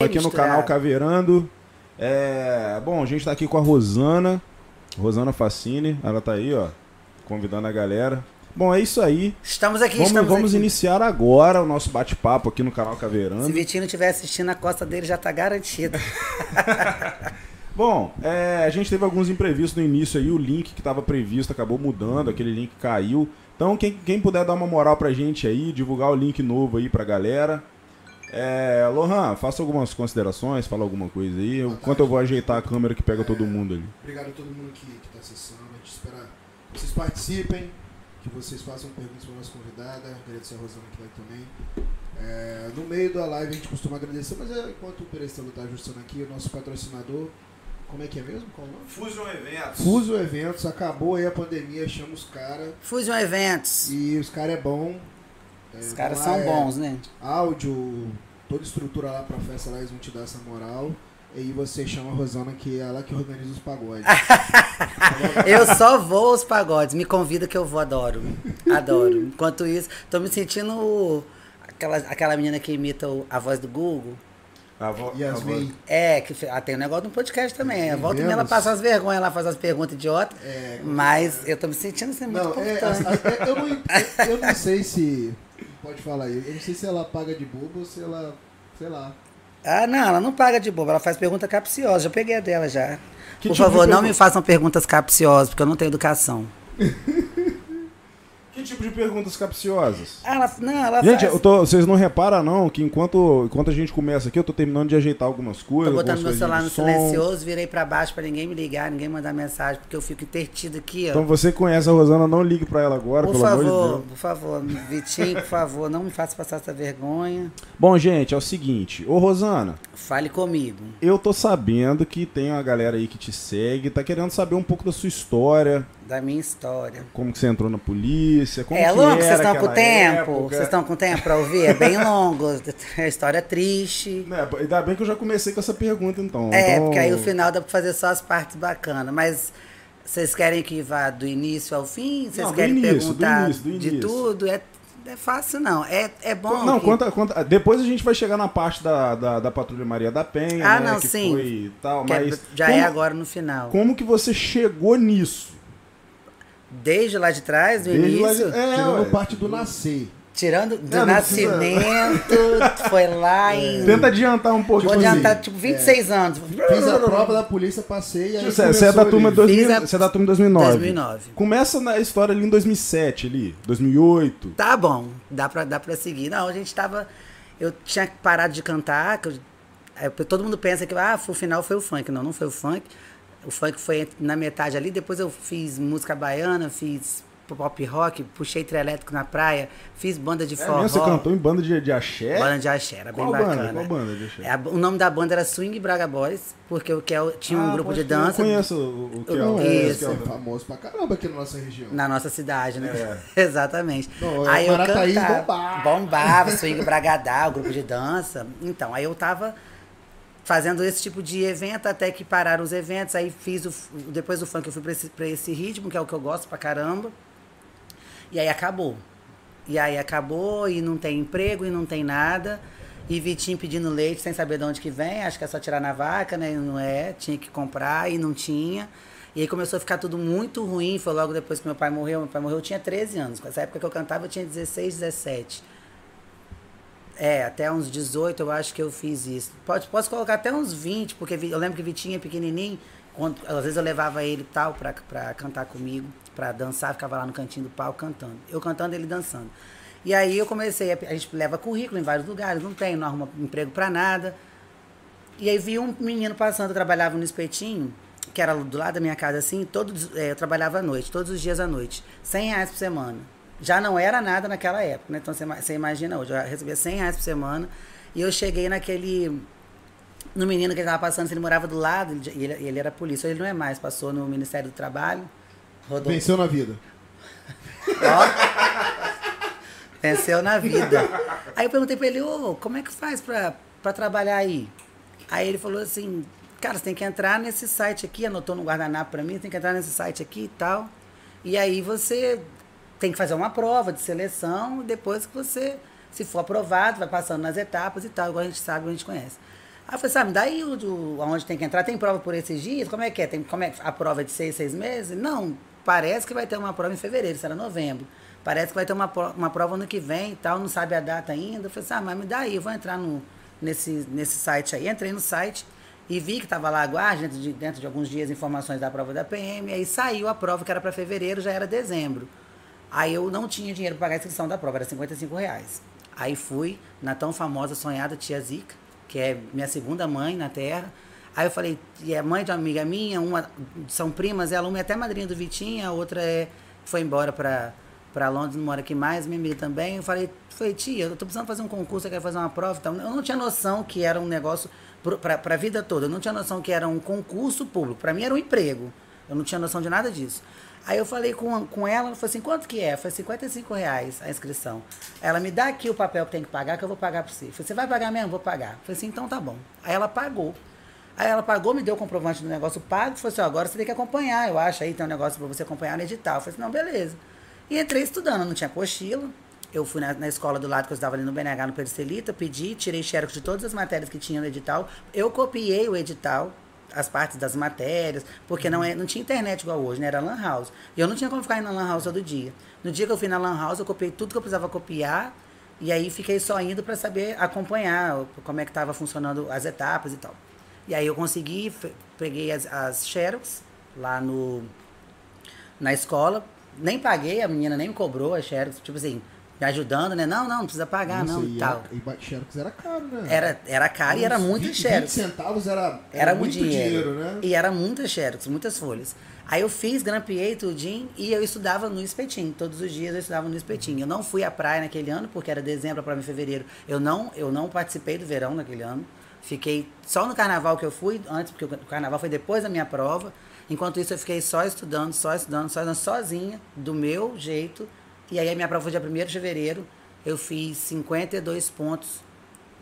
aqui no canal Caveirando. É, bom, a gente tá aqui com a Rosana, Rosana Facine, ela tá aí, ó, convidando a galera. Bom, é isso aí. Estamos aqui, Vamos, estamos vamos aqui. iniciar agora o nosso bate-papo aqui no canal Caveirando. Se Vitinho não estiver assistindo, a costa dele já tá garantida. Bom, é, a gente teve alguns imprevistos no início aí, o link que estava previsto acabou mudando, aquele link caiu. Então, quem, quem puder dar uma moral pra gente aí, divulgar o link novo aí pra galera. É, Lohan, faça algumas considerações, fala alguma coisa aí, enquanto eu vou ajeitar a câmera que pega todo mundo ali. Obrigado a todo mundo que está acessando. A gente espera que vocês participem, que vocês façam perguntas para a nossa convidada. Agradecer a Rosana que está aí também. É, no meio da live a gente costuma agradecer, mas é, enquanto o Perestelo está ajustando aqui, o nosso patrocinador, como é que é mesmo? Qual o nome? Fusion Eventos. Fuso Eventos, acabou aí a pandemia, chama os caras. Fusion Eventos. E os caras é bom. É, Os caras lá são é bons, né? Áudio, toda estrutura lá pra festa lá, eles vão te dar essa moral. E aí você chama a Rosana, que é ela que organiza os pagodes. Eu só vou aos pagodes. Me convida que eu vou, adoro. Adoro. Enquanto isso, tô me sentindo aquela, aquela menina que imita o- a voz do Google. A vo- a Yasmin. É, que ah, tem um negócio no podcast também. Sim, Volta e ela passa as vergonhas, ela faz as perguntas idiotas. É, mas eu tô me sentindo assim, muito Não, é, a- a- eu, não, eu não sei se. Pode falar aí. Eu não sei se ela paga de bobo ou se ela. Sei lá. Ah, não, ela não paga de boba, ela faz pergunta capciosa. Já peguei a dela já. Que Por tipo de favor, não pergunta? me façam perguntas capciosas, porque eu não tenho educação. Que tipo de perguntas capciosas? Ela, não, ela Gente, faz. eu tô- vocês não reparam não que enquanto, enquanto a gente começa aqui, eu tô terminando de ajeitar algumas coisas. Tô botando meu celular no som. silencioso, virei pra baixo pra ninguém me ligar, ninguém mandar mensagem, porque eu fico intertido aqui, ó. Então você conhece a Rosana, não ligue pra ela agora, por pelo amor de favor, Deus. por favor, Vitinho, por favor, não me faça passar essa vergonha. Bom, gente, é o seguinte. Ô, Rosana, Fale comigo. eu tô sabendo que tem uma galera aí que te segue, tá querendo saber um pouco da sua história, Da minha história. como que você entrou na polícia, como é longo, vocês estão com tempo? época. Vocês estão com tempo pra ouvir? É bem longo. É história triste. Né, ainda bem que eu já comecei com essa pergunta, então. É, Então, porque aí o final dá pra fazer só as partes bacanas. Mas vocês querem que vá do início ao fim? Vocês Não, do querem início, do perguntar início, do de início. tudo? É, é fácil, não. É, é bom. Não, que- conta, conta. Depois a gente vai chegar na parte da, da, da Patrulha Maria da Penha, Ah, né, não, que sim. foi tal, que é- mas já como, é agora no final. como que você chegou nisso? Desde lá de trás, do Desde início, de- é, Tirando ué. parte do nascer. tirando do É, nascimento, foi lá em. Tenta adiantar um pouco. Vou tipo assim. adiantar, tipo, 26 anos. Fiz a prova da polícia, passei aí Você você é da turma ali. 2000, Fiz a- você é da turma 2009. 2009. Começa na história ali em 2007 ali, 2008. Tá bom, dá pra, dá pra seguir. Não, a gente tava. Eu tinha parado de cantar, que eu- aí todo mundo pensa que ah, o final foi o funk. Não, não foi o funk. O funk foi na metade ali, depois eu fiz música baiana, fiz pop rock, puxei trio elétrico na praia, fiz banda de É forró. mesmo, você cantou em banda de, de axé? Banda de axé, era bem Qual bacana. banda? Qual banda de axé? É, o nome da banda era Swing Braga Boys, porque o Kel tinha um Ah, grupo pode de dança Eu conheço o, o que é Eu- o Isso. que é É o- famoso pra caramba aqui na nossa região. na nossa cidade, né? É. Exatamente. Não, aí eu Marataí cantava, bombava. bombava, swing bragadá, o grupo de dança. Então, aí eu tava fazendo esse tipo de evento até que pararam os eventos. Aí fiz o, depois do funk eu fui pra esse, pra esse ritmo, que é o que eu gosto pra caramba. E aí acabou. E aí acabou e não tem emprego e não tem nada. E Vitinho pedindo leite sem saber de onde que vem, acho que é só tirar na vaca, né? Não é, tinha que comprar e não tinha. E aí começou a ficar tudo muito ruim, foi logo depois que meu pai morreu. Meu pai morreu, eu tinha 13 anos. Nessa época que eu cantava, eu tinha 16, 17. É, até uns 18 eu acho que eu fiz isso. Pode, posso colocar até uns 20, porque eu lembro que Vitinho é pequenininho, quando, às vezes eu levava ele tal pra, pra cantar comigo, pra dançar, ficava lá no cantinho do palco cantando. Eu cantando, ele dançando. E aí eu comecei, a, a gente leva currículo em vários lugares, não tem, não arruma emprego pra nada. E aí vi um menino passando, trabalhava no espetinho, que era do lado da minha casa assim, todos, é, eu trabalhava à noite, todos os dias à noite, 100 reais por semana. Já não era nada naquela época, né? Então você, ima- você imagina hoje, eu recebia 100 reais por semana e eu cheguei naquele. No menino que ele estava passando, ele morava do lado, ele, ele, era polícia, ele não é mais, passou no Ministério do Trabalho, rodou. Venceu na vida. Venceu na vida. Aí eu perguntei pra ele, ô, como é que faz pra trabalhar aí? Aí ele falou assim, cara, você tem que entrar nesse site aqui, anotou no guardanapo pra mim, tem que entrar nesse site aqui e tal. E aí você tem que fazer uma prova de seleção, depois que você, se for aprovado, vai passando nas etapas e tal, igual a gente sabe, a gente conhece. Aí eu falei, sabe, daí o, o, aonde tem que entrar, tem prova por esses dias? Como é que é? Tem, como é a prova é de seis, seis meses? Não, parece que vai ter uma prova em fevereiro, será novembro. Parece que vai ter uma, uma prova ano que vem e tal, não sabe a data ainda. Eu falei assim, mas me dá aí, eu vou entrar no, nesse, nesse site aí. Entrei no site e vi que estava lá, aguarde, dentro de, dentro de alguns dias, informações da prova da PM. Aí saiu a prova, que era para fevereiro, já era dezembro. Aí eu não tinha dinheiro para pagar a inscrição da prova, era 55 reais. Aí fui na tão famosa, sonhada Tia Zica, que é minha segunda mãe na Terra. Aí eu falei, e é mãe de uma amiga minha, uma são primas, ela uma é até madrinha do Vitinho, a outra é, foi embora para para Londres, não mora aqui mais, minha amiga também. Eu falei, falei, tia, eu tô precisando fazer um concurso, eu quero fazer uma prova. Então, eu não tinha noção que era um negócio para a vida toda. Eu não tinha noção que era um concurso público. Para mim era um emprego. Eu não tinha noção de nada disso. Aí eu falei com, com ela, ela falou assim, quanto que é? Foi 55 reais a inscrição. Ela me dá aqui o papel que tem que pagar, que eu vou pagar para você. Eu falei, você vai pagar mesmo? Vou pagar. Eu falei assim, então tá bom. Aí ela pagou. Aí ela pagou, me deu o comprovante do negócio pago, falou assim, agora você tem que acompanhar, eu acho, aí tem um negócio para você acompanhar no edital. Eu falei assim, não, beleza. E entrei estudando, não tinha cochilo. Eu fui na, na escola do lado que eu estava ali no BNH, no Pericelita, pedi, tirei xerox de todas as matérias que tinha no edital. Eu copiei o edital, as partes das matérias, porque não, é, não tinha internet igual hoje, né? Era lan house. E eu não tinha como ficar indo na lan house todo dia. No dia que eu fui na lan house, eu copiei tudo que eu precisava copiar, e aí fiquei só indo para saber acompanhar como é que estava funcionando as etapas e tal. E aí eu consegui, peguei as, as xerox lá no, na escola, nem paguei, a menina nem me cobrou a Xerox, tipo assim, me ajudando, né? Não, não, não precisa pagar, Nossa, não, e tal. Era, e Xerox era caro, né? Era, era caro e era muito Xerox. 20 centavos era, era, era muito dinheiro. dinheiro. né? E era muita Xerox, muitas folhas. Aí eu fiz, grampeei tudinho e eu estudava no espetinho. Todos os dias eu estudava no espetinho. Eu não fui à praia naquele ano, porque era dezembro, para fevereiro. Eu não, eu não participei do verão naquele ano. Fiquei só no carnaval que eu fui, antes, porque o carnaval foi depois da minha prova. Enquanto isso, eu fiquei só estudando, só estudando, só estudando, sozinha, do meu jeito. E aí, a minha prova foi dia 1 de fevereiro. Eu fiz 52 pontos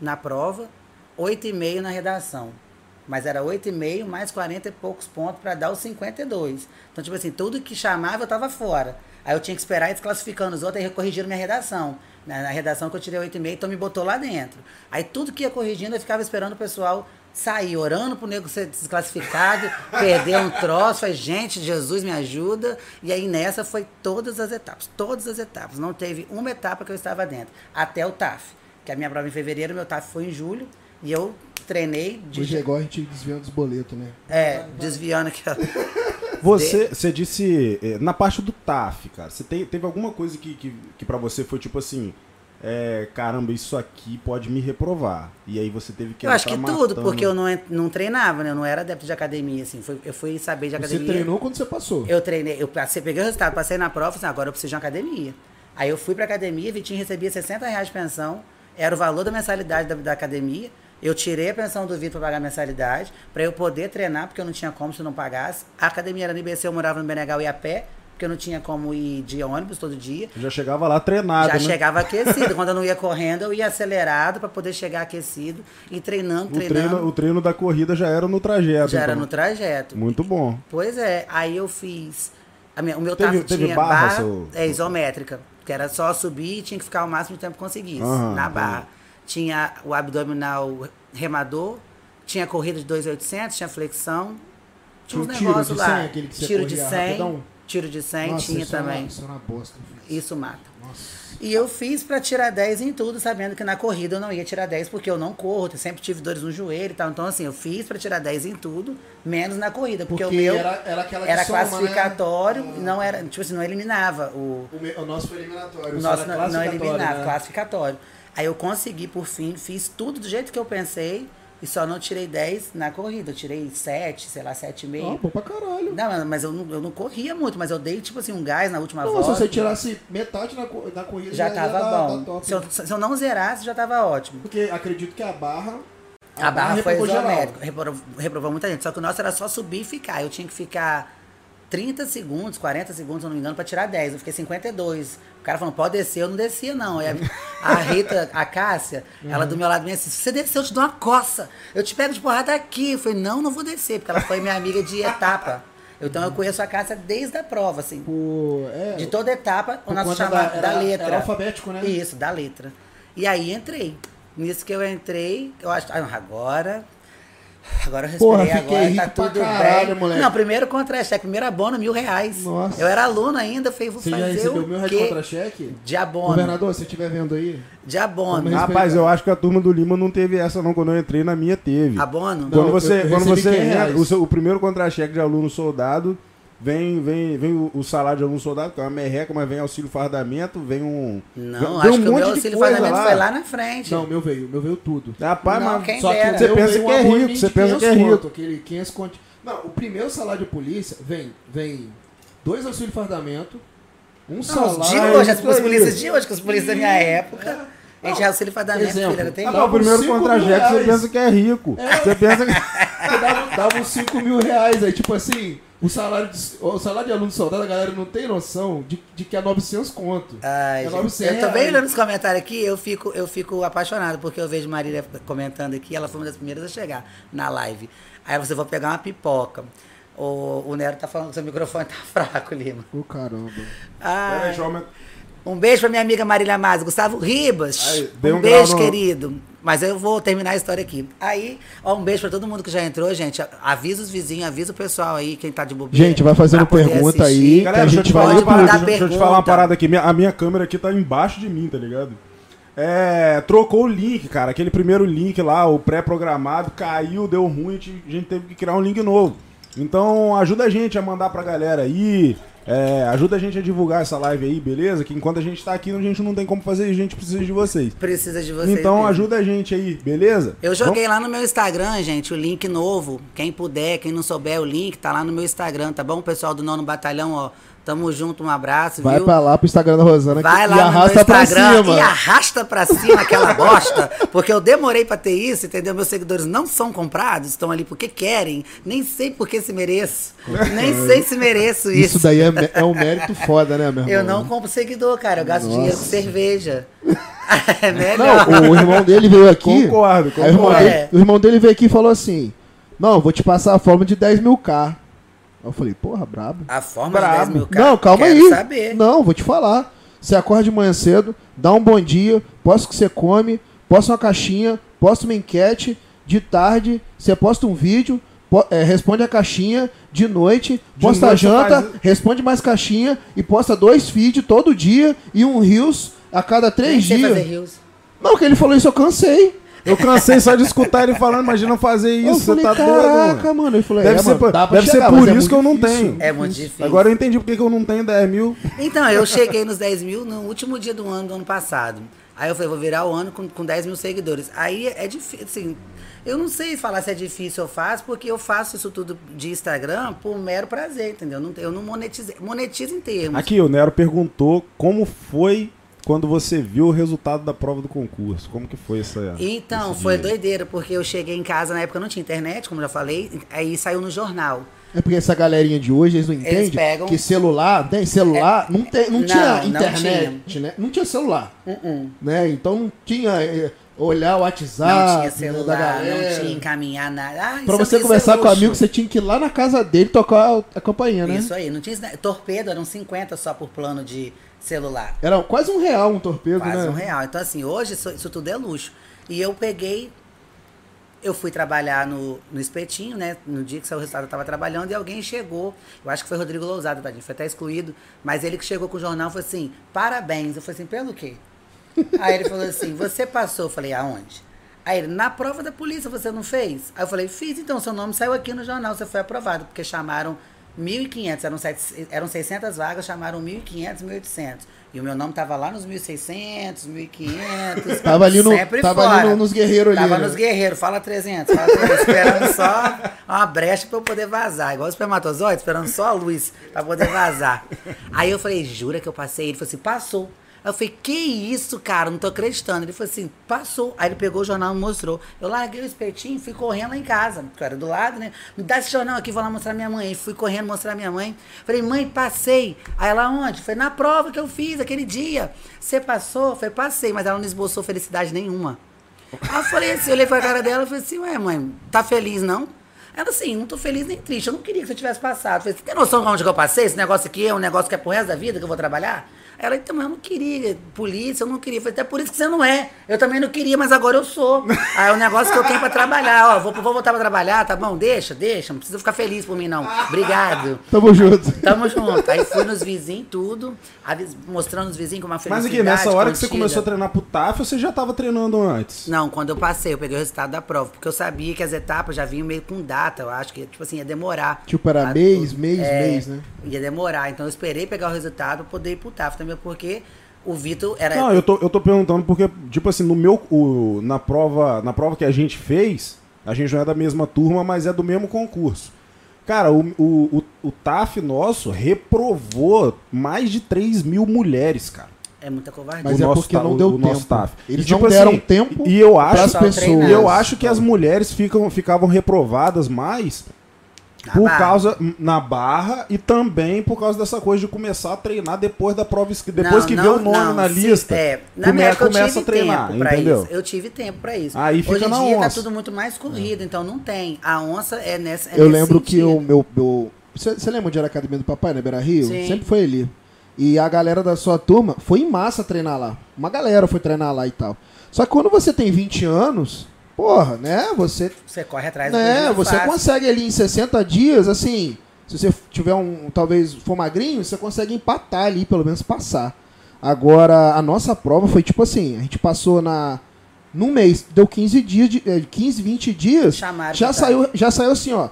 na prova, 8,5 na redação. Mas era 8,5 mais 40 e poucos pontos para dar os 52. Então, tipo assim, tudo que chamava eu estava fora. Aí eu tinha que esperar ir desclassificando os outros, aí corrigiram minha redação. Na, na redação que eu tirei 8,5, então me botou lá dentro. Aí tudo que ia corrigindo, eu ficava esperando o pessoal saí orando pro nego ser desclassificado, perder um troço, falei, gente, Jesus me ajuda. E aí nessa foi todas as etapas, todas as etapas. Não teve uma etapa que eu estava dentro, até o TAF. Que a minha prova em fevereiro, meu TAF foi em julho, e eu treinei. De... Hoje é igual a gente desviando dos boletos, né? É, desviando aqui. Você, você disse, eh, na parte do TAF, cara, você tem, teve alguma coisa que, que, que para você foi tipo assim, é, caramba, isso aqui pode me reprovar. E aí você teve que Eu acho que matando. tudo, porque eu não, não treinava, né? Eu não era adepto de academia, assim. Foi, eu fui saber de academia. Você treinou quando você passou? Eu treinei, eu passei, peguei o resultado, passei na prova, assim, agora eu preciso de uma academia. Aí eu fui pra academia, Vitinho recebia 60 reais de pensão, era o valor da mensalidade da, da academia. Eu tirei a pensão do Vitor para pagar a mensalidade, para eu poder treinar, porque eu não tinha como se não pagasse. A academia era no IBC, eu morava no Benegal e a pé porque eu não tinha como ir de ônibus todo dia. Já chegava lá treinado, Já né? chegava aquecido. Quando eu não ia correndo, eu ia acelerado para poder chegar aquecido e treinando, o treinando. Treino, o treino da corrida já era no trajeto. Já então. era no trajeto. Muito bom. Pois é. Aí eu fiz... Minha, o meu teve, teve tinha barra, barra seu... é, isométrica, que era só subir e tinha que ficar o máximo de tempo que conseguisse uhum, na barra. Uhum. Tinha o abdominal remador, tinha corrida de 2.800, tinha flexão, tinha uns negócios lá. tiro de 100. Rapidão. Tiro de 100 Nossa, tinha isso também. É isso é uma bosta. Isso mata. Nossa. E eu fiz para tirar 10 em tudo, sabendo que na corrida eu não ia tirar 10 porque eu não corro, eu sempre tive dores no joelho e tal. Então, assim, eu fiz para tirar 10 em tudo, menos na corrida. Porque, porque o meu era, era, era soma, classificatório, né? não era, tipo assim, não eliminava o. O, me, o nosso foi eliminatório. O nosso não, não eliminava, né? classificatório. Aí eu consegui, por fim, fiz tudo do jeito que eu pensei. E só não tirei 10 na corrida. Eu tirei 7, sei lá, 7,5. Ah, bom pra caralho. Não, mas eu não, eu não corria muito, mas eu dei, tipo assim, um gás na última não, volta. Se você tirasse metade na, na corrida, já, já tava já bom. Dá, dá se, eu, se eu não zerasse, já tava ótimo. Porque acredito que a barra. A, a barra, barra foi isométrica. Reprovou, reprovou muita gente. Só que o nosso era só subir e ficar. Eu tinha que ficar 30 segundos, 40 segundos, se não me engano, pra tirar 10. Eu fiquei 52 cara falando, pode descer, eu não descia, não. Aí a, Rita, a Cássia, uhum. ela do meu lado me assim, se você descer, eu te dou uma coça. Eu te pego de porrada aqui. Eu falei, não, não vou descer, porque ela foi minha amiga de etapa. Então eu conheço a Cássia desde a prova, assim. É, de toda etapa, o nosso chamado da, da letra. Era alfabético, né? Isso, da letra. E aí entrei. Nisso que eu entrei, eu acho, ah, agora Agora eu Porra, respirei, fiquei agora rico tá pra tudo caralho, bem. moleque. Não, primeiro contra-cheque, primeiro abono, mil reais. Nossa. Eu era aluno ainda, falei, vou Você já fazer recebeu o mil reais de contra-cheque? De abono. Governador, se estiver vendo aí. De abono. Rapaz, eu acho que a turma do Lima não teve essa não. Quando eu entrei, na minha teve. Abono? Quando Não, você, quando você 500 entra, o, seu- o primeiro contra-cheque de aluno soldado, vem, vem, vem o, o salário de aluno soldado, que é uma merreca, mas vem auxílio fardamento, vem um. Não, vem acho um que o meu de auxílio coisa pagamento lá. foi lá na frente. Não, meu veio, meu veio tudo. Rapaz, Não, mas quem Só que dera. o Você pensa que é rico, você pensa que é 500 rico. Aquele 500 conto. Não, o primeiro salário de polícia vem, vem dois auxílios fardamento, um Não, salário... de hoje, as, aí. polícias de hoje, que os polícias da minha época, a gente Não, auxílio exemplo. filha, não tem Ah, o primeiro contra-cheque você pensa que é rico. Você pensa que. Você dava, dava uns 5 mil reais aí, tipo assim, o salário de, o salário de aluno soldado, a galera não tem noção de, de que é 900 conto. Ai, é gente, 900 eu tô bem olhando os comentários aqui, eu fico, eu fico apaixonado, porque eu vejo Marília comentando aqui, ela foi uma das primeiras a chegar na live. Aí você vai pegar uma pipoca. O, o Nero tá falando que seu microfone tá fraco, Lima. Ô, caramba. Ai, Peraí, deixa eu aumentar. Um beijo pra minha amiga Marília Maza, Gustavo Ribas. Aí, um, um beijo, no- querido. Mas eu vou terminar a história aqui. Aí, ó, um beijo pra todo mundo que já entrou, gente. Avisa os vizinhos, avisa o pessoal aí, quem tá de bobeira. Gente, vai fazendo pergunta assistir. aí. Galera, a deixa eu gente te falar vai uma ler parada. tudo. Deixa eu te falar uma parada aqui. Minha- a minha câmera aqui tá embaixo de mim, tá ligado? É, trocou o link, cara. Aquele primeiro link lá, o pré-programado, caiu, deu ruim, a gente teve que criar um link novo. Então ajuda a gente a mandar pra galera aí. É, ajuda a gente a divulgar essa live aí, beleza? Que enquanto a gente tá aqui, a gente não tem como fazer, a gente precisa de vocês. Precisa de vocês. então mesmo. ajuda a gente aí, beleza? Eu joguei lá no meu Instagram, gente, o link novo. Quem puder, quem não souber, o link tá lá no meu Instagram, tá bom? Pessoal do Nono Batalhão, ó. Tamo junto, um abraço, Vai viu? pra lá pro Instagram da Rosana Vai que, lá e arrasta pra Instagram cima. e arrasta pra cima aquela bosta, porque eu demorei pra ter isso, entendeu? Meus seguidores não são comprados, estão ali porque querem, nem sei porque se mereço, nem sei se mereço isso. Isso daí é, é um mérito foda, né, meu irmão? Eu não compro seguidor, cara, eu gasto Nossa. dinheiro com cerveja. é melhor. Não, o irmão dele veio aqui. Concordo, Aí o irmão, concordo. dele, É. o irmão dele veio aqui e falou assim: Não, vou te passar a forma de 10 mil K. Eu falei, porra, brabo. A forma Brabo. de 10 mil não, calma quero aí. saber. Não, vou te falar. Você acorda de manhã cedo, dá um bom dia, posta o que você come, posta uma caixinha, posta uma enquete, de tarde, você posta um vídeo, po- é, responde a caixinha, de noite, De posta a noite você janta, faz- responde mais caixinha e posta dois feeds todo dia e um rios a cada três dias. rios. Não, que ele falou isso, eu cansei. Eu cansei só de escutar ele falando, imagina fazer eu isso, falei, você tá doido, caraca, mano. mano. Eu falei, Deve é, ser mano, por- deve ser chegar, por mas é isso que eu não tenho. É muito difícil. Agora eu entendi porque que eu não tenho 10 mil. Então, eu cheguei nos 10 mil no último dia do ano do ano passado. Aí eu falei, vou virar o ano com, com 10 mil seguidores. Aí é difícil, assim, eu não sei falar se é difícil ou fácil, porque eu faço isso tudo de Instagram por mero prazer, entendeu? Não- Eu não monetizei, monetizo em termos. Aqui, o Nero perguntou como foi quando você viu o resultado da prova do concurso. Como que foi essa Então, foi dia? doideira, porque eu cheguei em casa, na época não tinha internet, como já falei, aí saiu no jornal. É porque essa galerinha de hoje, eles não entendem pegam- que celular, tem celular, não, tem, não, Não, tinha não internet, né? Não tinha celular, Uh-uh. né? Então não tinha é, olhar o WhatsApp Não tinha né, da celular, galera. não tinha encaminhar nada. Ah, Pra isso- você é conversar com o amigo, você tinha que ir lá na casa dele tocar a campainha, né? Isso aí, não tinha torpedo, eram 50 só por plano de celular. Era quase um real um torpedo, Quase né? um real. Então, assim, hoje isso, isso tudo é luxo. E eu peguei, eu fui trabalhar no, no espetinho, né? No dia que saiu o resultado, eu estava trabalhando e alguém chegou. Eu acho que foi Rodrigo Lousada, tadinho, foi até excluído. Mas ele que chegou com o jornal falou assim: parabéns. Eu falei assim: pelo quê? Aí ele falou assim: você passou. Eu falei: aonde? Aí ele, na prova da polícia você não fez? Aí eu falei, fiz, então seu nome saiu aqui no jornal, você foi aprovado, porque chamaram 1.500, eram, sete- eram 600 vagas, chamaram 1.500, 1.800. E o meu nome tava lá nos 1.600, 1.500. Tava ali no- sempre tava fora. ali no- nos guerreiros ali, Tava né? nos guerreiros, fala 300, fala 300, esperando só uma brecha pra eu poder vazar. Igual o espermatozoide, esperando só a luz pra poder vazar. Aí eu falei, jura que eu passei? Ele falou assim, passou. Eu falei, que isso, cara? Não tô acreditando. Ele falou assim, passou. Aí ele pegou o jornal e mostrou. Eu larguei o espetinho fui correndo lá em casa, eu era do lado, né? Me dá esse jornal aqui, vou lá mostrar minha mãe. E fui correndo mostrar minha mãe. Falei, mãe, passei. Aí ela, onde? Foi na prova que eu fiz aquele dia. Você passou? Falei, passei, mas ela não esboçou felicidade nenhuma. Aí eu falei assim, eu olhei pra cara dela e falei assim, ué, mãe, tá feliz não? Ela assim, não tô feliz nem triste, eu não queria que você tivesse passado. Falei, você tem noção de onde que eu passei? Esse negócio aqui é um negócio que é pro resto da vida que eu vou trabalhar? Ela, então, mas eu não queria polícia, eu não queria. Eu falei, até por isso que você não é. Eu também não queria, mas agora eu sou. Aí é um negócio que eu tenho pra trabalhar, ó, vou, vou voltar pra trabalhar, tá bom? Deixa, deixa, não precisa ficar feliz por mim, não. Obrigado. Tamo junto. Tamo junto. Aí fui nos vizinhos, tudo, mostrando os vizinhos com uma Mas felicidade aqui, nessa hora que você contida. começou a treinar pro TAF, você já tava treinando antes? Não, quando eu passei, eu peguei o resultado da prova, porque eu sabia que as etapas já vinham meio com data, eu acho que, tipo assim, ia demorar. Tipo, era A- mês, mês, é, mês, né? Ia demorar, então eu esperei pegar o resultado pra poder ir pro TAF também, porque o Vitor era... Não, eu tô, eu tô perguntando porque, tipo assim, no meu. o- na, prova, na prova que a gente fez, a gente não é da mesma turma, mas é do mesmo concurso. Cara, o, o, o, o TAF nosso reprovou mais de 3 mil mulheres, cara. É muita covardia. Mas o é nosso porque não deu o tempo. TAF. Eles E, tipo não deram assim, tempo E eu acho, pessoas. e eu acho que as mulheres ficam, ficavam reprovadas mais Na por barra. causa na barra e também por causa dessa coisa de começar a treinar depois da prova escrita. Depois Não, que não, vê o nome não, na lista, é, na come- minha época eu começa tive a treinar, tempo pra entendeu? isso. Eu tive tempo pra isso. Aí fica Hoje em na dia tá onça. tudo muito mais corrido, então não tem. A onça é nessa. é Eu nesse lembro que sentido. o meu. você, lembra onde era a academia do papai, na Beira Rio? Sim. Sempre foi ali. E a galera da sua turma foi em massa treinar lá. Uma galera foi treinar lá e tal. Só que quando você tem 20 anos, porra, né? Você. Você corre atrás Né, você fácil. consegue ali em 60 dias, assim. Se você tiver um. Talvez for magrinho, você consegue empatar ali, pelo menos passar. Agora, a nossa prova foi tipo assim: a gente passou na. Num mês, deu 15 dias, de, eh, 15, 20 dias. Chamaram já saiu, já saiu assim, ó.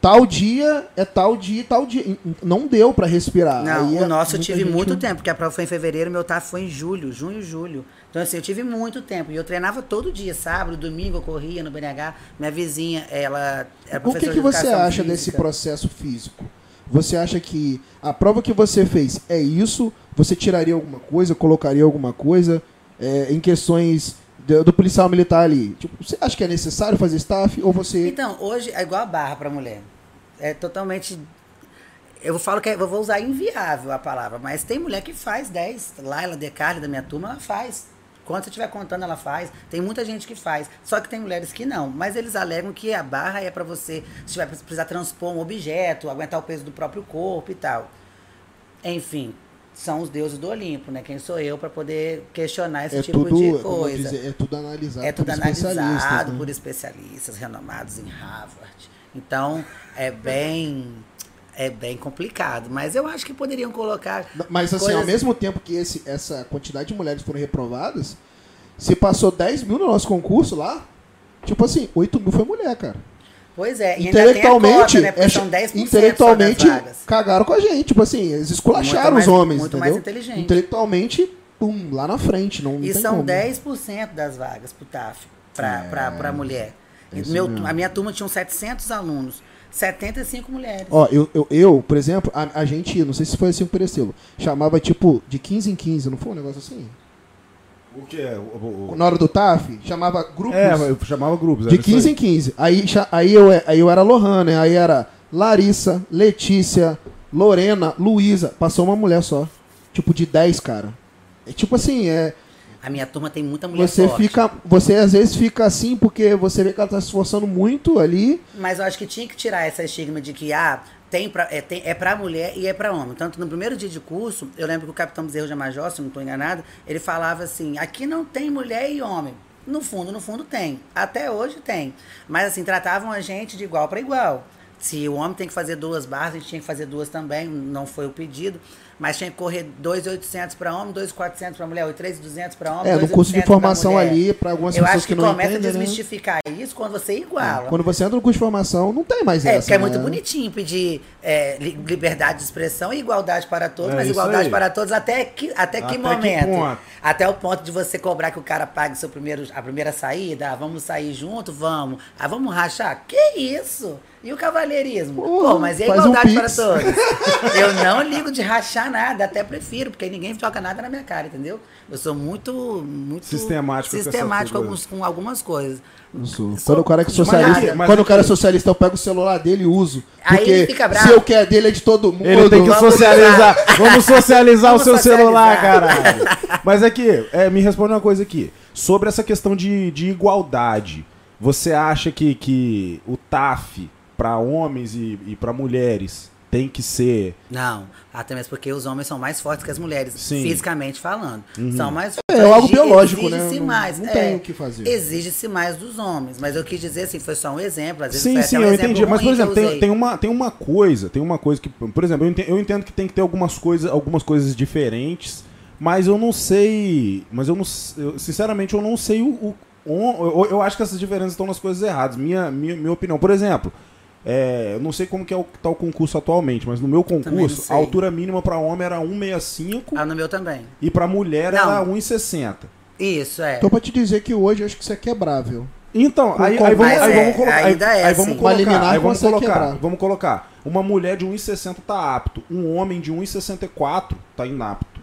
Tal dia é tal dia, tal dia. Não deu pra respirar. Não, Aí o é- nosso eu tive muito não- tempo, porque a prova foi em fevereiro, meu TAF foi em julho, junho, julho. Então, assim, eu tive muito tempo. E eu treinava todo dia, sábado, domingo, eu corria no BNH. Minha vizinha, ela era O que, que de você acha desse física. processo físico? Você acha que a prova que você fez é isso? Você tiraria alguma coisa, colocaria alguma coisa é, em questões do, do policial militar ali? Tipo, você acha que é necessário fazer staff ou você... Então, hoje é igual a barra para mulher. É totalmente. Eu falo que é- eu vou usar inviável a palavra, mas tem mulher que faz 10. Laila Decarli, da minha turma, ela faz. Quando você estiver contando, ela faz. Tem muita gente que faz. Só que tem mulheres que não. Mas eles alegam que a barra é para você, se tiver precisar transpor um objeto, aguentar o peso do próprio corpo e tal. Enfim, são os deuses do Olimpo, né? Quem sou eu para poder questionar esse é tipo tudo, de coisa. dizer, é tudo analisado É tudo por especialistas, analisado né? por especialistas renomados em Harvard. Então, é bem é bem complicado, mas eu acho que poderiam colocar Mas assim, coisas- ao mesmo tempo que esse, essa quantidade de mulheres foram reprovadas, se passou 10 mil no nosso concurso lá, tipo assim, 8 mil foi mulher, cara. Pois é, e ainda tem a intelectualmente, cota, né? Porque é- são 10% intelectualmente cagaram com a gente. Tipo assim, eles esculacharam mais- os homens, muito entendeu? mais inteligente. Intelectualmente, pum, lá na frente. Não, não E são como. 10% das vagas pro TAF, pra, pra, pra mulher. é Meu, a minha turma tinha 700 alunos, 75 mulheres. Ó, eu, eu, eu, por exemplo, a, a gente, não sei se foi assim o Perecelo, chamava tipo de 15 em 15, não foi um negócio assim? O que é? O, o- o- Na hora do TAF, chamava grupos É, eu chamava grupos. de era isso 15 aí. em 15. Aí, aí, eu, aí eu era Lohana, né? aí era Larissa, Letícia, Lorena, Luísa. Passou uma mulher só. Tipo de 10, cara. É tipo assim, é. A minha turma tem muita mulher Você forte. fica. Você às vezes fica assim porque você vê que ela tá se esforçando muito ali. Mas eu acho que tinha que tirar essa estigma de que ah, tem pra, é, tem, é pra mulher e é pra homem. Tanto no primeiro dia de curso, eu lembro que o capitão Bezerro de Major, se não estou enganado, ele falava assim: aqui não tem mulher e homem. No fundo, no fundo tem. Até hoje tem. Mas assim, tratavam a gente de igual para igual. Se o homem tem que fazer duas barras, a gente tinha que fazer duas também, não foi o pedido. Mas tinha que correr 2,800 para homem, 2,400 para mulher, ou 3,200 para homem. É, no curso de 2.800 pra formação ali, para algumas Eu pessoas acho que, que, não começa entendem. a né? desmistificar isso quando você iguala. Quando você entra no curso de formação, não tem mais É, essa. porque é muito né? bonitinho pedir é, li- liberdade de expressão e igualdade para todos, É mas igualdade aí. para todos até que, até que Até que momento? ponto? Até o ponto de você cobrar que o cara pague seu primeiro, a primeira saída, ah, vamos sair junto? Vamos. Ah, vamos rachar? Que isso? E o cavalheirismo? Porra, Pô, mas e a faz um igualdade para todos? Eu não ligo de rachar nada, até prefiro, porque ninguém joga nada na minha cara, entendeu? Eu sou muito, muito Sistemático com sistemático alguns- com algumas coisas. Sou. Quando o cara é socialista, Mas quando o cara é socialista, eu pego o celular dele e uso. Aí Porque ele fica bravo. se eu quero dele é de todo mundo. Ele tem que Vamos socializar. Vamos socializar Vamos o seu celular, socializar. caralho. Mas aqui, é, me responde uma coisa aqui. Sobre essa questão de, de igualdade, você acha que, que o TAF para homens e, e para mulheres tem que ser. Não, até mesmo porque os homens são mais fortes que as mulheres, Sim. fisicamente falando. Uhum. São mais É, é algo Exige- biológico, né? exige-se Não- mais. não é, tem o que fazer. Exige-se mais dos homens. Mas eu quis dizer assim, foi só um exemplo. Às vezes Sim, sim, um eu exemplo entendi. Mas, por exemplo, tem, tem, uma, tem uma coisa, tem uma coisa que. Por exemplo, eu entendo, eu entendo que tem que ter algumas coisas, algumas coisas diferentes, mas eu não sei. Mas eu não. eu, sinceramente, eu não sei o. o- eu, eu acho que essas diferenças estão nas coisas erradas. Minha, minha, minha opinião. Por exemplo. É, eu não sei como que é o, tá o concurso atualmente, mas no meu concurso, a altura mínima para homem era 1,65 Ah, no meu também. e para mulher Não. era 1,60. Isso, é. Então, pra te dizer que hoje acho que isso é quebrável. Então, Com- aí, aí vamos, aí é, vamos colocar. Aí, ainda é aí vamos colocar. Aí vamos colocar. quebrar. Vamos colocar. Uma mulher de 1,60 tá apto. Um homem de 1,64 tá inapto.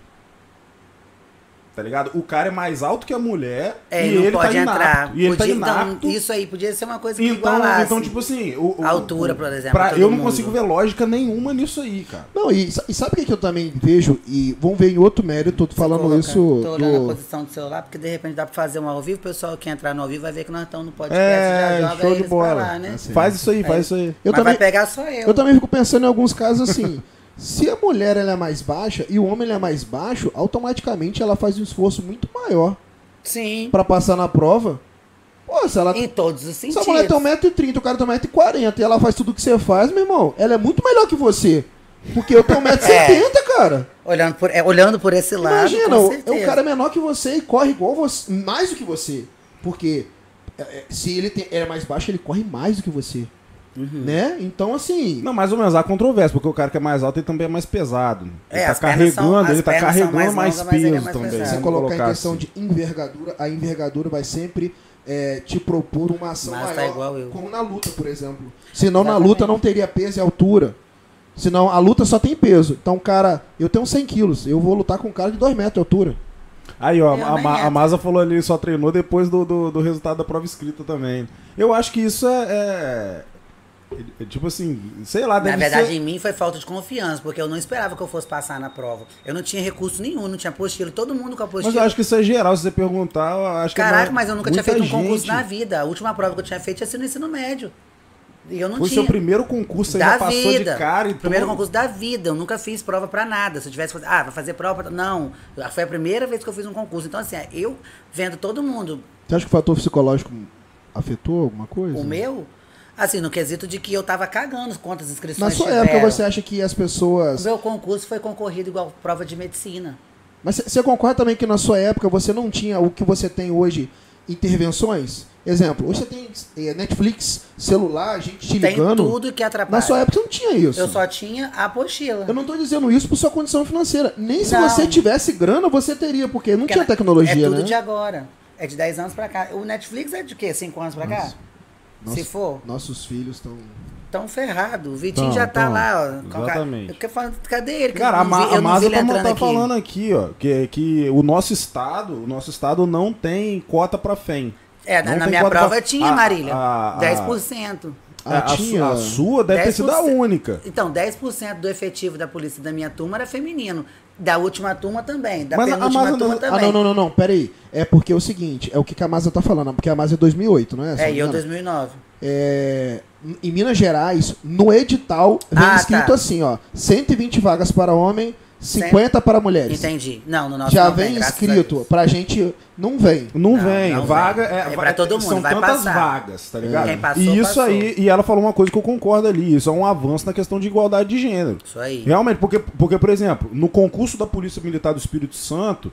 Tá ligado? O cara é mais alto que a mulher É, e ele pode tá inapto. entrar. E ele Podia- tá inapto. então, isso aí podia ser uma coisa que Então, igualasse. então, tipo assim, o, o- A altura, por exemplo, pra- eu não mundo. consigo ver lógica nenhuma nisso aí, cara. Não, e, e sabe o que, que eu também vejo? E vamos ver em outro mérito, tô falando Coloca- isso Tô olhando a do... posição do celular, porque de repente dá pra fazer um ao vivo, o pessoal que entrar no ao vivo vai ver que nós estamos no podcast É, já joga show de bola. lá, né? Assim. Faz isso aí, faz É. isso aí. Eu Mas também, vai pegar só eu. eu também fico pensando em alguns casos assim, se a mulher ela é mais baixa e o homem ele é mais baixo, automaticamente ela faz um esforço muito maior Sim. pra passar na prova. Pô, se ela... Em todos os Se sentidos. a mulher tem 1,30m, o cara tem 1,40m e ela faz tudo que você faz, meu irmão, ela é muito melhor que você. Porque eu tenho 1,70m, cara. Olhando por, é, olhando por esse lado, Imagina, o, o cara é menor que você e corre igual você, mais do que você. Porque é, é, se ele, tem, ele é mais baixo, ele corre mais do que você. Uhum. Né? Então, assim. Não, mais ou menos, há controvérsia, porque o cara que é mais alto ele também é mais pesado. Ele É, tá as pernas são- carregando, as ele tá são carregando mais mais, ele é peso mais também. pesado. você colocar em questão assim. de envergadura, a envergadura vai sempre é, te propor uma ação Mas tá maior. igual eu. Como na luta, por exemplo. Senão na Exatamente. luta não teria peso e altura. Senão a luta só tem peso. Então, cara, eu tenho 100 quilos. Eu vou lutar com um cara de 2 metros de altura. Aí, ó, a, a entro. Masa falou ali, só treinou depois do, do, do resultado da prova escrita também. Eu acho que isso é. é- é tipo assim, sei lá, Na verdade, ser. em mim foi falta de confiança, porque eu não esperava que eu fosse passar na prova. Eu não tinha recurso nenhum, não tinha apostila. Todo mundo com Mas apostila. eu acho que isso é geral, se você perguntar, eu acho que é Caraca, mas eu nunca tinha feito um concurso gente- na vida. A última prova que eu tinha feito tinha sido no ensino médio. E eu não Foi tinha. seu primeiro concurso, da já passou vida. de cara e Primeiro concurso da vida. Eu nunca fiz prova pra nada. Se eu tivesse fazer, ah, vai fazer prova pra... Não. Foi a primeira vez que eu fiz um concurso. Então, assim, eu vendo todo mundo, Você acha que o fator psicológico afetou alguma coisa? o meu, assim, no quesito de que eu tava cagando quantas inscrições Na sua tiveram. época, você acha que as O pessoas. meu concurso foi concorrido igual prova de medicina. Mas você concorda também que na sua época você não tinha o que você tem hoje, intervenções? Exemplo, hoje você tem eh, Netflix, celular, gente te Tem ligando. tudo que atrapalha. Na sua época você não tinha isso. Eu só tinha a apostila. Eu não tô dizendo isso por sua condição financeira. Nem se Não. você tivesse grana, você teria, porque não Porque tinha tecnologia, É tudo né? de agora. É de 10 anos pra cá. O Netflix é de quê? 5 anos pra cá? Nossa. Se for, Nossos filhos estão. tão ferrado. O Vitinho Tão, já tá tão. lá, ó. a Exatamente. Eu quero falar, cadê ele? Que Cara, eu a, Ma vi- eu a Masa tá, tá aqui. falando aqui, ó, que, que o nosso estado, o nosso estado não tem cota pra FEM. É, na, Não na minha prova pra- tinha, a- Marília. a- a- 10%. Ah, a, tinha? su- a sua deve ter sido a 10%. única. Então, 10% do efetivo da polícia da minha turma era feminino. Da última turma também. Da Mas penúltima turma não- também. Ah, não, não, não, não, pera aí. É porque é o seguinte, é o que a Masa tá falando, porque a Masa é 2008, não é? É, e eu engano. 2009. É, em Minas Gerais, no edital, vem Ah, escrito tá. assim, ó, 120 vagas para homem, 50 para mulheres. Entendi. Não, no nosso Já não vem a escrito, pra gente não vem. Não, Não, vem, não vaga vem. é, É pra todo mundo, São vai tantas passar. vagas, tá ligado? Quem passou, e isso passou. aí, e ela falou uma coisa que eu concordo ali, isso é um avanço na questão de igualdade de gênero. Isso aí. Realmente, porque, porque, por exemplo, no concurso da Polícia Militar do Espírito Santo,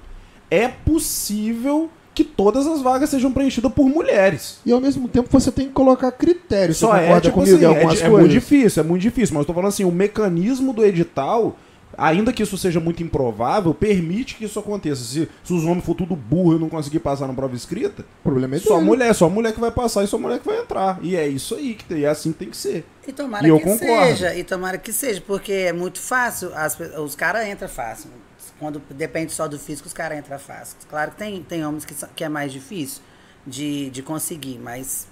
é possível que todas as vagas sejam preenchidas por mulheres. E ao mesmo tempo você tem que colocar critérios. Só você é, tipo comigo assim, em é, algumas é coisas? muito difícil, é muito difícil, mas eu tô falando assim, o mecanismo do edital, ainda que isso seja muito improvável, permite que isso aconteça. Se, se os homens for tudo burro e não conseguir passar na prova escrita, O problema é só dele. mulher, só mulher que vai passar e só mulher que vai entrar. E é isso aí, que tem, é assim que tem que ser. E tomara E eu que concordo. seja, e tomara que seja, porque é muito fácil, as os caras entram fácil. Quando depende só do físico, os caras entram fácil. Claro que tem, tem homens que, são- que é mais difícil de, de conseguir, mas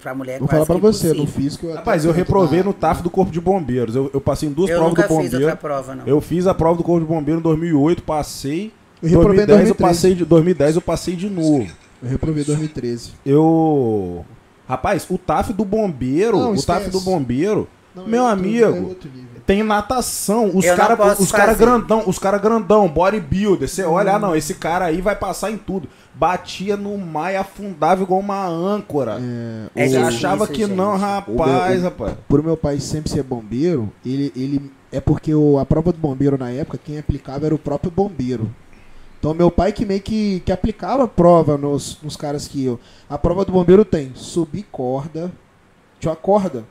pra mulher é Vou falar pra você, no físico... até Rapaz, eu reprovei no TAF do Corpo de Bombeiros. Eu, eu passei em duas Eu provas nunca do fiz bombeiro. outra prova, não. Eu fiz a prova do Corpo de Bombeiro em 2008, passei. Eu reprovei em 2010 eu 2013. passei de 2010 eu passei de novo. Eu reprovei em 2013. Eu Rapaz, o TAF do bombeiro, Não, o. TAF do bombeiro, Não, Meu amigo, é. Tem natação, os não caras os cara grandão, os cara grandão, bodybuilder. Você olha, Hum. ah, não, esse cara aí vai passar em tudo. Batia no mar e afundava igual uma âncora. É, É Você o- achava que não, gente. rapaz, O meu- rapaz. por meu pai sempre ser bombeiro, ele, ele é porque o, a prova do bombeiro na época, quem aplicava era o próprio bombeiro. Então meu pai que meio que, que aplicava a prova nos, nos caras que eu. A prova do bombeiro tem subir corda, tinha uma corda,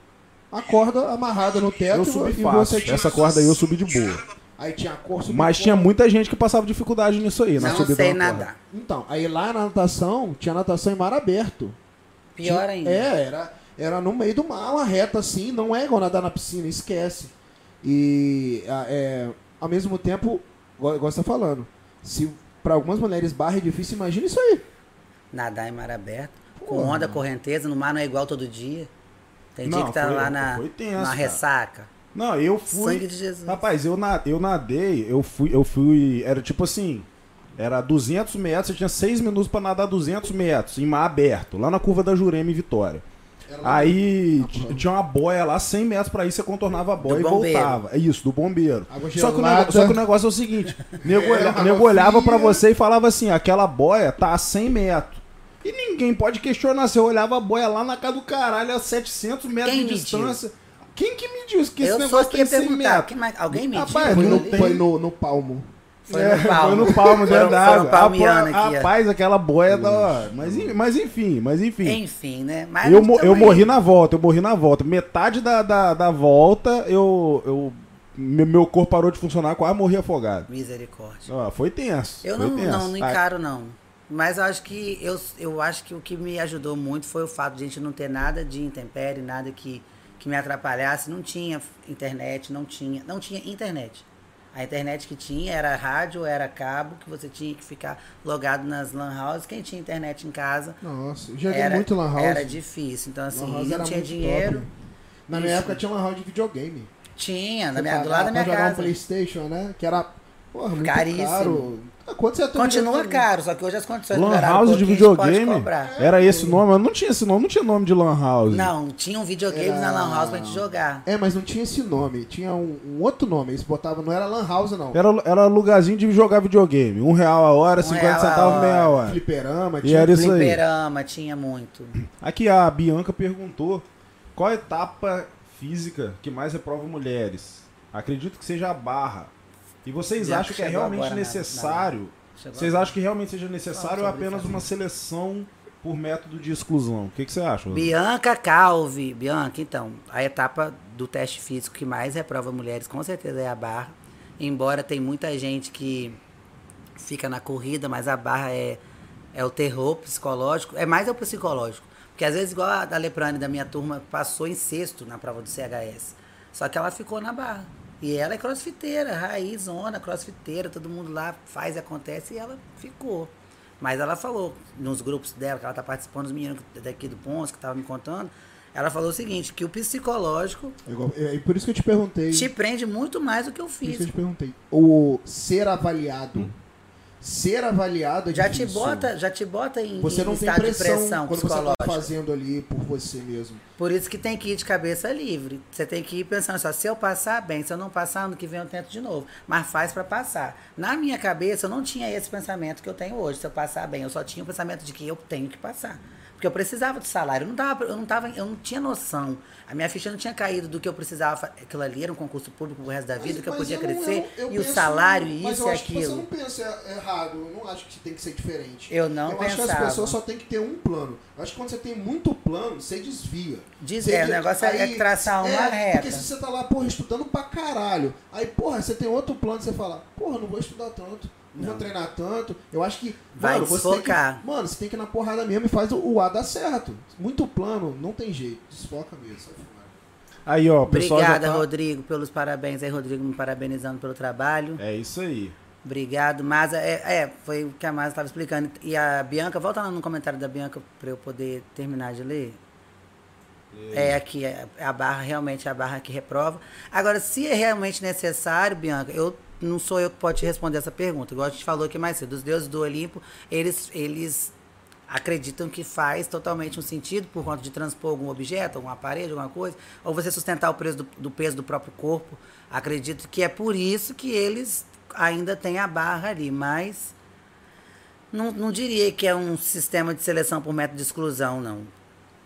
a corda amarrada no teto Eu subi e fácil. você tinha, Essa corda aí eu subi de boa. aí tinha a cor, Mas tinha corda. muita gente que passava dificuldade nisso aí, na Não subida sei na corda. nadar. Então, aí lá na natação, tinha natação em mar aberto. Pior Tinha- ainda. É, era, era no meio do mar, uma reta assim, não é igual nadar na piscina, esquece. E é, ao mesmo tempo, igual, você tá falando, se para algumas mulheres barra é difícil, imagina isso aí. Nadar em mar aberto. Com onda, correnteza, no mar não é igual todo dia. Tem dia Não, que tá foi- lá na, foi tenso, na cara. ressaca. Não, eu fui. Sangue de Jesus. Rapaz, eu, na, eu nadei, eu fui, eu fui. Era tipo assim. Era 200 metros, eu tinha 6 minutos pra nadar 200 metros, em mar aberto, lá na curva da Jurema em Vitória. Aí Ah, tinha uma boia lá, 100 metros pra ir, você contornava a boia Do e bombeiro. voltava. É isso, do bombeiro. Só que, o gelada. negócio, só que o negócio é o seguinte: nego, É, olha- água nego olhava pra você e falava assim: aquela boia tá a 100 metros. E ninguém pode questionar. Você olhava a boia lá na casa do caralho, a 700 metros Quem de mediu? distância. Quem que mediu isso? Que esse eu negócio tem ia 100 perguntar. metros. mais- alguém mediu? Rapaz, Foi não no, foi no, no palmo. Foi É, no palmo. Foi no palmo, Foram- palmiano aqui. Rapaz, aquela boia da hora. Mas, mas enfim, mas enfim. Enfim, né? Mas Eu, eu morri na volta, eu morri na volta. Metade da, da, da volta, eu, eu. Meu meu corpo parou de funcionar, quase morri afogado. Misericórdia. Ó, foi tenso. Eu foi não, tenso. não, não Ah, encaro, não. Mas eu acho que eu, eu acho que o que me ajudou muito foi o fato de a gente não ter nada de intempérie, nada que, que me atrapalhasse. Não tinha internet, não tinha. Não tinha internet. A internet que tinha era rádio, era cabo, que você tinha que ficar logado nas lan houses. Quem tinha internet em casa Nossa, joguei era, muito lan house. era difícil. Então, assim, não tinha dinheiro. Na minha Isso. época tinha lan house de videogame. Tinha, na minha, do lado da minha pra jogar um casa. Playstation, né? Que era, porra, muito Caríssimo. caro. Quanto você tem Continua videogame? caro, só que hoje as condições Lan um House de videogame? Era esse nome? Eu não tinha esse nome, não tinha nome de Lan House. Não, tinha um videogame Era- na Lan House pra gente jogar. É, mas não tinha esse nome. Tinha um, um outro nome. Eles botavam, não era Lan House, não. Era, era lugarzinho de jogar videogame. Um real a hora, Um 50 real a centavos hora. meia hora. Fliperama, E tinha. era isso aí. Fliperama, tinha muito. Aqui a Bianca perguntou qual a etapa física que mais reprova mulheres. Acredito que seja a barra. E vocês Bianca acham que é realmente agora na- necessário? Chegou Vocês agora. acham que realmente seja necessário ou apenas uma seleção por método de exclusão? O que, que você acha? Bianca Calvi. Bianca, então, a etapa do teste físico que mais reprova mulheres com certeza é a barra. Embora tem muita gente que fica na corrida, mas a barra é, é o terror psicológico. É mais é o psicológico. Porque às vezes, igual a da Leprane da minha turma, passou em sexto na prova do CHS. Só que ela ficou na barra. E ela é crossfiteira, raiz, zona, crossfiteira, todo mundo lá faz e acontece e ela ficou. Mas ela falou nos grupos dela, que ela tá participando, os meninos daqui do Pons, que estavam me contando, ela falou o seguinte, que o psicológico É igual- É, é por isso que eu te perguntei. te prende muito mais do que o Por isso que eu físico. te perguntei. O ser avaliado. Ser avaliado é Já te difícil. bota, já te bota em, Você em não tem estado pressão, de pressão quando você tá psicológica. fazendo ali por você mesmo. Por isso que tem que ir de cabeça livre. Você tem que ir pensando só, se eu passar, bem. Se eu não passar, ano que vem eu tento de novo. Mas faz pra passar. Na minha cabeça, eu não tinha esse pensamento que eu tenho hoje. Se eu passar bem, eu só tinha o pensamento de que eu tenho que passar. Porque eu precisava do salário. Eu não, tava, eu não, tava, eu não tinha noção. A minha ficha não tinha caído do que eu precisava. Aquilo ali era um concurso público pro resto da vida, que eu Mas- podia mas não- crescer. eu- eu e o penso- salário, e mas isso eu e acho que Você aquilo. não pensa errado. Eu não acho que tem que ser diferente. Eu não Eu acho que as pensava. pessoas só tem que ter um plano. Eu acho que quando você tem muito plano, você desvia. Diz- é, o negócio é- é traçar uma reta. Porque se você tá lá, porra, estudando pra caralho. Aí, porra, você tem outro plano, você fala, porra, não vou estudar tanto. Não, vou treinar tanto. Eu acho que. Vai mano, você tem que, desfocar. mano, você tem que ir na porrada mesmo e faz o, o A dar certo. Muito plano, não tem jeito. Desfoca mesmo. Aí, ó, pessoal Obrigada, tá... Rodrigo, pelos parabéns aí, Rodrigo, me parabenizando pelo trabalho. É isso aí. Obrigado, Masa. É, é, foi o que a Masa estava explicando. E a Bianca, volta lá no comentário da Bianca para eu poder terminar de ler. É aqui, é a barra, realmente é a barra que reprova. Agora, se é realmente necessário, Bianca, eu não sou eu que pode te responder essa pergunta. Igual a gente falou aqui mais cedo, os deuses do Olimpo, eles, eles acreditam que faz totalmente um sentido por conta de transpor algum objeto, algum aparelho, alguma coisa, ou você sustentar o peso do, do peso do próprio corpo. Acredito que é por isso que eles ainda têm a barra ali, mas não, não diria que é um sistema de seleção por método de exclusão, não.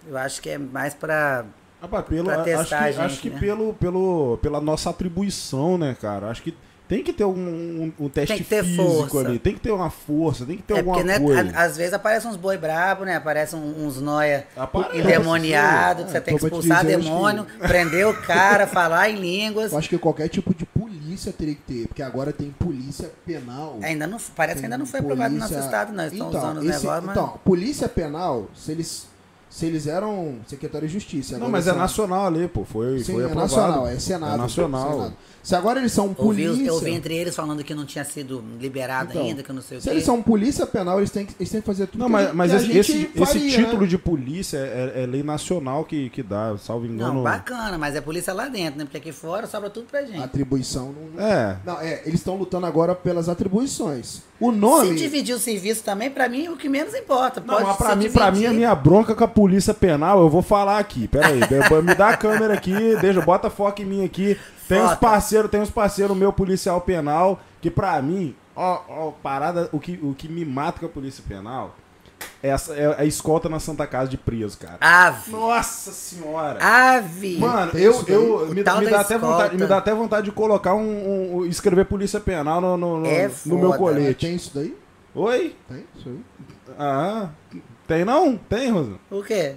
Eu acho que é mais para Rapaz, pelo, Pra acho testar que, a gente, acho que né? pelo, pelo, pela nossa atribuição, né, cara? Acho que tem que ter um, um, um teste Tem que ter físico força. ali, tem que ter uma força, tem que ter É alguma porque, né, coisa. a- às vezes aparecem uns boi brabo, né? Aparecem uns noia endemoniado, que você É, tem que expulsar demônio, prender o cara, falar em línguas. Eu acho que qualquer tipo de polícia teria que ter, porque agora tem polícia penal. Ainda não, parece que ainda não foi aprovado no nosso estado, não. Eles estão Então, usando os esse- negócios, mas. Então, polícia penal, se eles, se eles eram secretário de justiça. Não, mas é nacional ali, pô. Foi, Sim, foi é aprovado. nacional, é Senado. É nacional. Senado. Se agora eles são ouvi, polícia. eu ouvi entre eles falando que não tinha sido liberado Então, ainda, que eu não sei o Se quê. eles são polícia penal, eles têm que, eles têm que fazer tudo Não, que mas, a- mas que a esse, gente esse, esse faria, título né? de polícia é, é lei nacional que, que dá, salvo engano. Não, bacana, mas é polícia lá dentro, né? Porque aqui fora sobra tudo pra gente. Atribuição não. É. Não, é, eles estão lutando agora pelas atribuições. O nome. Se dividir o serviço também, pra mim, é o que menos importa. Não, Pode mas pra se mim, pra mim, a minha bronca com a polícia penal, eu vou falar aqui. Pera aí, me dá a câmera aqui, deixa, bota foco em mim aqui. Tem uns parceiros, tem uns parceiros meu policial penal, que pra mim, ó, ó, parada, o que, o que me mata com a polícia penal essa é a escolta na Santa Casa de preso, cara. Ave. Nossa senhora! Ave. Mano, eu, eu me, me dá até vontade, me dá até vontade de colocar um, um- escrever polícia penal no, no, no- É no meu colete. Tem isso daí? Oi? Tem isso aí? Ah, tem não? Tem, Rosa? O quê?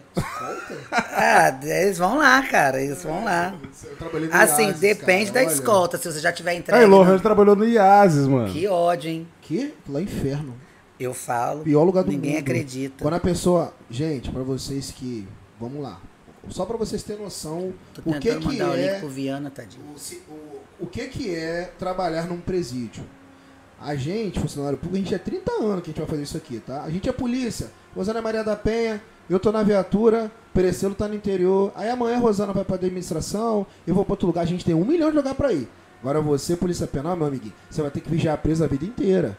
ah, eles vão lá, cara. Eles vão lá. Eu trabalhei no Assim, IASES, depende cara, da olha. escolta. Se você já tiver entregue. Aí, Lohan não- trabalhou no IASES, mano. Que ódio, hein? Que? Lá é inferno. Eu falo. Pior lugar do Ninguém mundo. acredita. Quando a pessoa. Gente, pra vocês que. Vamos lá. Só pra vocês terem noção Tô o que que mandar o link é. pro Viana, tadinho. O, o, o que que é trabalhar num presídio? A gente, funcionário público, a gente é 30 anos que a gente vai fazer isso aqui, tá? A gente é polícia. Rosana é Maria da Penha, eu tô na viatura, Perecelo tá no interior. Aí amanhã a Rosana vai pra administração, eu vou pra outro lugar, a gente tem um milhão de lugar pra ir. Agora você, polícia penal, meu amiguinho, você vai ter que vigiar preso a vida inteira.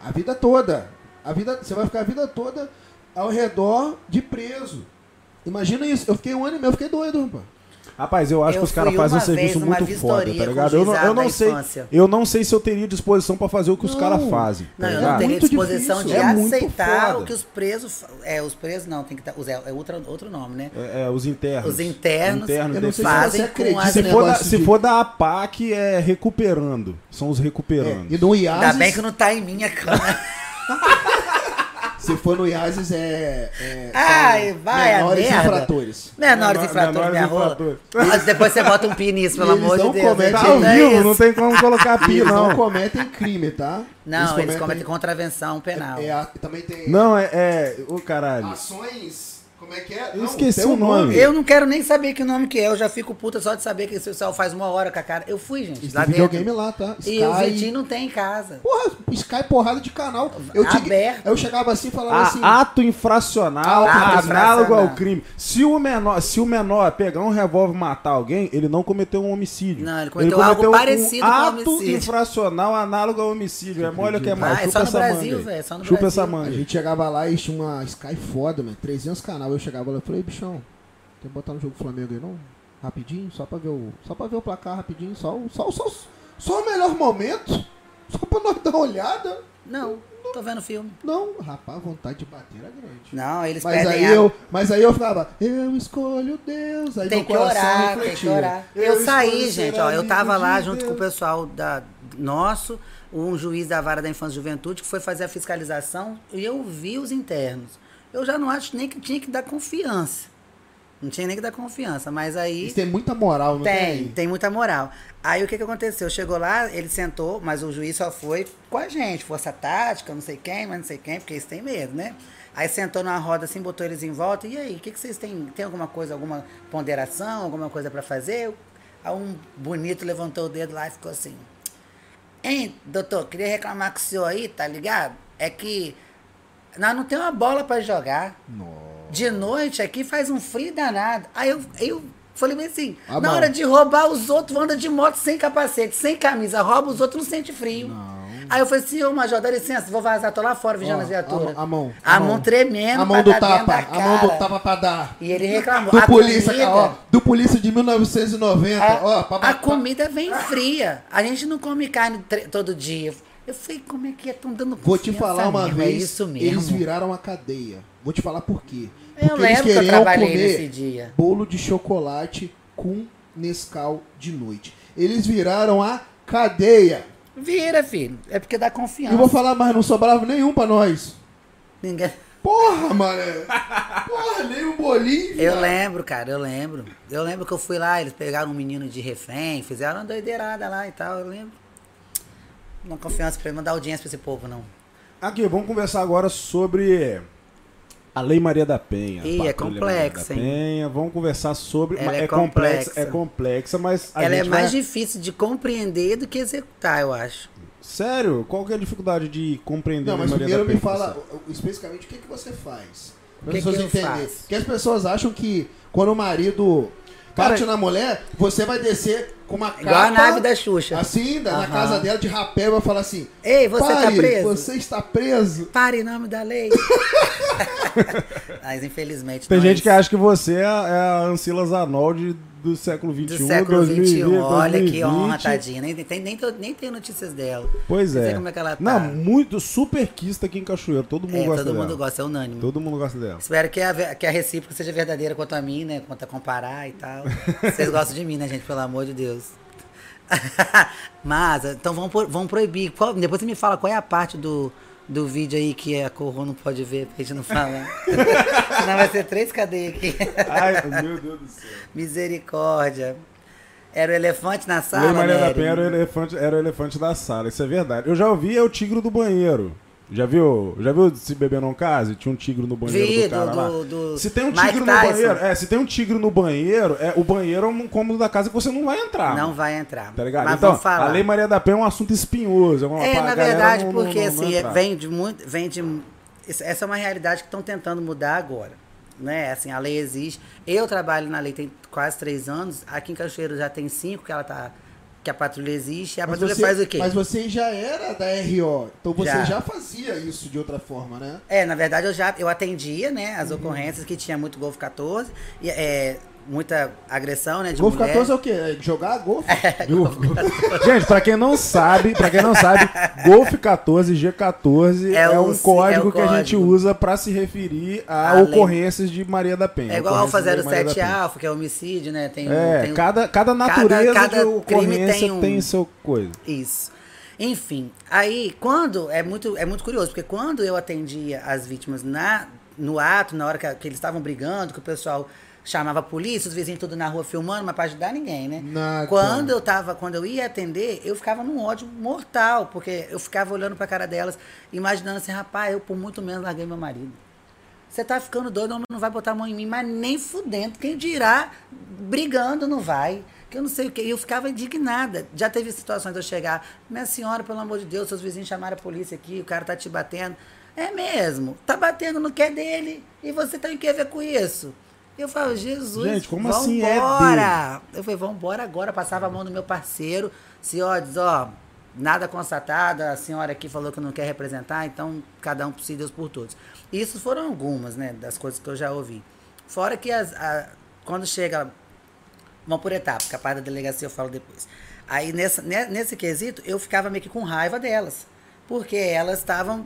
A vida toda. A vida, você vai ficar a vida toda ao redor de preso. Imagina isso. Eu fiquei um ano e meio, eu fiquei doido, rapaz. Rapaz, eu acho Eu que os caras fazem um serviço muito foda, tá ligado? Eu não, eu não sei, infância. eu não sei se eu teria disposição pra fazer o que os caras fazem, tá Não, eu ligado? não teria Muito disposição de difícil. É muito aceitar o que os presos. É, os presos não, tem que estar. É outro, outro nome, né? É, é, os internos. Os internos, Internos Eu não desse- sei se fazem você com as se, for da, se de- for da APAC, é recuperando. São os É, recuperando. e no IASES, Ainda bem que não tá em minha câmera. se for no IASES, é... é Ai, são vai, a menores merda. infratores. Menores Menor- infratores, minha rola. Mas depois você bota um pi nisso, pelo eles amor de não Deus. cometem- Tá ao é vivo, isso. não tem como colocar pi, Eles não não. cometem crime, tá? Não, eles cometem contravenção penal. É, a- também tem Não, é. é Ô, caralho. ações... Como é que é? Eu Não, esqueci um o nome. Eu não quero nem saber que nome que é, eu já fico puta só de saber que esse pessoal faz uma hora com a cara. Eu fui, gente, lá tem dentro. videogame lá, tá? E o Vitinho não tem em casa. Porra, Sky porrada de canal. Eu, Aberto. eu chegava assim e falava A- assim... ato infracional Ato análogo infracional. ao crime. Se o menor, se o menor pegar um revólver e matar alguém, ele não cometeu um homicídio. Não, ele cometeu algo parecido com um ato homicídio. infracional análogo ao homicídio. É mole ou que é mais? Ah, é só no Brasil, velho, só no Chupa Brasil. essa manga. A gente chegava lá e tinha uma Sky foda, mano. 300 canal. Eu chegava lá e falei, bichão, tem que botar no jogo do Flamengo aí não? Rapidinho, só pra ver o. Só pra ver o placar rapidinho, só, o- só, só, só o melhor momento. Só pra nós dar uma olhada. Não, tô vendo filme. Não, rapaz, a vontade de bater era grande. Não, eles Mas aí, a... eu, mas aí eu ficava, eu escolho Deus. Aí Tem que orar, tem que orar. Eu Eu, saí, gente, ó. Eu tava de lá junto com o Deus. pessoal da, nosso, um juiz da vara da infância e juventude, que foi fazer a fiscalização, e eu vi os internos. Eu já não acho nem que tinha que dar confiança. Não tinha nem que dar confiança, mas aí. Isso tem muita moral, não Tem, tem? tem muita moral. Aí o que, que aconteceu? Chegou lá, ele sentou, mas o juiz só foi com a gente, força tática, não sei quem, mas não sei quem, porque eles têm medo, né? Aí sentou numa roda assim, botou eles em volta. E aí, o que, que vocês têm? Tem alguma coisa, alguma ponderação, alguma coisa pra fazer? Aí um bonito levantou o dedo lá e ficou assim. Hein, doutor, queria reclamar com o senhor aí, tá ligado? É que nós não temos uma bola pra jogar. De noite aqui faz um frio danado. Aí eu, eu falei bem assim, Ah, na bom. hora de roubar os outros, anda de moto sem capacete, sem camisa, rouba os outros, não sente frio. Aí eu falei assim, ô Major, dá licença, vou vazar, tô lá fora vigiando Ó, as viaturas. a mão, A, a mão, mão. tremendo. A mão do tapa, a mão do tapa pra dar. E ele reclamou. Do a polícia, comida, ó, do polícia de 1990, a, ó, pra, a pra- comida vem fria. A gente não come carne todo dia. Eu falei, como é que é? Estão dando Vou te falar uma mesmo, vez, É isso mesmo. eles viraram a cadeia. Vou te falar por quê. Eu Porque eles lembro que eu queriam trabalhei comer nesse dia. bolo de chocolate com Nescau de noite. Eles viraram a cadeia. Vira, filho. É porque dá E confiança. vou falar mais, não sobrava nenhum pra nós. Ninguém... Porra, mané. Porra, nem um bolinho. Eu viado. lembro, cara, eu lembro. Eu lembro que eu fui lá, eles pegaram um menino de refém, fizeram uma doideirada lá e tal, eu lembro. Uma confiança pra ele, não dar audiência pra esse povo, não. Aqui, vamos conversar agora sobre a Lei Maria da Penha. Ih, é complexa, Maria da hein? Penha. Vamos conversar sobre. Ela é, é complexa, complexa. é complexa, mas a Ela é mais vai- difícil de compreender do que executar, eu acho. Sério? Qual que é a dificuldade de compreender Não, a Lei mas Maria primeiro me fala uh, especificamente o que, que você faz. Para Que as pessoas que entenderem. Porque as pessoas acham que quando o marido Cara, bate na mulher, você vai descer com uma capa. Igual a nave da Xuxa. Assim, da- na Aham. casa dela, de rapé, vai falar assim: Ei, você tá Pare, preso? Você está preso. Pare em nome da lei. Mas infelizmente Tem não é gente isso. que acha que você é a, é a Ancila Zanoldi do século XXI. do século XXI. 2020, Olha que 2020. honra, tadinha. Nem, tem, nem, nem tenho notícias dela. Pois Não é. sei como é que ela tá. Não, muito super quista aqui em Cachoeiro. Todo mundo É, gosta todo dela. mundo gosta, é unânime. Todo mundo gosta dela. Espero que a, que a recíproca seja verdadeira quanto a mim, né? Quanto a comparar e tal. Vocês gostam de mim, né, gente? Pelo amor de Deus. Mas, então vamos, vamos proibir. Qual- depois você me fala qual é a parte do, do vídeo aí que a Corro não pode ver pra gente não falar. Senão vai ser três cadeias aqui. Ai, meu Deus do céu. Misericórdia. Era o elefante na sala, Lei Maria da? Penha era o, elefante, era o elefante da sala, isso é verdade. Eu já ouvi é o tigre do banheiro. Já viu? Já viu se beber não case? Tinha um tigre no banheiro Vi, do cara do- lá. do- do se tem um Mike tigre no Tyson. banheiro, é, se tem um tigre no banheiro, é, o banheiro é um cômodo da casa que você não vai entrar. Não vai entrar. Tá ligado? Mas então, vamos falar. a Lei Maria da Penha é um assunto espinhoso. É, uma, É, na verdade, não- porque não- não assim, entrar. vem de muito. Vem de, essa é uma realidade que estão tentando mudar agora. Né? Assim, a lei existe. Eu trabalho na lei tem quase três anos. Aqui em Cachoeiro já tem cinco que ela tá. Que a patrulha existe. A Mas patrulha você, faz o quê? mas você já era da RO, então você já. Já. fazia isso de outra forma, né? É, na verdade eu já eu atendia, né, Uhum. as ocorrências que tinha muito Golfo 14, e, é, muita agressão, né, de Golf mulher. 14 é o quê? É jogar golfe? Golf- Gente, pra quem não sabe, para quem não sabe, Golf 14 G14 é, É o- um código é o que a gente usa pra se referir a, A lei. ocorrências de Maria da Penha. É igual a Alfa ocorrências da Maria da 07 Penha. Alfa, que é homicídio, né? Tem, É, tem cada, cada natureza cada de crime ocorrência tem tem, um- seu coisa. Isso. Enfim, aí quando é muito é muito curioso, porque quando eu atendia as vítimas na no ato, na hora que, que eles estavam brigando, que o pessoal chamava a polícia, os vizinhos tudo na rua filmando, mas para ajudar ninguém, né? Nada. Quando eu tava, quando eu ia atender, eu ficava num ódio mortal, porque eu ficava olhando pra cara delas, imaginando assim, rapaz, eu por muito menos larguei meu marido. Você tá ficando doido, homem não vai botar a mão em mim, mas nem fudendo. Quem dirá, brigando não vai. Que eu não sei o que. E eu ficava indignada. Já teve situações de eu chegar, minha senhora, pelo amor de Deus, seus vizinhos chamaram a polícia aqui, o cara tá te batendo. É mesmo, tá batendo no que é dele. E você tem o que a ver com isso? Eu falo, Jesus, Gente, como assim é vambora. Eu falei, vambora agora. Passava a mão no meu parceiro. Se, ó, diz, ó, nada constatado, a senhora aqui falou que não quer representar, então cada um por si, Deus por todos. Isso foram algumas, né, das coisas que eu já ouvi. Fora que as, a- quando chega, vamos por etapas, que a parte da delegacia eu falo depois. Aí nessa, ne- nesse quesito, eu ficava meio que com raiva delas. Porque elas estavam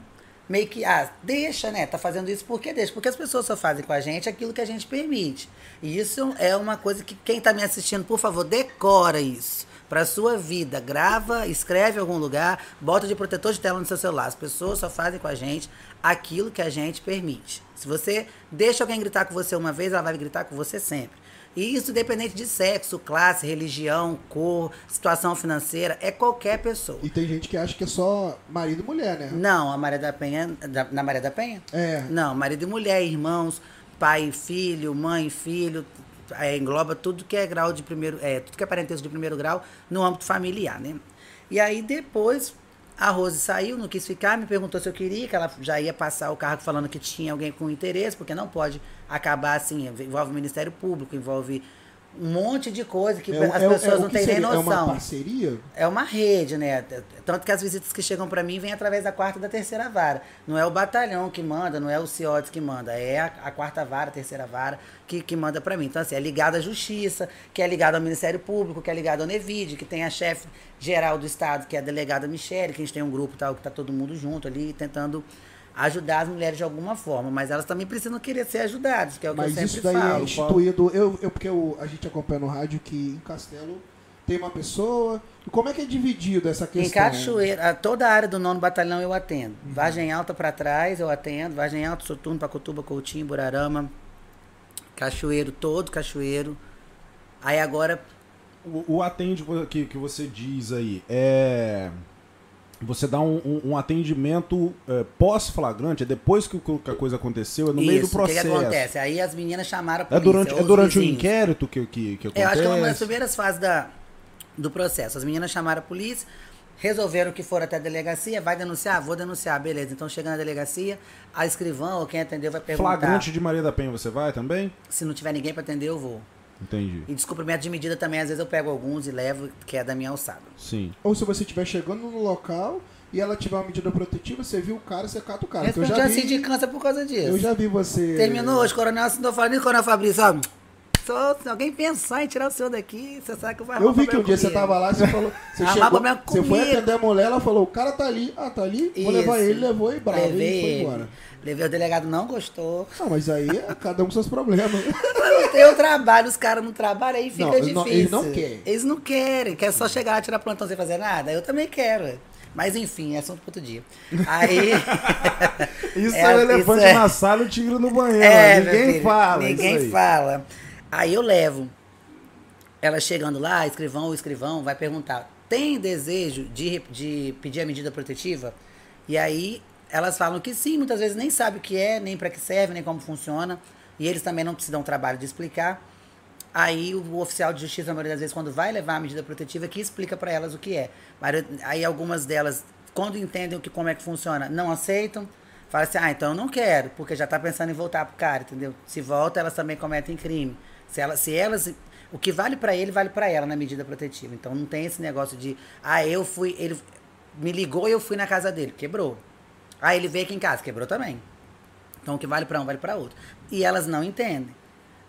meio que, ah, deixa, né? Tá fazendo isso porque deixa. Porque as pessoas só fazem com a gente aquilo que a gente permite. E isso é uma coisa que quem tá me assistindo, por favor, decora isso. Pra sua vida, grava, escreve em algum lugar, bota de protetor de tela no seu celular. As pessoas só fazem com a gente aquilo que a gente permite. Se você deixa alguém gritar com você uma vez, ela vai gritar com você sempre. E isso independente de sexo, classe, religião, cor, situação financeira, é qualquer pessoa. E tem gente que acha que é só marido e mulher, né? Não, a Maria da Penha. da- na Maria da Penha? É. Não, marido e mulher, irmãos, pai e filho, mãe e filho, é, engloba tudo que é grau de primeiro. É, tudo que é parentesco de primeiro grau no âmbito familiar, né? E aí depois a Rose saiu, não quis ficar, me perguntou se eu queria, que ela já ia passar o cargo falando que tinha alguém com interesse, porque não pode acabar assim, envolve o Ministério Público, envolve um monte de coisa que É, as é- pessoas é- não têm nem seria? É uma noção. parceria? É uma rede, né? Tanto que as visitas que chegam para mim vêm através da quarta e da terceira vara. Não é o batalhão que manda, não é o CIODES que manda, é a, a quarta vara, a terceira vara que, que manda para mim. Então, assim, é ligado à Justiça, que é ligado ao Ministério Público, que é ligado ao NEVID, que tem a chefe geral do Estado, que é a delegada Michele, que a gente tem um grupo tal, que tá todo mundo junto ali, tentando ajudar as mulheres de alguma forma. Mas elas também precisam querer ser ajudadas, que é o que Mas eu sempre isso daí é falo. instituído. Eu, eu, porque eu- a gente acompanha no rádio que em Castelo tem uma pessoa. E como é que é dividido essa questão? Em Cachoeira, a- toda a área do nono batalhão eu atendo. Uhum. Vargem Alta para trás eu atendo. Vargem Alta, Soturno, Pacotuba, Coutinho, Burarama. Cachoeiro, todo Cachoeiro. Aí agora, O, o atende que, que você diz aí é. Você dá um, um- um atendimento é, pós-flagrante, é depois que, o- que a coisa aconteceu, é no meio do isso, o que, que processo. acontece? Aí as meninas chamaram a É polícia. durante, é durante o inquérito que, que, que acontece? Eu acho que é uma das primeiras fases da, do processo. As meninas chamaram a polícia, resolveram que foram até a delegacia, vai denunciar? Vou denunciar, beleza. Então chega na delegacia, a escrivã ou quem atendeu vai perguntar. Flagrante de Maria da Penha você vai também? Se não tiver ninguém para atender, eu vou. Entendi. E descumprimento de medida também, às vezes eu pego alguns e levo, que é da minha alçada. Sim. Ou se você estiver chegando no local e ela tiver uma medida protetiva, você viu o cara, você cata o cara. Porque Eu já, assim de vi, câncer por causa disso. eu já vi você. Terminou hoje, coronel, assinou falando, coronel Fabrício, ó. Só, se alguém pensar em tirar o senhor daqui, você sabe que eu vou Eu vi que um dia você tava lá, você falou. Você, chegou, você foi atender a mulher, ela falou: o cara tá ali, ah, tá ali, vou Isso. levar ele, levou e bravo, Levei e foi embora. Levei, o delegado não gostou. Não, mas aí é cada um com seus problemas. Eu trabalho, os caras não trabalham, aí fica Não, difícil. não, eles não querem. Eles não querem, quer só chegar lá, tirar plantão sem fazer nada. Eu também quero. Mas enfim, é assunto para outro dia. Aí. Isso É, é, o elefante é. na sala e o tigre no banheiro. É, meu Ninguém filho, fala. Ninguém isso aí. fala. Aí eu levo. Ela chegando lá, escrivão ou escrivão, vai perguntar: tem desejo de, de pedir a medida protetiva? E aí elas falam que sim, muitas vezes nem sabe o que é, nem para que serve, nem como funciona. E eles também não precisam trabalho de explicar. Aí o oficial de justiça, na maioria das vezes, quando vai levar a medida protetiva, que explica para elas o que é. Aí algumas delas, quando entendem o que, como é que funciona, não aceitam. Fala assim, ah, então eu não quero, porque já tá pensando em voltar pro cara, entendeu? Se volta, elas também cometem crime. Se, ela, se elas. O que vale para ele, vale para ela na medida protetiva. Então não tem esse negócio de, ah, eu fui. Ele me ligou e eu fui na casa dele. Quebrou. Aí ele veio aqui em casa, quebrou também. Então o que vale para um, vale para outro. E elas não entendem.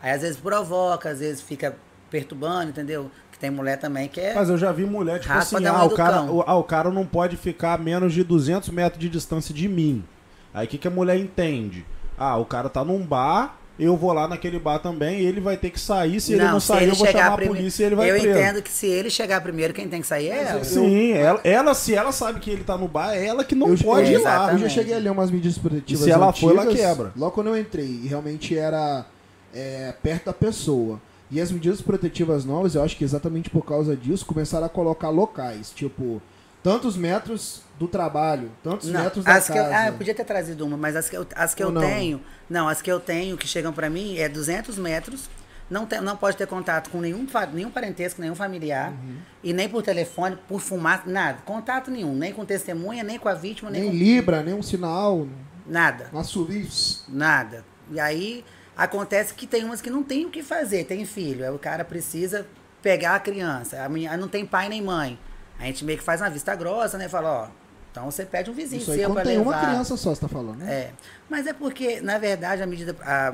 Aí às vezes provoca, às vezes fica perturbando, entendeu? Que tem mulher também que é. Mas eu já vi mulher, tipo assim, ah o, cara, o, ah, o cara não pode ficar a menos de 200 metros de distância de mim. Aí o que, que a mulher entende? Ah, o cara tá num bar, eu vou lá naquele bar também, ele vai ter que sair, se ele não se sair ele eu vou chamar a polícia e ele vai Eu preso. entendo que se ele chegar primeiro, quem tem que sair é ela. Sim, ela, ela, se ela sabe que ele tá no bar, é ela que não Eu- pode ir lá. Eu já cheguei a ler umas medidas protetivas. E se ela for, ela antigas, quebra. Logo quando eu entrei, e realmente era é, perto da pessoa. E as medidas protetivas novas, eu acho que exatamente por causa disso, começaram a colocar locais. Tipo, tantos metros do trabalho, tantos Não, metros da as que eu, casa. ah, eu podia ter trazido uma, mas as que eu, as que Ou eu não? tenho, não, as que eu tenho que chegam pra mim é 200 metros, não, tem, não pode ter contato com nenhum, nenhum parentesco, nenhum familiar, Uhum. e nem por telefone, por fumar, nada, contato nenhum, nem com testemunha, nem com a vítima, nem, Nem com libra, nem um sinal, nada, assovio. nada. E aí acontece que tem umas que não tem o que fazer, tem filho, aí o cara precisa pegar a criança, a menina não tem pai nem mãe. A gente meio que faz uma vista grossa, né? Fala, ó, então você pede um vizinho Isso aí seu tem levar. uma criança só, você tá falando, né? É, mas é porque, na verdade, a medida. A,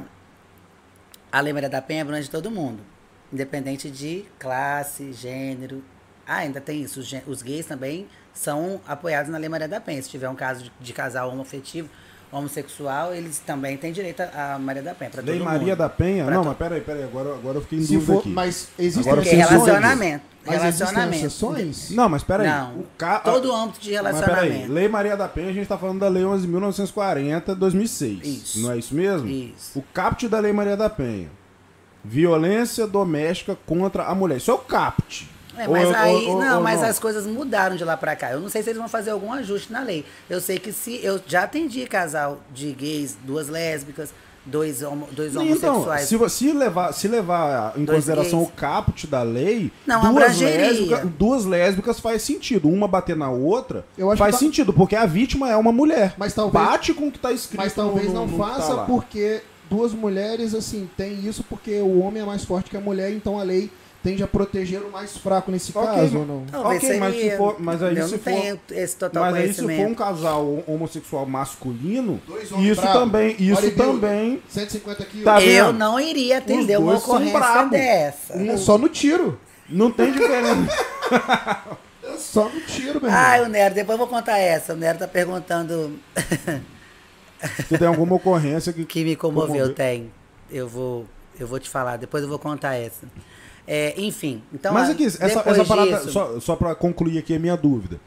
a Lei Maria da Penha abrange todo mundo. Independente de classe, gênero. Ah, ainda tem isso. Os gays também são apoiados na Lei Maria da Penha. Se tiver um caso de, de casal homoafetivo, homossexual, eles também têm direito à Maria da Penha. Pra Lei todo Maria mundo. da Penha? Pra não, to- mas peraí, peraí, agora, agora eu fiquei em Se dúvida for, aqui. mas existem Agora relacionamento. Mas existem relacionamento. exceções? Não, mas peraí. Não. O ca... Todo âmbito de Mas relacionamento. peraí, Lei Maria da Penha, a gente tá falando da Lei 11.940, 2006. Isso. Não é isso mesmo? Isso. O caput da Lei Maria da Penha. Violência doméstica contra a mulher. Isso é o caput. É, mas ou- aí, ou- não, ou mas as coisas mudaram de lá pra cá. Eu não sei se eles vão fazer algum ajuste na lei. Eu sei que se eu já atendi casal de gays, duas lésbicas, dois, homo, dois Então, homossexuais. se, vo- se levar, se levar em Dois consideração gays. o caput da lei, Não, duas, lésbicas, duas lésbicas faz sentido. Uma bater na outra Eu acho faz que tá- sentido, porque a vítima é uma mulher. Mas talvez- Bate com o que tá escrito Mas talvez no- não no tá faça lá. porque duas mulheres, assim, tem isso porque o homem é mais forte que a mulher, então a lei tende a proteger o mais fraco nesse Ok, caso ou não? Talvez Ok, mas se for- mas aí eu se não for- esse total Mas aí se for um casal homossexual masculino, Dois homens isso bravos, também, isso bodybuilder, também 150 quilos. Tá eu vendo? não iria atender uma ocorrência dessa. É só no tiro. não tem diferença. É só no tiro, meu Ai, irmão. o Nero, depois eu vou contar essa. O Nero tá perguntando Se tem alguma ocorrência que que me comoveu, Comoveu. tem. Eu vou, eu vou te falar, depois eu vou contar essa. É, enfim, então. Mas aqui, essa, essa parada, disso, só, só pra concluir aqui a minha dúvida.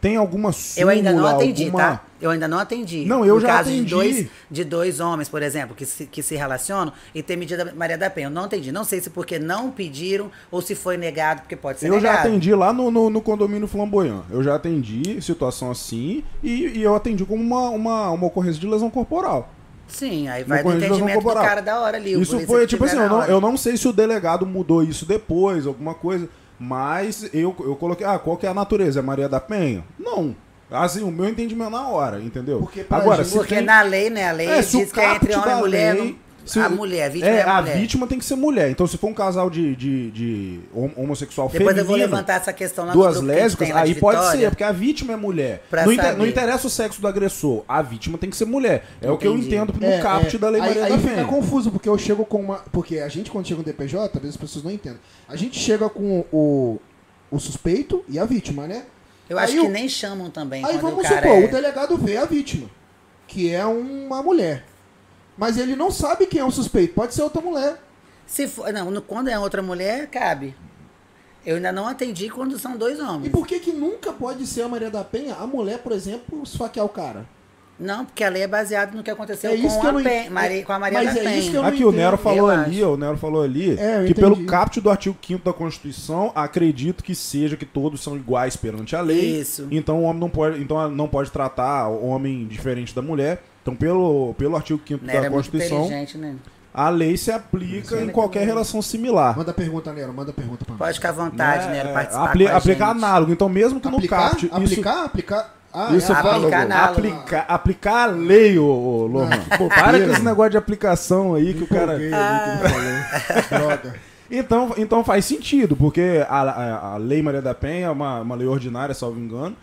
Tem alguma súmula, Eu ainda não atendi, alguma... tá? Eu ainda não atendi. Não, eu no já caso atendi. De dois, de dois homens, por exemplo, que se, que se relacionam e tem medida Maria da Penha. Eu não atendi. Não sei se porque não pediram ou se foi negado, porque pode ser Eu já negado. atendi lá no, no, no condomínio Flamboyant. Eu já atendi situação assim e, e eu atendi como uma, uma, uma ocorrência de lesão corporal. Sim, aí vai do entendimento do corporal. cara da hora ali. Isso foi, tipo assim, eu não, eu não sei se o delegado mudou isso depois, alguma coisa, mas eu, eu coloquei, ah, qual que é a natureza? É Maria da Penha? Não. Assim, o meu entendimento na hora, entendeu? Porque Agora, gente- se Porque tem- na lei, né? A lei É, diz que é entre homem e mulher. lei- não- se a mulher, a vítima é, é, a a mulher. vítima tem que ser mulher. Então, se for um casal de, de, de hom- homossexual Depois eu vou feminino, levantar essa questão lá duas que lésbicas, aí pode Vitória. ser, porque a vítima é mulher. Não, inter- não interessa o sexo do agressor, a vítima tem que ser mulher. É o que eu Entendi. entendo no É, caput é. da Lei aí, Maria aí da fica Penha. confuso, porque eu chego com uma. Porque a gente, quando chega no DPJ, às vezes as pessoas não entendem. A gente chega com o, o suspeito e a vítima, né? Eu acho Aí que o- nem chamam também Aí vamos o cara supor, é... o delegado vê a vítima, que é uma mulher. Mas ele não sabe quem é o suspeito, pode ser outra mulher. Se for, não, no- quando é outra mulher, cabe. Eu ainda não atendi quando são dois E homens. por que que nunca pode ser a Maria da Penha, a mulher, por exemplo, esfaquear o cara? Não, porque a lei é baseada no que aconteceu É isso com, que a não Maria, com a Maria Mas da é Penha. isso que eu não Aqui, o Nero falou eu ali, acho. o Nero falou ali, É, que entendi. pelo caput do artigo 5 da Constituição, acredito que seja que todos são iguais perante a lei. Isso. Então o homem não pode, então não pode tratar o homem diferente da mulher. Então pelo, pelo artigo 5 Nero da é Constituição, né? a lei se aplica Sim. em qualquer relação similar. Manda pergunta, Nero, manda pergunta pra nós. Pode ficar à vontade, Né? Nero, É, participar apli- com a aplicar gente. análogo. Então mesmo que no Aplicar? caput isso aplicar? Aplicar? Ah, Isso é eu falo, aplicar análogo. aplicar, aplicar a lei, ô, ô Lohan. Pô, para com esse negócio de aplicação aí que o cara. Empolguei ali que ele falou. Droga. Então, então faz sentido, porque a, a, a Lei Maria da Penha é uma, uma lei ordinária, salvo engano,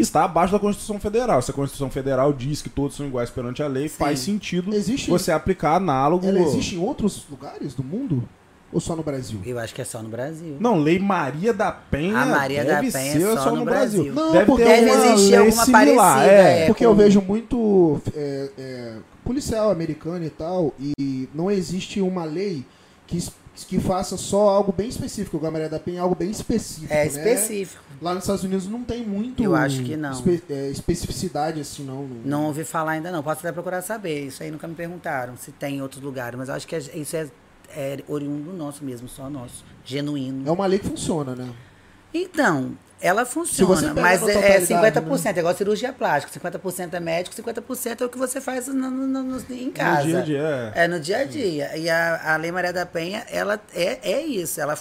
está abaixo da Constituição Federal. Se a Constituição Federal diz que todos são iguais perante a lei, Sim. faz sentido Existe- você aplicar análogo. Ela existe em outros lugares do mundo? Ou só no Brasil? Eu acho que é só no Brasil. Não, Lei Maria da Penha. A Maria da deve Penha ser é só no Brasil. Não, deve porque deve alguma existir lei alguma similar. parecida, é. é. Porque com- eu vejo muito é, é, policial americano e tal, e não existe uma lei que, que faça só algo bem específico. O Maria da Penha é algo bem específico. É né? Lá nos Estados Unidos não tem muito Eu acho que não. espe- é, especificidade assim, não. não. Não ouvi falar ainda não. Posso até procurar saber. Isso aí nunca me perguntaram se tem em outros lugares. Mas eu acho que é- isso é, é oriundo nosso mesmo, só nosso. Genuíno. É uma lei que funciona, né? Então, ela funciona, mas é, é totalidade, 50%, é igual cirurgia plástica. 50% é médico, 50% é o que você faz no, no- no- no- em casa. No dia a dia, é. É, no dia a dia. E a, a Lei Maria da Penha, ela é, é isso. Ela,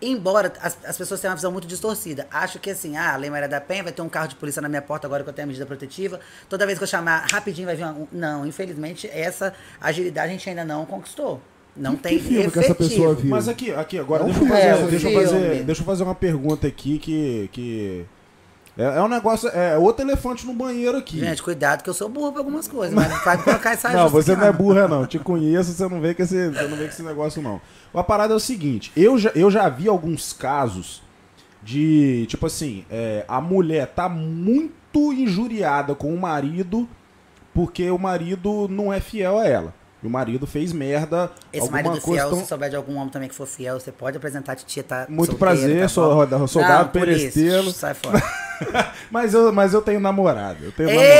embora as, as pessoas tenham uma visão muito distorcida. Acho que assim, ah, a Lei Maria da Penha vai ter um carro de polícia na minha porta agora que eu tenho a medida protetiva. Toda vez que eu chamar, rapidinho vai vir uma... Não, infelizmente, essa agilidade a gente ainda não conquistou. Não Que- tem que filme que essa efetivo. pessoa viu? Mas aqui, aqui agora, deixa, eu fazer, é deixa, eu fazer, deixa eu fazer uma pergunta aqui que. que é, é um negócio. É outro elefante no banheiro aqui. Gente, cuidado que eu sou burro pra algumas coisas, mas vai colocar essa não, você não é burra, não. Te conheço, você não vê com esse, você não vê com esse negócio, não. A parada é o seguinte: eu já, eu já vi alguns casos de, tipo assim, é, a mulher tá muito injuriada com o marido porque o marido não é fiel a ela. E o marido fez merda. Esse marido coisa fiel, tão- se souber de algum homem também que for fiel, você pode apresentar a titia, tá? Muito solteiro, prazer, tá sou bom? soldado Não, Perestelo. Sai fora. Mas eu, mas eu tenho namorado. Eu tenho namorado.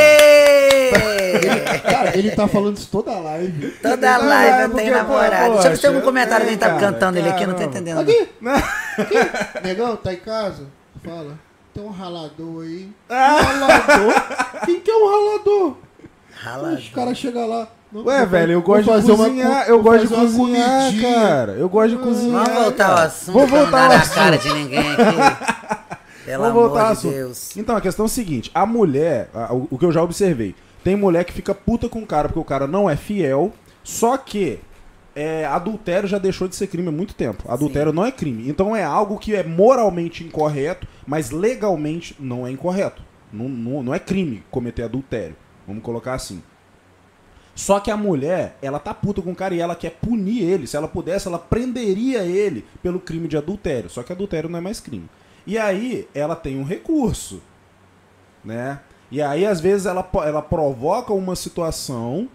Cara, ele tá falando isso toda a live. Toda Não, live é eu porque, tenho namorado. Deixa eu ver se tem algum comentário é, alguém tá cara, cantando ele aqui, não tô entendendo. Aqui! Aqui! Negão, tá em casa? Fala. Tem um ralador aí. Ah. Um ralador? Quem que é um ralador? Rala. Os caras chegam lá. Não, Ué, velho, eu gosto de uma cozinhar. co- eu gosto de uma cozinhar, comidinha. cara. Eu gosto de cozinhar. Vamos voltar ao assunto, Vou pra não voltar dar assunto. cara de ninguém aqui. Pelo Vamos voltar amor de assunto. Deus. Então, a questão é a seguinte: a mulher, a- o, o que eu já observei, tem mulher que fica puta com o cara porque o cara não é fiel. Só que é, adultério já deixou de ser crime há muito tempo. Adultério não é crime. Então é algo que é moralmente incorreto, mas legalmente não é incorreto. Não, não, não é crime cometer adultério. Vamos colocar assim. Só que a mulher, ela tá puta com o cara e ela quer punir ele. Se ela pudesse, ela prenderia ele pelo crime de adultério. Só que adultério não é mais crime. E aí, ela tem um recurso, né? E aí, às vezes, ela, ela provoca uma situação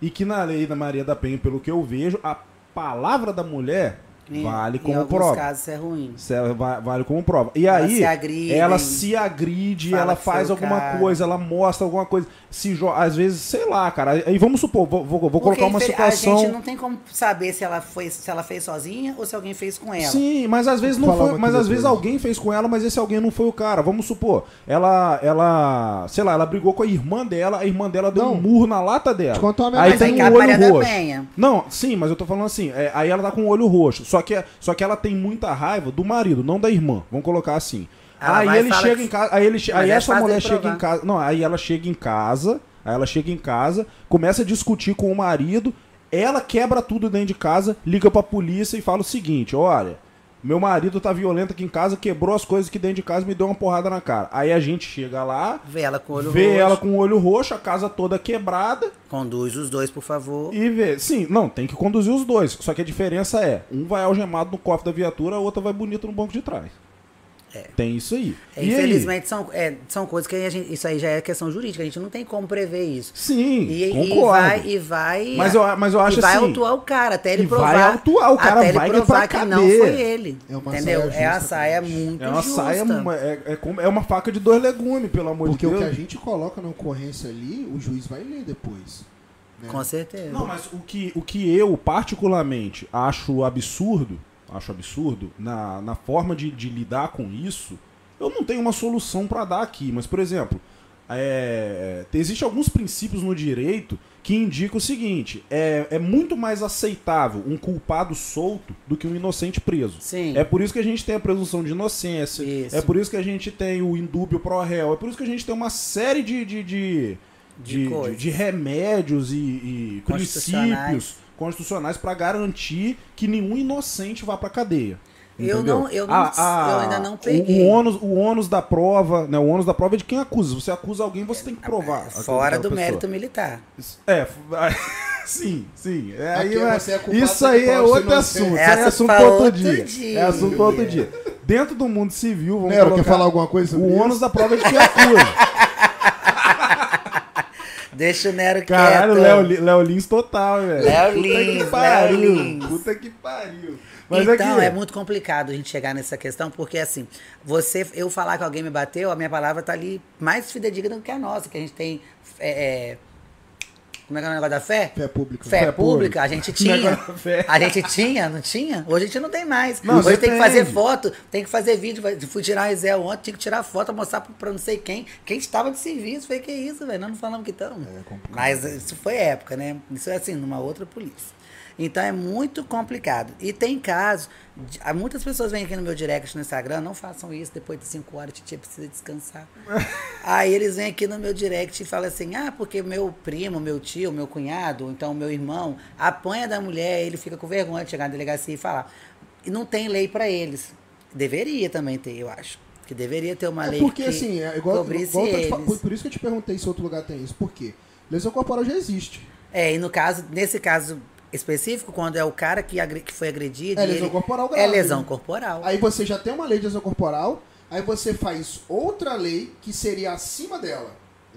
e que na lei da Maria da Penha, pelo que eu vejo, a palavra da mulher Em- vale em como alguns prova. casos isso é ruim. Va- Vale como prova. E Ela aí, se agride, ela se agride, ela faz alguma cara. coisa, ela mostra alguma coisa. Se jo- Às vezes, sei lá, cara. Aí vamos supor, vou, vou, Porque colocar uma situação. A gente não tem como saber se ela, foi, se ela fez sozinha ou se alguém fez com ela. Sim, mas às vezes não foi. Mas às vezes alguém fez com ela, mas esse alguém não foi o cara. Vamos supor, ela, ela, sei lá, ela brigou com a irmã dela, a irmã dela deu Não. um murro na lata dela. Aí tem aí um olho roxo. Penha. Não, sim, mas eu tô falando assim, é, aí ela tá com o olho roxo. Só que, só que ela tem muita raiva do marido, não da irmã. Vamos colocar assim. Ela aí ele chega que- em casa, aí, ele, Mas aí é essa mulher chega provar. em casa. Não, aí ela chega em casa, aí ela chega em casa, começa a discutir com o marido, ela quebra tudo dentro de casa, liga pra polícia e fala o seguinte: olha. Meu marido tá violento aqui em casa, quebrou as coisas aqui dentro de casa e me deu uma porrada na cara. Aí a gente chega lá, Vê ela com o olho vê roxo. ela com o olho roxo, a casa toda quebrada, Conduz os dois, por favor. e vê. Sim, não, tem que conduzir os dois. Só que a diferença é: um vai algemado no cofre da viatura, a outra vai bonito no banco de trás. É. Tem isso aí. É, E aí? infelizmente, são, é, são coisas que a gente, isso aí já é questão jurídica, a gente não tem como prever isso. Sim, E, e concordo. vai, e vai. Mas eu- mas eu acho e vai assim, autuar o cara, até ele e vai provar. autuar, o cara até ele vai provar pra que não foi ele. É uma entendeu? saia é a justa, saia gente. muito É uma justa. saia, é, é, como- é uma faca de dois legumes, pelo amor Porque de o Deus. que a gente coloca na ocorrência ali, o juiz vai ler depois. né? Com certeza. Não, mas o que, o que eu, particularmente, acho absurdo, acho absurdo, na, na forma de, de lidar com isso, eu não tenho uma solução pra dar aqui. Mas, por exemplo, é, existem alguns princípios no direito que indicam o seguinte: é, é muito mais aceitável um culpado solto do que um inocente preso. Sim. É por isso que a gente tem a presunção de inocência. Isso. É por isso que a gente tem o indúbio pro réu. É por isso que a gente tem uma série de, de, de, De de, de- remédios e, e princípios constitucionais para garantir que nenhum inocente vá pra cadeia. Eu não- eu não- A- a- eu ainda não peguei. O, ônus, o ônus da prova, né? O ônus da prova é de quem acusa. Você acusa alguém, você tem que provar. aquela- Fora do pessoa. mérito militar. É, sim, sim. É, aí você é culpado, isso aí é outro assunto. é Essa assunto para outro outro dia. dia. É assunto para outro dia. Dentro do mundo civil, vamos Nero, colocar quer falar alguma coisa sobre o isso? ônus da prova é de quem acusa. Deixa o Nero Caralho, quieto. Li- Léo Lins total, velho. Léo Puta Lins, que pariu. Léo Lins. Puta que pariu. Mas então, aqui, é muito complicado a gente chegar nessa questão, porque assim, você, eu falar que alguém me bateu, a minha palavra tá ali mais fidedigna do que a nossa, que a gente tem. é, é, como é que é o negócio da fé? Fé pública. Fé, Fé pública, a gente tinha. A gente tinha, não tinha? Hoje a gente não tem mais. Não, Hoje tem que fazer foto, tem que fazer vídeo. Fui tirar a Zé ontem, tinha que tirar foto, mostrar pra, não sei quem. Quem estava de serviço, foi que isso, velho. Nós não falamos que estamos. É. Mas isso foi época, né? Isso é assim, numa outra polícia. Então é muito complicado. E tem casos. há muitas pessoas vêm aqui no meu direct no Instagram, não façam isso depois de 5 horas, titia precisa descansar. Aí eles vêm aqui no meu direct e falam assim: ah, porque meu primo, meu tio, meu cunhado, então meu irmão, apanha da mulher, ele fica com vergonha de chegar na delegacia e falar. E não tem lei para eles. Deveria também ter, eu acho. Que deveria ter uma É lei porque que assim, é igual, cobrisse igual te eles. por isso que eu te perguntei se outro lugar tem isso. Por quê? Lesão corporal já existe. É, e no caso, nesse caso específico, quando é o cara que, que foi agredido. É e lesão ele- corporal É grave. lesão corporal. Aí você já tem uma lei de lesão corporal, aí você faz outra lei que seria acima dela.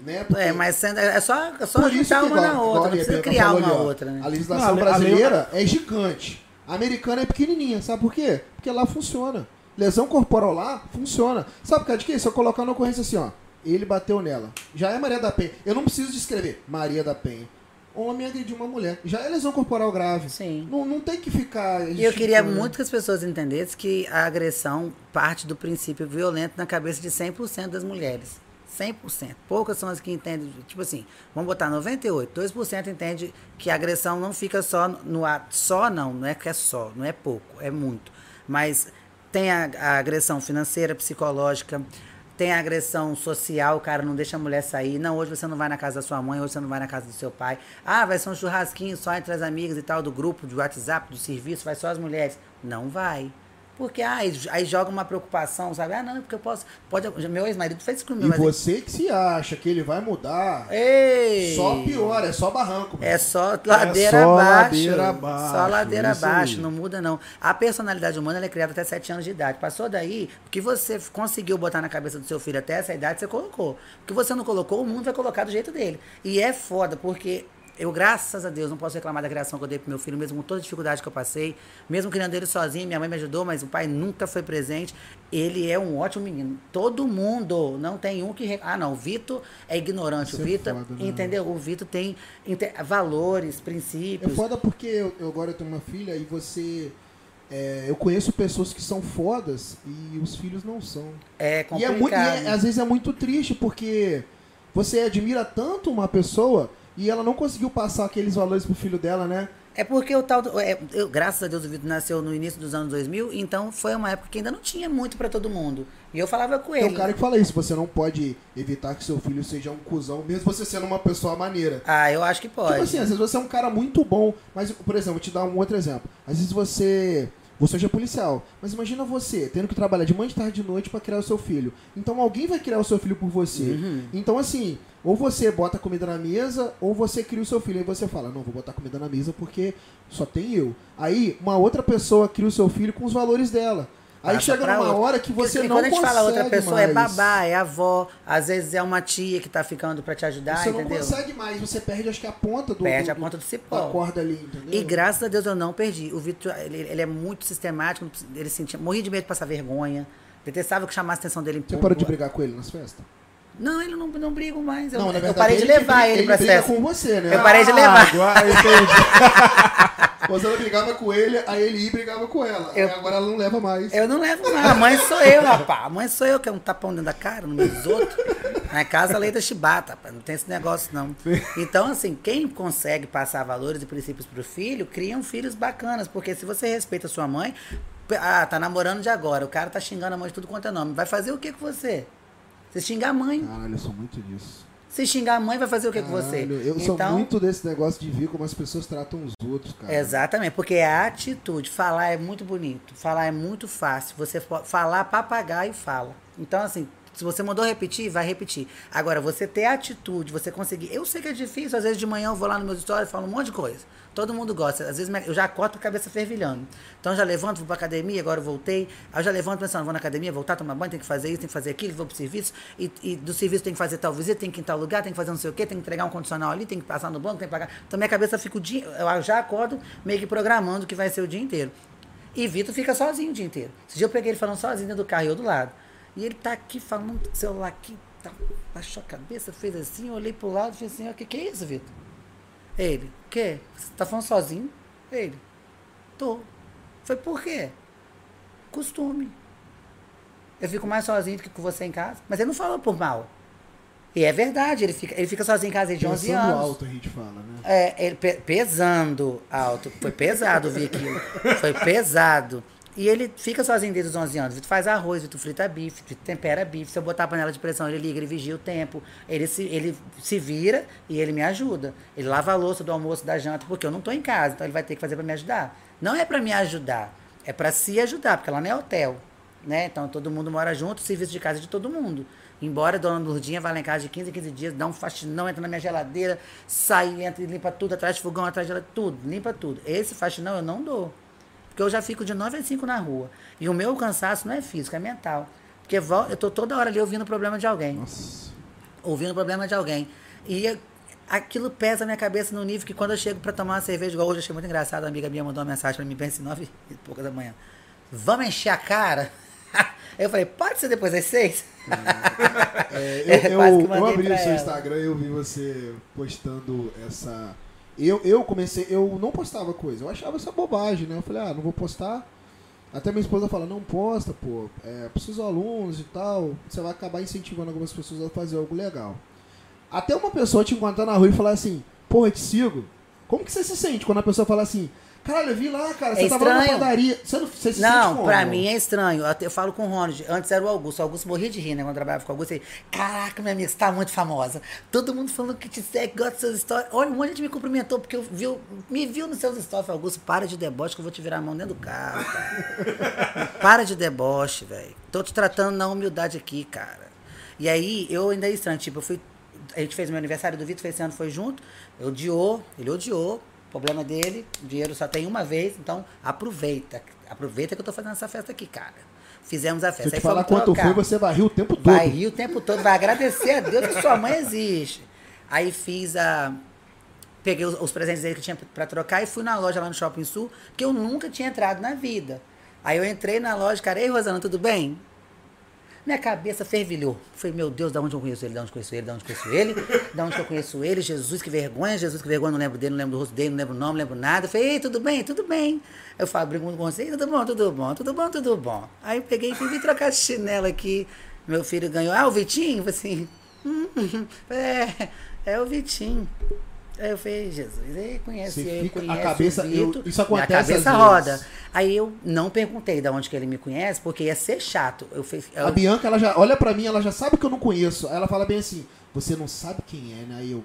Né? Porque- É, mas é só, é só juntar que, uma igual- na outra, a não precisa criar uma ali, outra, né? A legislação Não, a lei- a lei- brasileira é gigante. A americana é pequenininha, sabe por quê? Porque lá funciona. Lesão corporal lá funciona. Sabe por causa de quê? Se eu colocar na ocorrência assim, ó, ele bateu nela. Já é Maria da Penha. Eu não preciso descrever Maria da Penha. Homem agrediu uma mulher. Já é lesão corporal grave. Sim. Não, não tem que ficar. E eu queria muito que as pessoas entendessem que a agressão parte do princípio violento na cabeça de 100% das mulheres. 100%. Poucas são as que entendem, tipo assim, vamos botar 98, 2% entende que a agressão não fica só no ato. Só não, não é que é só, não é pouco, é muito. Mas tem a, a agressão financeira, psicológica, tem agressão social, o cara não deixa a mulher sair. Não, hoje você não vai na casa da sua mãe, hoje você não vai na casa do seu pai. Ah, vai ser um churrasquinho só entre as amigas e tal, do grupo, do WhatsApp, do serviço, vai só as mulheres. Não vai. Porque ah, aí, aí joga uma preocupação, sabe? Ah, não, porque eu posso. Pode, meu ex-marido fez isso comigo. E mas ele- você que se acha que ele vai mudar, Ei! só pior, é só barranco. É só ladeira só abaixo. ladeira abaixo, Só ladeira abaixo, aí. não muda não. A personalidade humana é criada até 7 anos de idade. Passou daí, o que você conseguiu botar na cabeça do seu filho até essa idade, você colocou. O que você não colocou, o mundo vai colocar do jeito dele. E é foda, porque eu, graças a Deus, não posso reclamar da criação que eu dei pro meu filho, mesmo com toda a dificuldade que eu passei, mesmo criando ele sozinho, minha mãe me ajudou, mas o pai nunca foi presente. Ele é um ótimo menino. Todo mundo, não tem um que. Ah, não, o Vitor é ignorante. Isso o é Vitor, foda, né? entendeu? O Vitor tem valores, É princípios. foda porque eu, eu agora tenho uma filha e você. é, eu conheço pessoas que são fodas e os filhos não são. É E, é complicado. muito, e é- às vezes é muito triste porque você admira tanto uma pessoa e ela não conseguiu passar aqueles valores pro filho dela, né? É porque o tal. do- é, eu, graças a Deus, o Vitor nasceu no início dos anos 2000, então foi uma época que ainda não tinha muito pra todo mundo. E eu falava com Tem ele. um cara que fala isso, você não pode evitar que seu filho seja um cuzão, mesmo você sendo uma pessoa maneira. Ah, eu acho que pode. Tipo assim, às vezes você é um cara muito bom, mas, por exemplo, vou te dar um outro exemplo. Às vezes você. Você é policial, mas imagina você tendo que trabalhar de manhã, de tarde, de noite pra criar o seu filho. Então alguém vai criar o seu filho por você. Uhum. Então, assim, ou você bota comida na mesa, ou você cria o seu filho. Aí você fala, não, vou botar comida na mesa porque só tem eu. Aí, uma outra pessoa cria o seu filho com os valores dela. Aí chega numa outra. hora que você Porque não quando a gente consegue fala outra pessoa, é mais. babá, é avó, às vezes é uma tia que tá ficando pra te ajudar, Você não entendeu? consegue mais, você perde acho que a ponta do, Perde do, a ponta do cipó. da corda ali, entendeu? E graças a Deus eu não perdi. O Vitor, ele, ele é muito sistemático, ele sentia, morria de medo de passar vergonha. Detestava que chamasse a atenção dele em Você público. parou de brigar com ele nas festas? Não, ele não, não brigo mais. Eu, Não, na eu verdade, parei de ele levar briga- ele, ele pra festa. com você, né? Eu parei de Ah, levar. agora eu entendi. Você não brigava com ele, aí ele ia e brigava com ela. Eu- agora ela não leva mais. Eu não levo não. A mãe sou eu, rapaz. A mãe sou eu, que é um tapão dentro da cara, no meio dos outros. Na casa, lei da chibata, rapaz. Não tem esse negócio, não. Então, assim, quem consegue passar valores e princípios pro filho, criam filhos bacanas. Porque se você respeita a sua mãe, ah, tá namorando de agora, o cara tá xingando a mãe de tudo quanto é nome. Vai fazer o que com você? Se xingar a mãe. Caralho, eu sou muito disso. Se xingar a mãe, vai fazer o que com você? Eu sou muito desse negócio de ver como as pessoas tratam os outros, cara. Exatamente, porque é a atitude. Falar é muito bonito, falar é muito fácil. Você falar, papagaio fala. Então, assim, se você mandou repetir, vai repetir. Agora, você ter atitude, você conseguir. Eu sei que é difícil, às vezes de manhã eu vou lá nos meus stories e falo um monte de coisa. Todo mundo gosta. Às vezes eu já acordo com a cabeça fervilhando. Então já levanto, vou pra academia, agora eu voltei. Aí eu já levanto pensando, vou na academia, voltar, tomar banho, tem que fazer isso, tem que fazer aquilo, vou pro serviço. E, e do serviço tem que fazer tal visita, tem que ir em tal lugar, tem que fazer não sei o quê, tem que entregar um condicional ali, tem que passar no banco, tem que pagar. Então minha cabeça fica o dia. Eu já acordo meio que programando o que vai ser o dia inteiro. E Vitor fica sozinho o dia inteiro. Esse dia eu peguei ele falando sozinho dentro do carro e eu do lado. E ele tá aqui falando do celular aqui, tá, baixou a cabeça, fez assim, eu olhei pro lado e falei assim, o que, que é isso, Vitor? Ele, o quê? Você tá falando sozinho? Ele, tô. Foi por quê? Costume. Eu fico mais sozinho do que com você em casa. Mas ele não falou por mal. E é verdade, ele fica, ele fica sozinho em casa desde 11 Pensando anos. alto, a gente fala, né? É, ele pe- pesando alto. Foi pesado ver aquilo. Foi pesado. E ele fica sozinho desde os 11 anos. Vitor faz arroz, Vitor frita bife, Vitor tempera bife. Se eu botar a panela de pressão, ele liga, ele vigia o tempo. Ele se, ele se vira e ele me ajuda. Ele lava a louça do almoço, da janta, porque eu não estou em casa. Então ele vai ter que fazer para me ajudar. Não é para me ajudar, é para se ajudar, porque lá não é hotel. Né? Então todo mundo mora junto, serviço de casa é de todo mundo. Embora a dona Lourdinha vá lá em casa de 15 em 15 dias, dá um faxinão, entra na minha geladeira, sai, entra e limpa tudo, atrás de fogão, atrás de geladeira, tudo, limpa tudo. Esse faxinão eu não dou. Porque eu já fico de 9 a 5 na rua. E o meu cansaço não é físico, é mental. Porque eu tô toda hora ali ouvindo o problema de alguém Nossa. ouvindo o problema de alguém. E eu- aquilo pesa na minha cabeça no nível que quando eu chego para tomar uma cerveja, igual hoje, eu achei muito engraçado, a amiga minha mandou uma mensagem para mim, pense nove e pouca da manhã. Vamos encher a cara? Eu falei, pode ser depois das seis? É, É, eu, eu, que eu mandei abri o seu ela. Instagram e eu vi você postando essa. Eu, eu comecei, eu não postava coisa, eu achava essa bobagem, né? Eu falei, ah, não vou postar. Até minha esposa fala, não posta, pô, é, precisa de alunos e tal, você vai acabar incentivando algumas pessoas a fazer algo legal. Até uma pessoa te encontrar na rua e falar assim, porra, te sigo. Como que você se sente quando a pessoa fala assim, Caralho, eu vi lá, cara. É Você tava lá na estranho. padaria. Você não você se Não, como? pra mim é estranho. Eu, eu falo com o Ronald. Antes era o Augusto. O Augusto morria de rir, né? Quando eu trabalhava com o Augusto. Ele, Caraca, minha amiga, você tá muito famosa. Todo mundo falando que te segue, gosta das suas histórias. Olha, um monte de gente me cumprimentou porque eu viu, me viu nos seus stories. Falei, Augusto, para de deboche que eu vou te virar a mão dentro do carro, cara. para de deboche, velho. Tô te tratando na humildade aqui, cara. E aí, eu ainda é estranho. Tipo, eu fui. A gente fez meu aniversário do Vitor, esse ano foi junto. Eu odiou, ele odiou. Problema dele, o dinheiro só tem uma vez, então aproveita. Aproveita que eu tô fazendo essa festa aqui, cara. Fizemos a Se festa. eu te falar quanto trocar. foi, você vai rir o tempo todo. Vai rir o tempo todo, vai agradecer a Deus que sua mãe existe. Aí fiz a. Peguei os, os presentes dele que tinha pra trocar e fui na loja lá no Shopping Sul, que eu nunca tinha entrado na vida. Aí eu entrei na loja, cara, ei, Rosana, tudo bem? Minha cabeça fervilhou. Falei, meu Deus, da onde eu conheço ele? Da onde eu conheço ele? Da onde eu conheço ele? Da onde eu conheço ele? Jesus, que vergonha, Jesus, que vergonha. Não lembro dele, não lembro do rosto dele, não lembro o nome, não lembro nada. Falei, ei, tudo bem? Tudo bem. Eu falo, brinco com você, tudo bom, tudo bom, tudo bom, tudo bom. Aí eu peguei e fui trocar esse chinelo aqui. Meu filho ganhou. Ah, o Vitinho? Falei assim, hum, é, é o Vitinho. Aí eu falei, Jesus, ele conhece ele, fica- a conhece cabeça- o eu- Vitor. isso acontece Minha cabeça roda. vezes. Aí eu não perguntei de onde que ele me conhece, porque ia ser chato. Eu fiz, eu, A Bianca, ela já olha pra mim, ela já sabe que eu não conheço. Aí ela fala bem assim: Você não sabe quem é, né? Aí eu.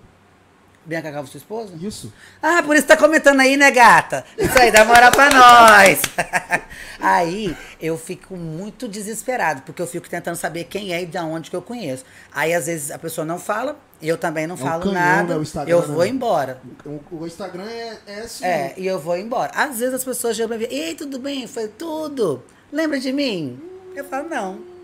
Bianca Calvo, sua esposa? Isso. Ah, por isso tá comentando aí, né, gata? Isso aí, dá moral pra nós. aí eu fico muito desesperado, porque eu fico tentando saber quem é e de onde que eu conheço. Aí às vezes a pessoa não fala, eu também não um falo canhão, nada, né, o Instagram, eu né? vou embora. O, o Instagram é, é assim. É, e eu vou embora. Às vezes as pessoas chegam pra mim, ei, tudo bem? Falei, tudo. Lembra de mim? Eu falo, não.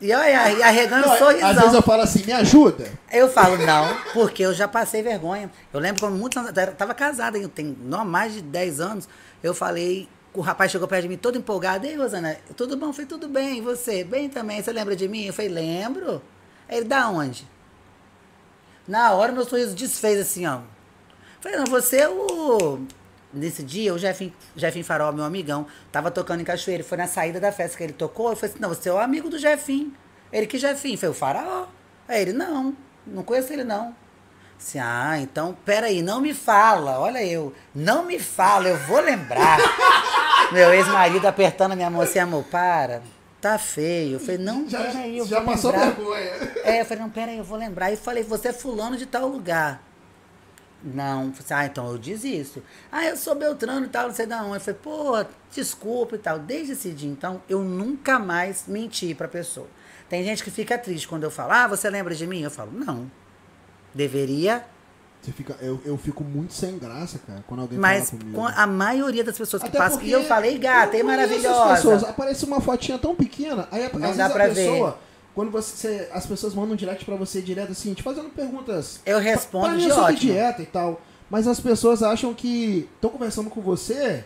E olha, arregando Não, um sorrisão. às vezes eu falo assim: Me ajuda. Eu falo não, porque eu já passei vergonha. Eu lembro quando muitos anos, eu tava casada, eu tenho não, mais de 10 anos, eu falei, o rapaz chegou perto de mim todo empolgado, ei, Rosana, tudo bom? Foi tudo bem, e você? Bem também, você lembra de mim? Eu falei, lembro. Ele, da onde? Na hora meu sorriso desfez assim, ó. Falei, não, você é o. Nesse dia, o Jefim, Jefim Farol, meu amigão, tava tocando em Cachoeira. Foi na saída da festa que ele tocou. Eu falei assim: não, você é o amigo do Jefim. Ele, que Jefim? Foi o Faraó. Aí ele, não, não conheço ele não. Assim, ah, então, peraí, não me fala. Olha eu, não me fala, eu vou lembrar. meu ex-marido apertando a minha mão assim, amor, para. Tá feio. Eu falei, não, Já, peraí, eu já vou passou lembrar. vergonha. É, eu falei, não, peraí, eu vou lembrar. E falei, você é fulano de tal lugar. Não, ah, então eu desisto. Ah, eu sou Beltrano e tal, não sei da onde. Eu falei, pô, desculpa e tal. Desde esse dia, então, eu nunca mais menti pra pessoa. Tem gente que fica triste quando eu falo, ah, você lembra de mim? Eu falo, não. Deveria, Você fica, eu, eu fico muito sem graça, cara, quando alguém mas fala comigo. com a maioria das pessoas que Até passam. E eu falei, gata, é maravilhosa. pessoas. Aparece uma fotinha tão pequena, aí Não dá pra ver. Quando você, as pessoas mandam um direct pra você direto assim, te fazendo perguntas. Eu respondo de é sobre ótimo. dieta e tal. Mas as pessoas acham que estão conversando com você,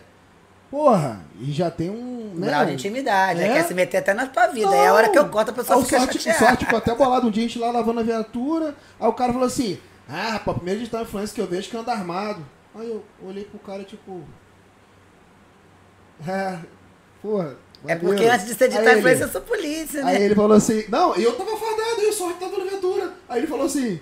porra, e já tem um. Né, grau de intimidade, aí É? quer se meter até na tua vida. aí a hora que eu corto, a pessoa fica sorte, chateada. sorte ficou até bolado um dia a gente lá lavando a viatura. Aí o cara falou assim: Ah, rapaz, primeiro digital influencer que eu vejo que anda armado. Aí eu olhei pro cara, tipo. É, porra. É maneiro." porque antes de ser tal ele- influência, eu sou polícia, né? Aí ele falou assim: Não, e eu tava fardado, e o sorte tava na viatura. Aí ele falou assim: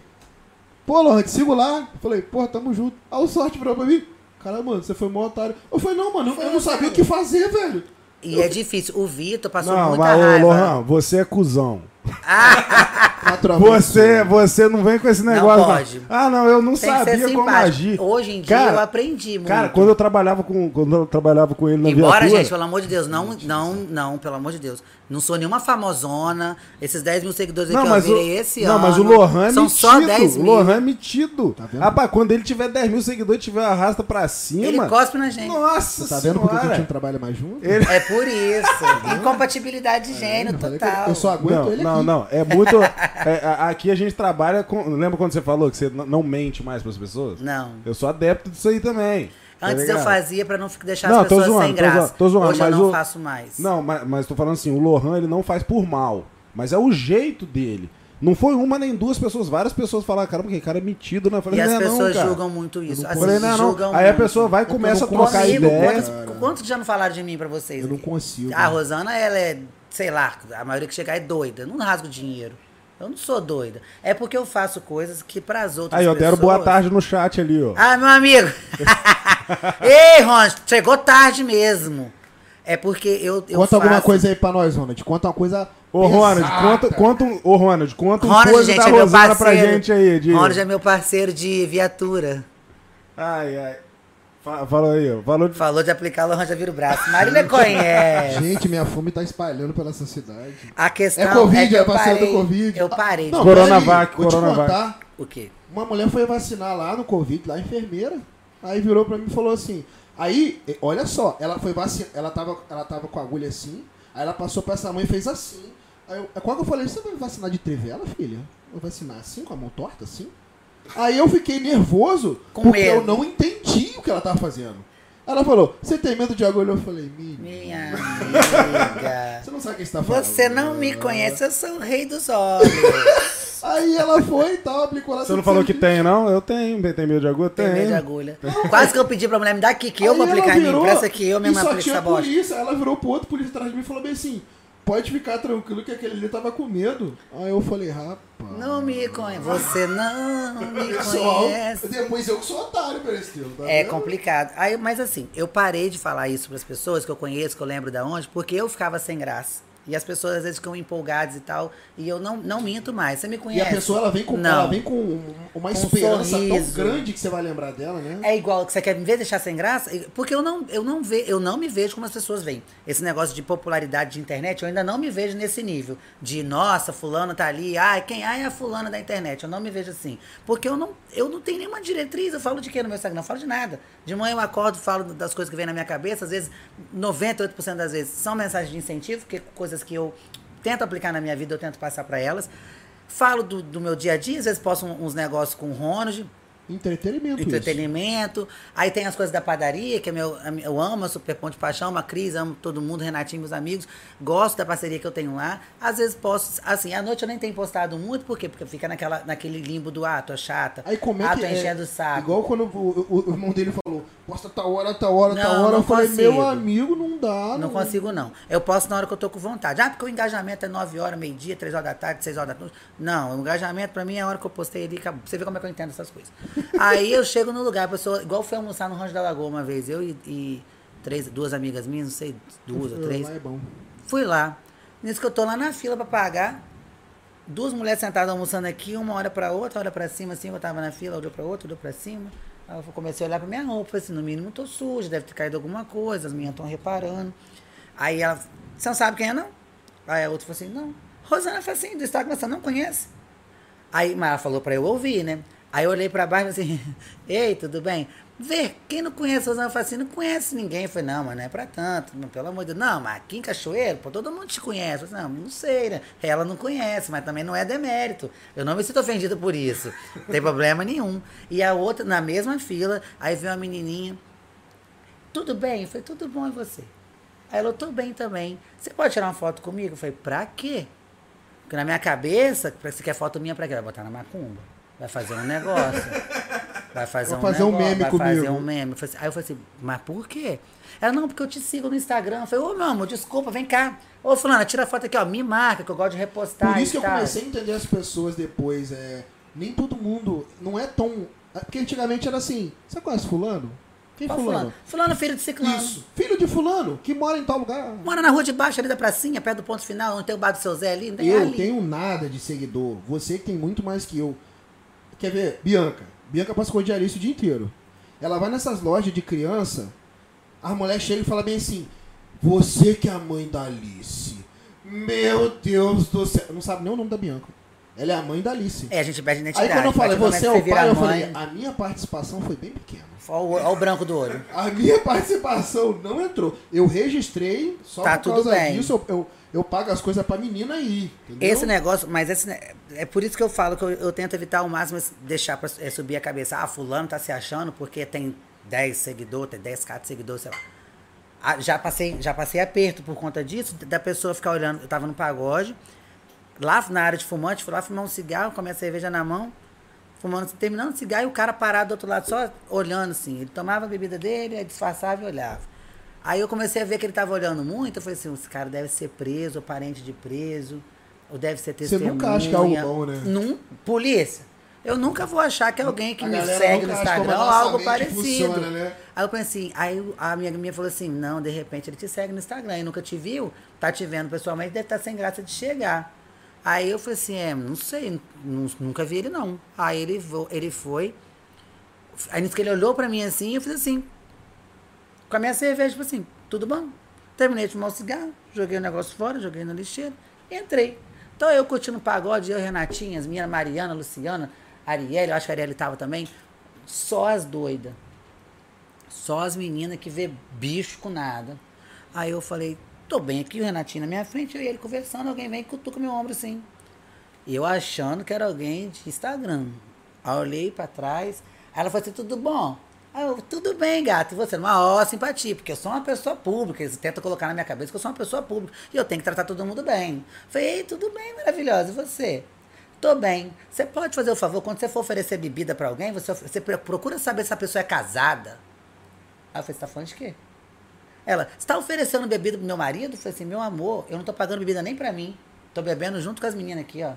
Pô, Lorde, sigo lá. Eu falei: Porra, tamo junto. Aí o sorte virou pra mim: Caramba, mano, você foi mó otário. Eu falei: Não, mano, eu não sabia o que fazer, velho. E é difícil. O Vitor passou Não, muita mas, ô, raiva. Lohan, você é cuzão. Naturalmente. Você, você não vem com esse Não negócio. pode. Ah, não, eu não Tem sabia como agir. Hoje em dia Cara, eu aprendi muito. Cara, quando eu trabalhava com, quando eu trabalhava com ele na Embora, viatura, gente, pelo amor de Deus, não, não, não, pelo amor de Deus. Não sou nenhuma famosona. Esses 10 mil seguidores Não, que eu o, virei esse não, ano. mas o Lohan é São metido. só 10 O mil. Lohan é metido. Tá vendo? Rapaz, quando ele tiver 10 mil seguidores e tiver arrasta pra cima. Ele cospe na gente. Nossa Você tá vendo porque a gente senhora. não trabalha mais junto? Ele... É por isso. Incompatibilidade de gênero que total. Eu só aguento Não, ele não, aqui. não. É muito. é, a- aqui a gente trabalha com. Lembra quando você falou que você não mente mais pras pessoas? Não. Eu sou adepto disso aí também. tá Antes eu ligado? fazia pra não deixar Não, as tô pessoas zoando, sem tô graça. zoando, tô zoando, Hoje eu mas não o- faço mais. Não, mas, mas tô falando assim, o Lohan ele não faz por mal. Mas é o jeito dele. Não foi uma nem duas pessoas, várias pessoas falaram, caramba, que cara é metido, né? Eu falei, E as não é não, pessoas cara. julgam muito isso. não Assim, Eu falei, não, é não. julgam Aí a muito. pessoa vai e começa a Eu não trocar Comigo, ideia. quantos, quantos já não falaram de mim pra vocês? Eu não aqui? consigo. A. Rosana, ela é, sei lá, a maioria que chegar é doida. Não rasgo dinheiro. Eu não sou doida. É porque eu faço coisas que pras outras Aí, eu pessoas... deram boa tarde no chat ali, ó. Ah, meu amigo! Ei, Ronald, chegou tarde mesmo. É porque eu, eu Conta faço... alguma coisa aí pra nós, Ronald. Conta uma coisa. Ô, Ronald, conta, conta, um- ô, Ronald, conta um Ronald, coisa gente, da é meu Rosana pra parceiro. gente aí. De... Ronald é meu parceiro de viatura. Ai, ai. Fa- Fala aí, ó. Falou de... Falou de aplicar, o já vira o braço. Marília conhece. Gente, minha fome tá espalhando pela essa cidade. A questão É Covid, é parceiro parei, do Covid. Eu parei. Não, Coronavac, peraí, vou te Coronavac. contar. O quê? Uma mulher foi vacinar lá no Covid, lá enfermeira. Aí virou pra mim e falou assim. Aí, olha só, ela foi vacinar, ela tava, ela tava com a agulha assim, aí ela passou pra essa mãe e fez assim. Aí eu, quando eu falei, você vai vacinar de trivela, filha? Vai vacinar assim, com a mão torta, assim? Aí eu fiquei nervoso, Com porque medo. eu não entendi o que ela tava fazendo. Ela falou, você tem medo de agulha? Eu falei, menina, Minha amiga. você não sabe o que você tá falando. Você não me conhece, eu sou o rei dos olhos. Aí ela foi e tal, aplicou lá Você não falou que tem, não? Eu tenho. Tem medo de agulha? Tem medo de agulha. Quase que eu pedi pra mulher me dar aqui, que eu vou aplicar em mim. virou Presta que eu mesmo só aplico tinha essa bosta. polícia. Ela virou pro outro polícia atrás de mim e falou bem assim: pode ficar tranquilo que aquele ali tava com medo. Aí eu falei, rapaz. Não me conhece. Você não me conhece. depois eu que sou otário esse tempo, tá É vendo? complicado. Aí, mas assim, eu parei de falar isso para as pessoas que eu conheço, que eu lembro da onde, porque eu ficava sem graça. E as pessoas às vezes ficam empolgadas e tal, e eu não, não minto mais. Você me E conhece? a pessoa ela vem com, Não. ela vem com uma Com um esperança sorriso. tão grande que você vai lembrar dela, né? É igual que você quer me ver deixar sem graça? Porque eu não, eu não ve, eu não me vejo como as pessoas veem. Esse negócio de popularidade de internet, eu ainda não me vejo nesse nível. De, nossa, fulano tá ali, ai, quem ai, é a fulana da internet. Eu não me vejo assim. Porque eu não, eu não tenho nenhuma diretriz. Eu falo de quê no meu Instagram? Não falo de nada. De manhã eu acordo, falo das coisas que vem na minha cabeça. Às vezes, 98% das vezes são mensagens de incentivo, que coisas que eu tento aplicar na minha vida, eu tento passar para elas. Falo do, do meu dia a dia, às vezes posto uns negócios com o Ronald, Entretenimento. isso. entretenimento. Aí tem as coisas da padaria, que é meu, eu amo a Super Ponte Paixão, a Cris, amo todo mundo, Renatinho, meus amigos. Gosto da parceria que eu tenho lá. Às vezes posto, assim, à noite eu nem tenho postado muito, por quê? Porque fica naquela, naquele limbo do ah, tô chata. Aí como é ah, que é? enchendo o saco. Igual quando o, o- o irmão dele falou, posta tal hora, tal hora, Não, hora. não eu falei, consigo. meu amigo, não dá. Não consigo, não. Eu posso na hora que eu tô com vontade. Ah, porque o engajamento é 9 horas, meio-dia, 3 horas da tarde, 6 horas da noite. Não, o engajamento pra mim é a hora que eu postei ali. acabou. Você vê como é que eu entendo essas coisas. Aí eu chego no lugar, a pessoa, igual fui almoçar no Rancho da Lagoa uma vez, eu e, e três, duas amigas minhas, não sei, duas ou três. Lá é bom. Fui lá. Nisso que eu tô lá na fila pra pagar. Duas mulheres sentadas almoçando aqui, uma olha pra outra, olha pra cima, assim, eu tava na fila, olhou pra outra, olhou pra cima. Aí eu comecei a olhar pra minha roupa, falei assim, no mínimo tô suja, deve ter caído alguma coisa, as minhas estão reparando. Aí ela, você não sabe quem é, não? Aí a outra falou assim, não. Rosana Facinho, do Instagram, você não conhece? Aí, mas ela falou pra eu ouvir, né? Aí eu olhei pra baixo e assim, ei, tudo bem? Vê, quem não conhece Rosana Facinho não conhece ninguém. Eu falei, não, mas não é pra tanto, mas pelo amor de Deus. Não, mas aqui em Cachoeiro, pô, todo mundo te conhece. Eu falei, não, não sei, né? Ela não conhece, mas também não é demérito. Eu não me sinto ofendido por isso. Não tem problema nenhum. E a outra, na mesma fila, aí veio uma menininha, tudo bem? Eu falei, tudo bom e você? Aí ela, tô bem também. Você pode tirar uma foto comigo? Eu falei, pra quê? Porque na minha cabeça, você quer foto minha pra quê? Vai botar na macumba. Vai fazer um negócio. Vai fazer, Vai um, fazer um negócio, meme vai fazer comigo. um meme. Eu falei assim- Aí eu falei assim, mas por quê? Ela, não, porque eu te sigo no Instagram. Eu falei, ô meu amor, desculpa, vem cá. Ô, fulana, tira a foto aqui, ó, me marca, que eu gosto de repostar Por isso que eu tal. comecei a entender as pessoas depois. É, nem todo mundo. Não é tão. é Porque antigamente era assim. Você conhece Fulano? Quem Qual fulano? fulano? Fulano, filho de ciclano. Isso. Filho de Fulano, que mora em tal lugar. Mora na rua de baixo, ali da pracinha, perto do ponto final, onde tem o bar do seu Zé ali. não tem Eu ali. tenho nada de seguidor. Você que tem muito mais que eu. Quer ver? Bianca. Bianca passa com o diarista o dia inteiro. Ela vai nessas lojas de criança, a mulher chega e fala bem assim: Você que é a mãe da Alice. Meu Deus do céu. Não sabe nem o nome da Bianca. Ela é a mãe da Alice. É, a gente perde identidade. Aí quando eu falei, do você é o pai, eu falei, a minha participação foi bem pequena. Olha o branco do olho. A minha participação não entrou. Eu registrei, só Tá por tudo causa bem. disso eu, eu, eu pago as coisas pra menina aí. Entendeu? Esse negócio, mas esse, é por isso que eu falo que eu, eu tento evitar ao máximo deixar pra, é, subir a cabeça. Ah, fulano tá se achando porque tem 10 seguidores, tem 10k de seguidores, sei lá. Ah, já passei, já passei aperto por conta disso, da pessoa ficar olhando. Eu tava no pagode, lá na área de fumante, fui lá fumar um cigarro, com a minha cerveja na mão, fumando, terminando o cigarro e o cara parado do outro lado, só olhando assim. Ele tomava a bebida dele, disfarçava e olhava. Aí eu comecei a ver que ele tava olhando muito, eu falei assim, esse cara deve ser preso, ou parente de preso, ou deve ser Você testemunha. nunca acha que é algo bom, né? Num, polícia. Eu nunca vou achar que é alguém que A me segue no como Instagram ou algo parecido. funciona, né? Aí eu pensei, aí a minha amiga minha falou assim, não, de repente ele te segue no Instagram e nunca te viu, tá te vendo pessoalmente, deve estar sem graça de chegar. Aí eu falei assim, é, não sei, nu- nunca vi ele não. Aí ele, ele foi, aí nisso que ele olhou pra mim assim, eu fiz assim, com a minha cerveja, tipo assim, tudo bom. Terminei de fumar o cigarro, joguei o negócio fora, joguei na lixeira, e entrei. Então eu curtindo pagode, eu, Renatinha, as minhas, Mariana, Luciana, Arielle, eu acho que a Arielle tava também, só as doidas. Só as meninas que vê bicho com nada. Aí eu falei, tô bem aqui, o Renatinho na minha frente, eu e ele conversando, alguém vem e cutuca meu ombro assim. Eu achando que era alguém de Instagram. Aí olhei pra trás, ela falou assim, tudo bom? Aí eu, tudo bem, gato, e você? Uma ó simpatia, porque eu sou uma pessoa pública, eles tentam colocar na minha cabeça que eu sou uma pessoa pública, e eu tenho que tratar todo mundo bem. Falei, ei, tudo bem, maravilhosa, e você? Tô bem. Você pode fazer o favor, quando você for oferecer bebida pra alguém, você, você pro- procura saber se a pessoa é casada. Aí eu falei, você tá falando de quê? Ela, você tá oferecendo bebida pro meu marido? Eu falei assim, meu amor, eu não tô pagando bebida nem pra mim. Tô bebendo junto com as meninas aqui, ó.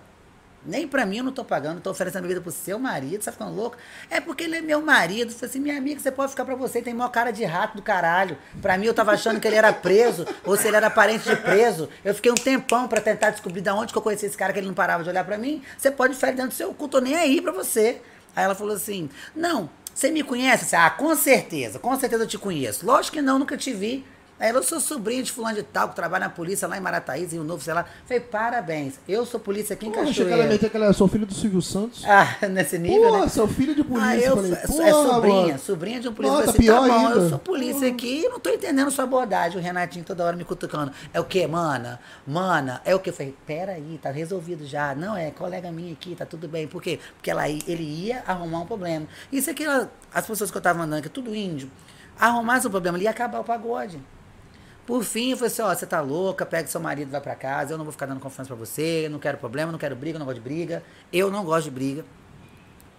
Nem pra mim eu não tô pagando, tô oferecendo bebida pro seu marido, você tá ficando louco? É porque ele é meu marido. Falei assim, minha amiga, você pode ficar pra você, tem maior cara de rato do caralho. Pra mim eu tava achando que ele era preso, ou se ele era parente de preso. Eu fiquei um tempão pra tentar descobrir de onde que eu conheci esse cara, que ele não parava de olhar pra mim. Você pode ficar dentro do seu cu, tô nem aí pra você. Aí ela falou assim, não, você me conhece? Ah, com certeza, com certeza eu te conheço. Lógico que não, nunca te vi. Aí ela, eu sou sobrinha de fulano de tal, que trabalha na polícia lá em Marataízes, em Rio Novo, sei lá. Falei, parabéns, eu sou polícia aqui em Porra, achei que ela Cachoeira. aquela. Sou filho do Silvio Santos. Ah, nesse nível, Porra, né? sou filho de polícia. Ah, eu, falei, é sobrinha, mano. sobrinha de um polícia. Nossa, Eu falei assim, pior tá bom, ainda. eu sou polícia aqui e não tô entendendo sua abordagem. O Renatinho toda hora me cutucando. É o quê, mana? Mana, é o quê? Eu falei, peraí, tá resolvido já. Não, é colega minha aqui, tá tudo bem. Por quê? Porque ela, ele ia arrumar um problema. Isso aqui, ela- as pessoas que eu tava andando, que é tudo índio, arrumasse um problema, ele ia acabar o pagode. Por fim, eu falei assim, ó, você tá louca, pega seu marido, vai pra casa, eu não vou ficar dando confiança pra você, eu não quero problema, não quero briga, não gosto de briga. Eu não gosto de briga.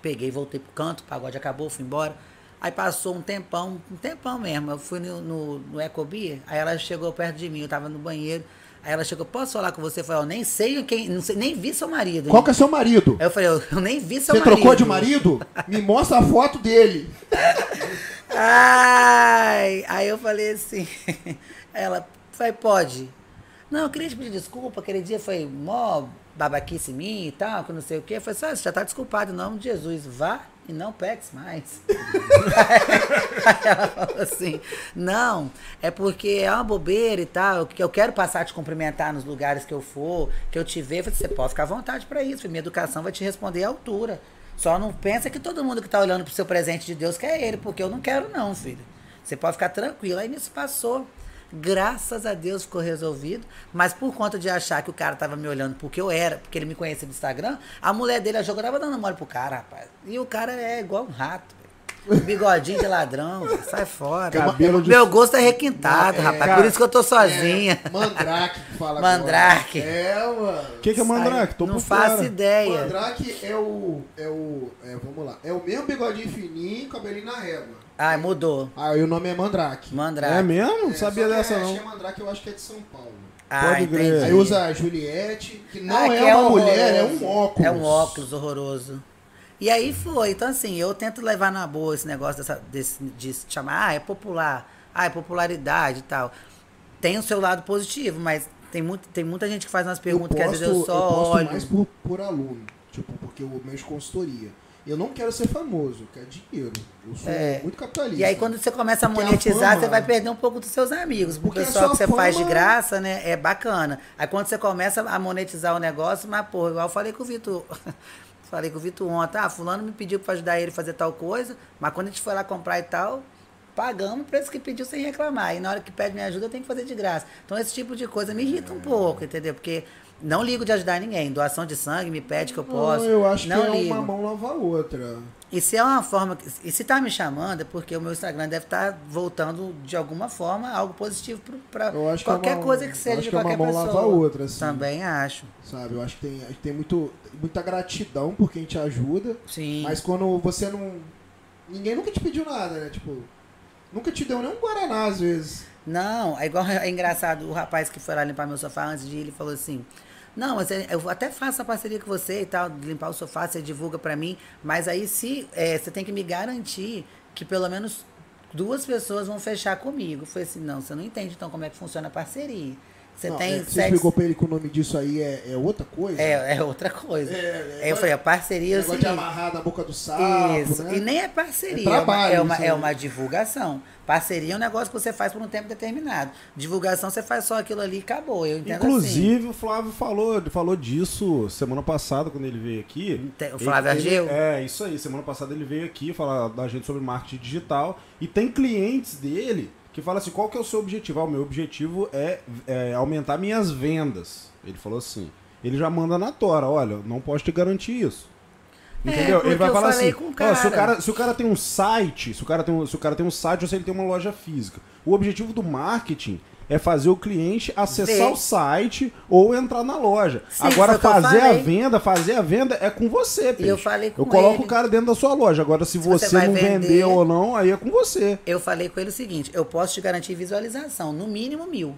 Peguei, voltei pro canto, o pagode acabou, fui embora. Aí passou um tempão, um tempão mesmo. Eu fui no, no, no Ecobi, aí ela chegou perto de mim, eu tava no banheiro. Aí ela chegou, posso falar com você? Eu falei, eu nem sei quem, não sei, nem vi seu marido. Qual que é seu marido? Aí eu falei, eu, eu nem vi seu Você marido. trocou de marido? Me mostra a foto dele. Ai! Aí eu falei assim, ela, falei, pode. Não, eu queria te pedir desculpa, aquele dia foi mó babaquice minha e tal, que não sei o quê. Assim, "Ah, você já tá desculpado em nome de Jesus, vá e não peques mais. Aí ela falou assim, não, é porque é uma bobeira e tal, que eu quero passar a te cumprimentar nos lugares que eu for, que eu te ver, eu falei, você pode ficar à vontade para isso, minha educação vai te responder à altura. Só não pensa que todo mundo que tá olhando pro seu presente de Deus quer ele, porque eu não quero não, filho. Você pode ficar tranquilo. Aí nisso passou. Graças a Deus ficou resolvido. Mas por conta de achar que o cara tava me olhando porque eu era, porque ele me conhecia do Instagram, a mulher dele, a jogo, tava dando mole pro cara, rapaz. E o cara é igual um rato. Bigodinho de ladrão, sai fora. Cabelo de- Meu gosto é requintado, É, rapaz. Por isso que eu tô sozinha. É, Mandrake que fala Mandrake. agora. É, mano. O que, que é mandrake? Tô não faço fora. ideia. Mandrake é o. É o. É, vamos lá. É o mesmo bigodinho fininho, cabelinho na régua. Ai, mudou. Aí o nome é Mandrake. Mandrake. É mesmo? Não É, sabia dessa é, não. Acho que é Mandrake, eu acho que é de São Paulo. Ah, Pode. Aí usa a Juliette, que não Ah, é que uma horroroso. mulher, é um óculos. É um óculos horroroso. E aí foi. Então, assim, eu tento levar na boa esse negócio dessa, desse, de se chamar, ah, é popular, ah, é popularidade e tal. Tem o seu lado positivo, mas tem, muito, tem muita gente que faz umas perguntas que às vezes eu só eu posto olho. mais por, por aluno, tipo, porque eu mexo consultoria. Eu não quero ser famoso, eu quero dinheiro. Eu sou É. muito capitalista. E aí, quando você começa a Porque a monetizar, fama- você vai perder um pouco dos seus amigos. O Porque a pessoal que você faz de fama- graça, né? É bacana. Aí quando você começa a monetizar o negócio, mas, pô, igual eu falei com o Vitor. falei com o Vitor ontem, ah, fulano me pediu pra ajudar ele a fazer tal coisa, mas quando a gente foi lá comprar e tal, pagamos o preço que pediu sem reclamar. E na hora que pede minha ajuda, eu tenho que fazer de graça. Então esse tipo de coisa me irrita um pouco, entendeu? Porque não ligo de ajudar ninguém. Doação de sangue, me pede que eu posso. Não, eu acho não que é ligo. uma mão lava a outra. E se é uma forma. que- E se tá me chamando, é porque o meu Instagram deve estar voltando de alguma forma algo positivo para Eu acho que é qualquer uma- coisa que seja de que é uma qualquer mão pessoa. lava a outra, assim. Também acho. Sabe? Eu acho que tem, tem muito, muita gratidão por quem te ajuda. Sim. Mas quando você não. Ninguém nunca te pediu nada, né? Tipo, nunca te deu nem um Guaraná às vezes. Não, é igual é engraçado, o rapaz que foi lá limpar meu sofá antes de ir, ele falou assim: Não, mas é- eu até faço a parceria com você e tal, limpar o sofá, você divulga pra mim. Mas aí se é, você tem que me garantir que pelo menos duas pessoas vão fechar comigo. Falei assim, não, você não entende então como é que funciona a parceria. Você Não, tem é, Você sexo. explicou pra ele que o nome disso aí é, é outra coisa? É, é outra coisa. É, é, eu falei, a parceria é o Negócio de seguinte. amarrar na boca do sapo, Isso. né? E nem é parceria, É é, uma, trabalho é, uma, isso aí. é uma divulgação. Parceria é um negócio que você faz por um tempo determinado. Divulgação, você faz só aquilo ali e acabou. Eu entendo assim. Inclusive, o Flávio falou, falou disso semana passada, quando ele veio aqui. O Flávio Ele- Argeu? É, isso aí. Semana passada ele veio aqui falar da gente sobre marketing digital. E tem clientes dele que falam assim: qual que é o seu objetivo? Ah, o meu objetivo é, é aumentar minhas vendas. Ele falou assim. Ele já manda na tora: olha, não posso te garantir isso. É, Entendeu? porque ele vai falar assim: ó, se, o cara. cara, se o cara tem um site, se o cara tem um, se o cara tem um site ou se ele tem uma loja física, o objetivo do marketing é fazer o cliente acessar o site ou entrar na loja. Sim, Agora, fazer a venda, fazer a venda é com você, peixe. eu falei com Eu coloco ele. o cara dentro da sua loja. Agora, se, você você, vai não vender- vender ou não, aí é com você. Eu falei com ele o seguinte: eu posso te garantir visualização, no mínimo mil.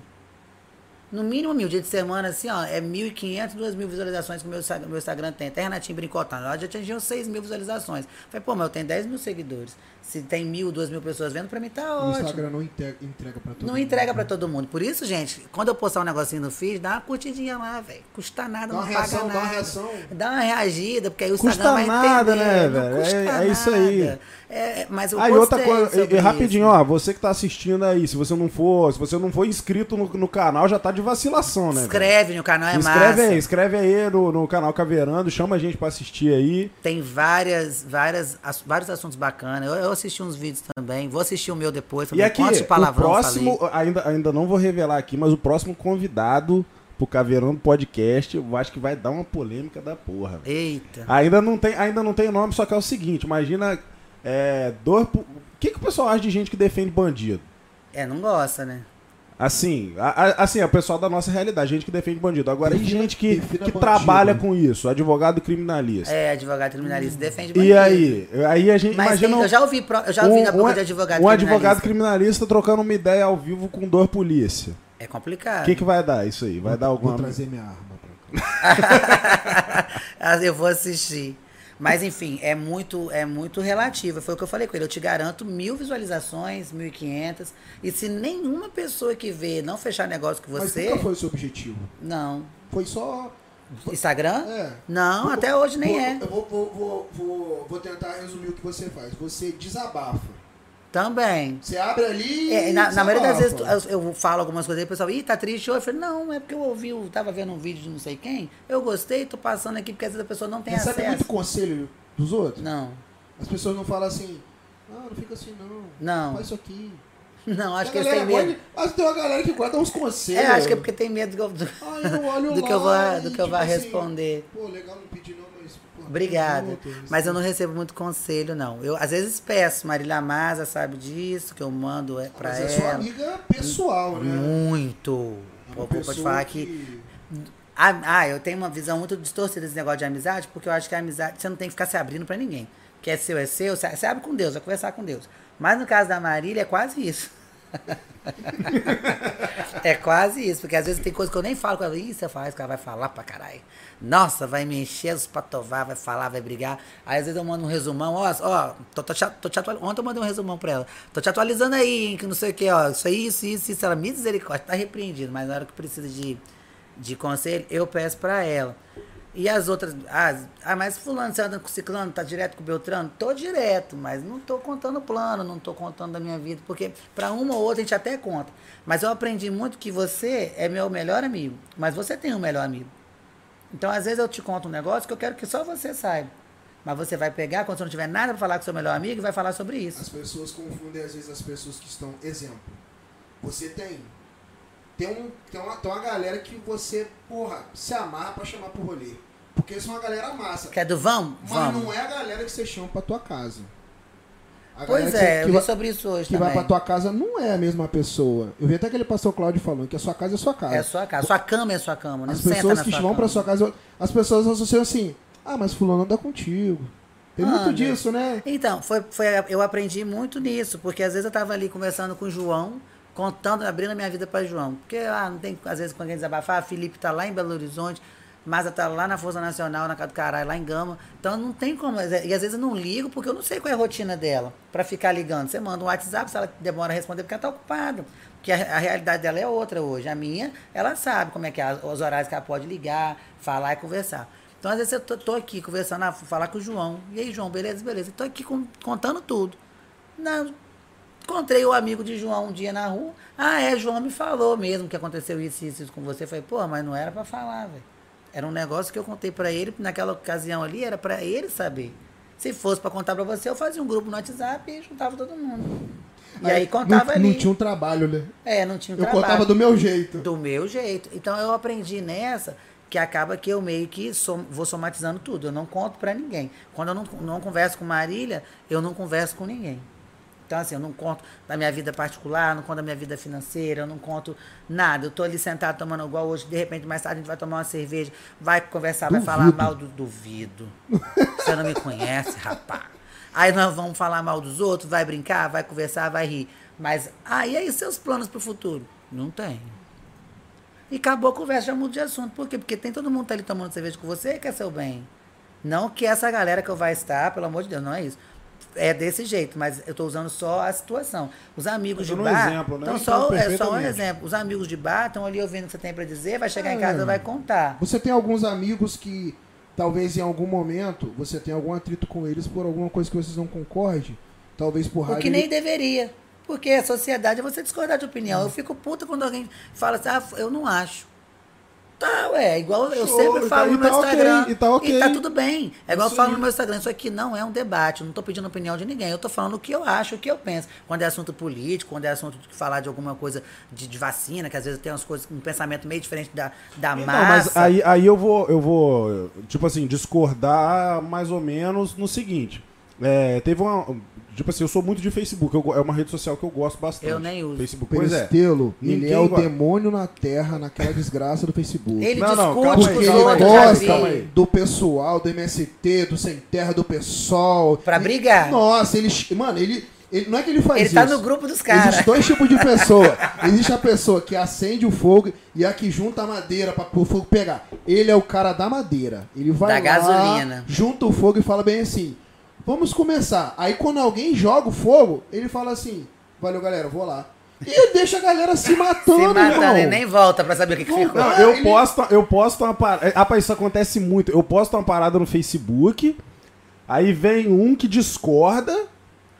No mínimo mil. Dia de semana, assim, ó, é 1.500, 2.000 visualizações que o meu, meu Instagram tem. Até Renatinho brincotando. Ela já atingiu 6 mil visualizações. Falei, pô, mas eu tenho 10 mil seguidores. Se tem mil, duas mil pessoas vendo, pra mim tá O ótimo. Instagram não entrega, entrega pra todo Não mundo. entrega pra todo mundo. Por isso, gente, quando eu postar um negocinho no feed, dá uma curtidinha lá, velho. Custa nada, Dá não uma paga reação, nada. dá uma reação. Dá uma reagida, porque aí o Custa Instagram vai nada, entender. né, não velho? custa É- é isso aí. nada. É, mas eu Aí outra coisa, e rapidinho, isso. ó, você que tá assistindo aí, se você não for, se você não for inscrito no, no canal, já tá de vacilação, né? velho? Inscreve no canal, é Inscreve massa. aí, inscreve aí no, no canal Caveirando, chama a gente pra assistir aí. Tem várias, várias, ass- vários assuntos bacanas. Eu, eu assisti uns vídeos também. Vou assistir o meu depois. E também. aqui, Quantos o palavrão eu próximo, falei. ainda, ainda não vou revelar aqui, mas o próximo convidado pro Caveirando Podcast, eu acho que vai dar uma polêmica da porra. Eita. Ainda não tem, ainda não tem nome, só que é o seguinte, imagina é, dor, o que, que o pessoal acha de gente que defende bandido? É, não gosta, né? Assim, a, a- assim, é o pessoal da nossa realidade, gente que defende bandido. Agora, e Defina- gente que, que trabalha com isso, advogado criminalista. É, advogado criminalista defende e bandido. aí? Aí a gente Mas imagina tem- eu já ouvi, pro- eu já ouvi na boca de advogado um advogado criminalista. criminalista trocando uma ideia ao vivo com dor polícia. É O complicado. que, que vai dar isso aí? Vai dar alguma. Vou trazer minha arma pra cá. Ah, eu vou assistir. Mas enfim, é muito, é muito relativo. Foi o que eu falei com ele. Eu te garanto mil visualizações, mil e quinhentas. E se nenhuma pessoa que vê não fechar negócio com Mas você, nunca foi o seu objetivo. não. Foi só. Instagram? É. Não, Vou- até hoje nem vou- é. Eu vou, vou, vou, vou tentar resumir o que você faz. Você desabafa. Também. Você abre ali. É, e na, na maioria das vezes eu, eu falo algumas coisas e o pessoal, ih, tá triste hoje. Eu falei, não, é porque eu ouvi, eu tava vendo um vídeo de não sei quem, eu gostei, tô passando aqui, porque às vezes a pessoa não tem Recebe acesso. muito conselho dos outros? Não, As pessoas não falam assim. Não, não fica assim não. Não. Faz isso aqui. não, acho A que eles têm medo. gosta de- Mas tem uma galera que guarda uns conselhos. É, acho que é porque tem medo do, do, Ah, do que eu vou, lá do que eu tipo vou assim, responder. Pô, legal não pedir não, mas. Obrigada. Mas eu não recebo muito conselho, não. Eu às vezes peço, Marília Maza sabe disso, que eu mando é, pra Mas ela. é sua amiga pessoal, né? Muito. É uma Pô, vou te pessoa falar que Ah, ah, eu tenho uma visão muito distorcida desse negócio de amizade, porque eu acho que a amizade, você não tem que ficar se abrindo pra ninguém. Que é seu, é seu, você abre com Deus, vai conversar com Deus. Mas no caso da Marília, é quase isso. é quase isso, porque às vezes tem coisa que eu nem falo com ela. Ih, você faz, que ela vai falar pra caralho. Nossa, vai me encher os patovar, vai falar, vai brigar. Aí às vezes eu mando um resumão, ó, ó, tô, tô, te, tô te atualizando. Ontem eu mandei um resumão pra ela. Tô te atualizando aí, hein, que não sei o que, ó. Isso aí, isso, isso, isso. Ela, misericórdia, tá repreendido, mas na hora que precisa de, de conselho, eu peço pra ela. E as outras, ah, mas fulano, você anda com ciclano, tá direto com Beltrano? Tô direto, mas não tô contando plano, não tô contando da minha vida, porque pra uma ou outra a gente até conta. Mas eu aprendi muito que você é meu melhor amigo, mas você tem um melhor amigo. Então, às vezes eu te conto um negócio que eu quero que só você saiba. Mas você vai pegar, quando você não tiver nada pra falar com seu melhor amigo, e vai falar sobre isso. As pessoas confundem às vezes as pessoas que estão. Exemplo. Você tem. Tem, um, tem, uma, tem uma galera que você, porra, se amarra pra chamar pro rolê. Porque eles são uma galera massa. Quer do vamos? Mas Vamos. não é a galera que você chama pra tua casa. A Pois que é, eu que li vai, sobre isso hoje que vai também. pra tua casa não é a mesma pessoa. Eu vi até aquele pastor Cláudio falando que a sua casa é sua casa. É a sua casa. Sua cama é a sua cama, não As pessoas que vão cama. pra sua casa, as pessoas associam assim, ah, mas fulano anda contigo. Tem muito Anda. disso, né? Então, foi, foi, eu aprendi muito nisso, porque às vezes eu tava ali conversando com o João, contando, abrindo a minha vida para João. Porque ah, não tem, às vezes, com alguém desabafar, a Felipe tá lá em Belo Horizonte. Masa tá lá na Força Nacional, na casa do caralho, lá em Gama. Então não tem como. E às vezes eu não ligo porque eu não sei qual é a rotina dela pra ficar ligando. Você manda um WhatsApp, se ela demora a responder, porque ela tá ocupada. Porque a, a realidade dela é outra hoje. A minha, ela sabe como é que é, os horários que ela pode ligar, falar e conversar. Então, às vezes, eu tô, tô aqui conversando, ah, falar com o João. E aí, João, beleza, beleza. Tô aqui com- contando tudo. Encontrei o amigo de João um dia na rua. Ah, é, João me falou mesmo que aconteceu isso, isso, isso com você. Eu falei, pô, mas não era pra falar, velho. Era um negócio que eu contei pra ele, naquela ocasião ali, era pra ele saber. Se fosse pra contar pra você, eu fazia um grupo no WhatsApp e juntava todo mundo. E aí, contava não, ali. Não tinha um trabalho, né? É, não tinha um Eu trabalho. contava do meu jeito. Do meu jeito. Então eu aprendi nessa que acaba que eu meio que som- vou somatizando tudo. Eu não conto pra ninguém. Quando eu não, não converso com Marília, eu não converso com ninguém. Então, assim, eu não conto da minha vida particular, não conto da minha vida financeira, eu não conto nada. Eu tô ali sentado tomando igual hoje, de repente, mais tarde a gente vai tomar uma cerveja, vai conversar, vai falar Duvido. mal do duvido. Você não me conhece, rapaz. Aí nós vamos falar mal dos outros, vai brincar, vai conversar, vai rir. Mas, ah, e aí, seus planos pro futuro? Não tem. E acabou a conversa, já muda de assunto. Por quê? Porque tem todo mundo tá ali tomando cerveja com você e quer seu bem. Não que essa galera que eu vai estar, pelo amor de Deus, não é isso. É desse jeito, mas eu tô usando só a situação. Os amigos de dando um bar. exemplo, né? Então, só, entendo é só um exemplo. Os amigos de bar estão ali ouvindo o que você tem para dizer, vai chegar em É. casa e vai contar. Você tem alguns amigos que talvez em algum momento você tenha algum atrito com eles por alguma coisa que vocês não concordem. Talvez por O raiva. que nem deveria. Porque a sociedade é você discordar de opinião. Eu fico puta quando alguém fala assim, ah, eu não acho. Tá, ué, igual eu Show, sempre e falo tá- no meu tá Instagram. e tá ok. E tá tudo bem. É igual eu Isso falo aí. no meu Instagram. Isso aqui não é um debate. Eu não tô pedindo opinião de ninguém. Eu tô falando o que eu acho, o que eu penso. Quando é assunto político, quando é assunto de falar de alguma coisa de, de vacina, que às vezes tem umas coisas, um pensamento meio diferente da, da Não, massa. mas aí, aí eu vou, eu vou, tipo assim, discordar mais ou menos no seguinte. É, teve uma. Tipo assim, eu sou muito de Facebook, eu é uma rede social que eu gosto bastante. Eu nem uso. Facebook. Pois é. Ele Ninguém é o demônio na terra, naquela desgraça do Facebook. Ele Não, não, calma aí, Porque calma ele gosta do pessoal, do MST, do Sem Terra, do PSOL. Pra E- brigar. Nossa, ele. Mano, ele. ele- não é que ele faz Ele isso. tá no grupo dos caras. Existem dois tipos de pessoa. Existe a pessoa que acende o fogo e a que junta a madeira pra o fogo pegar. Ele é o cara da madeira. Ele vai Da lá, gasolina. junta o fogo e fala bem assim: Vamos começar. Aí quando alguém joga o fogo, ele fala assim: Valeu, galera, vou lá. E ele deixa a galera se matando, Se matando, irmão. ele nem volta pra saber o que, que ficou. Não, eu ele- posto, eu posto uma parada. Rapaz, isso acontece muito. Eu posto uma parada no Facebook, aí vem um que discorda,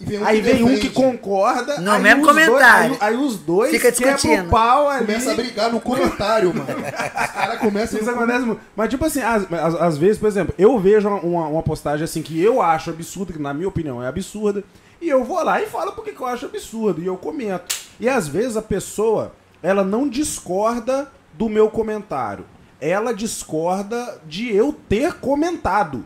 vem um aí que vem um defende. que concorda. No aí mesmo os dois- comentário. aí, aí os dois Fica quebram discutindo. o pau ali. Começa a brigar no comentário, mano. Os caras começam Isso acontece muito. Mas, tipo assim, às, às- às vezes, por exemplo, eu vejo uma, uma postagem assim que eu acho absurda, que na minha opinião é absurda, e eu vou lá e falo porque que eu acho absurdo, e eu comento. E às vezes a pessoa, ela não discorda do meu comentário. Ela discorda de eu ter comentado.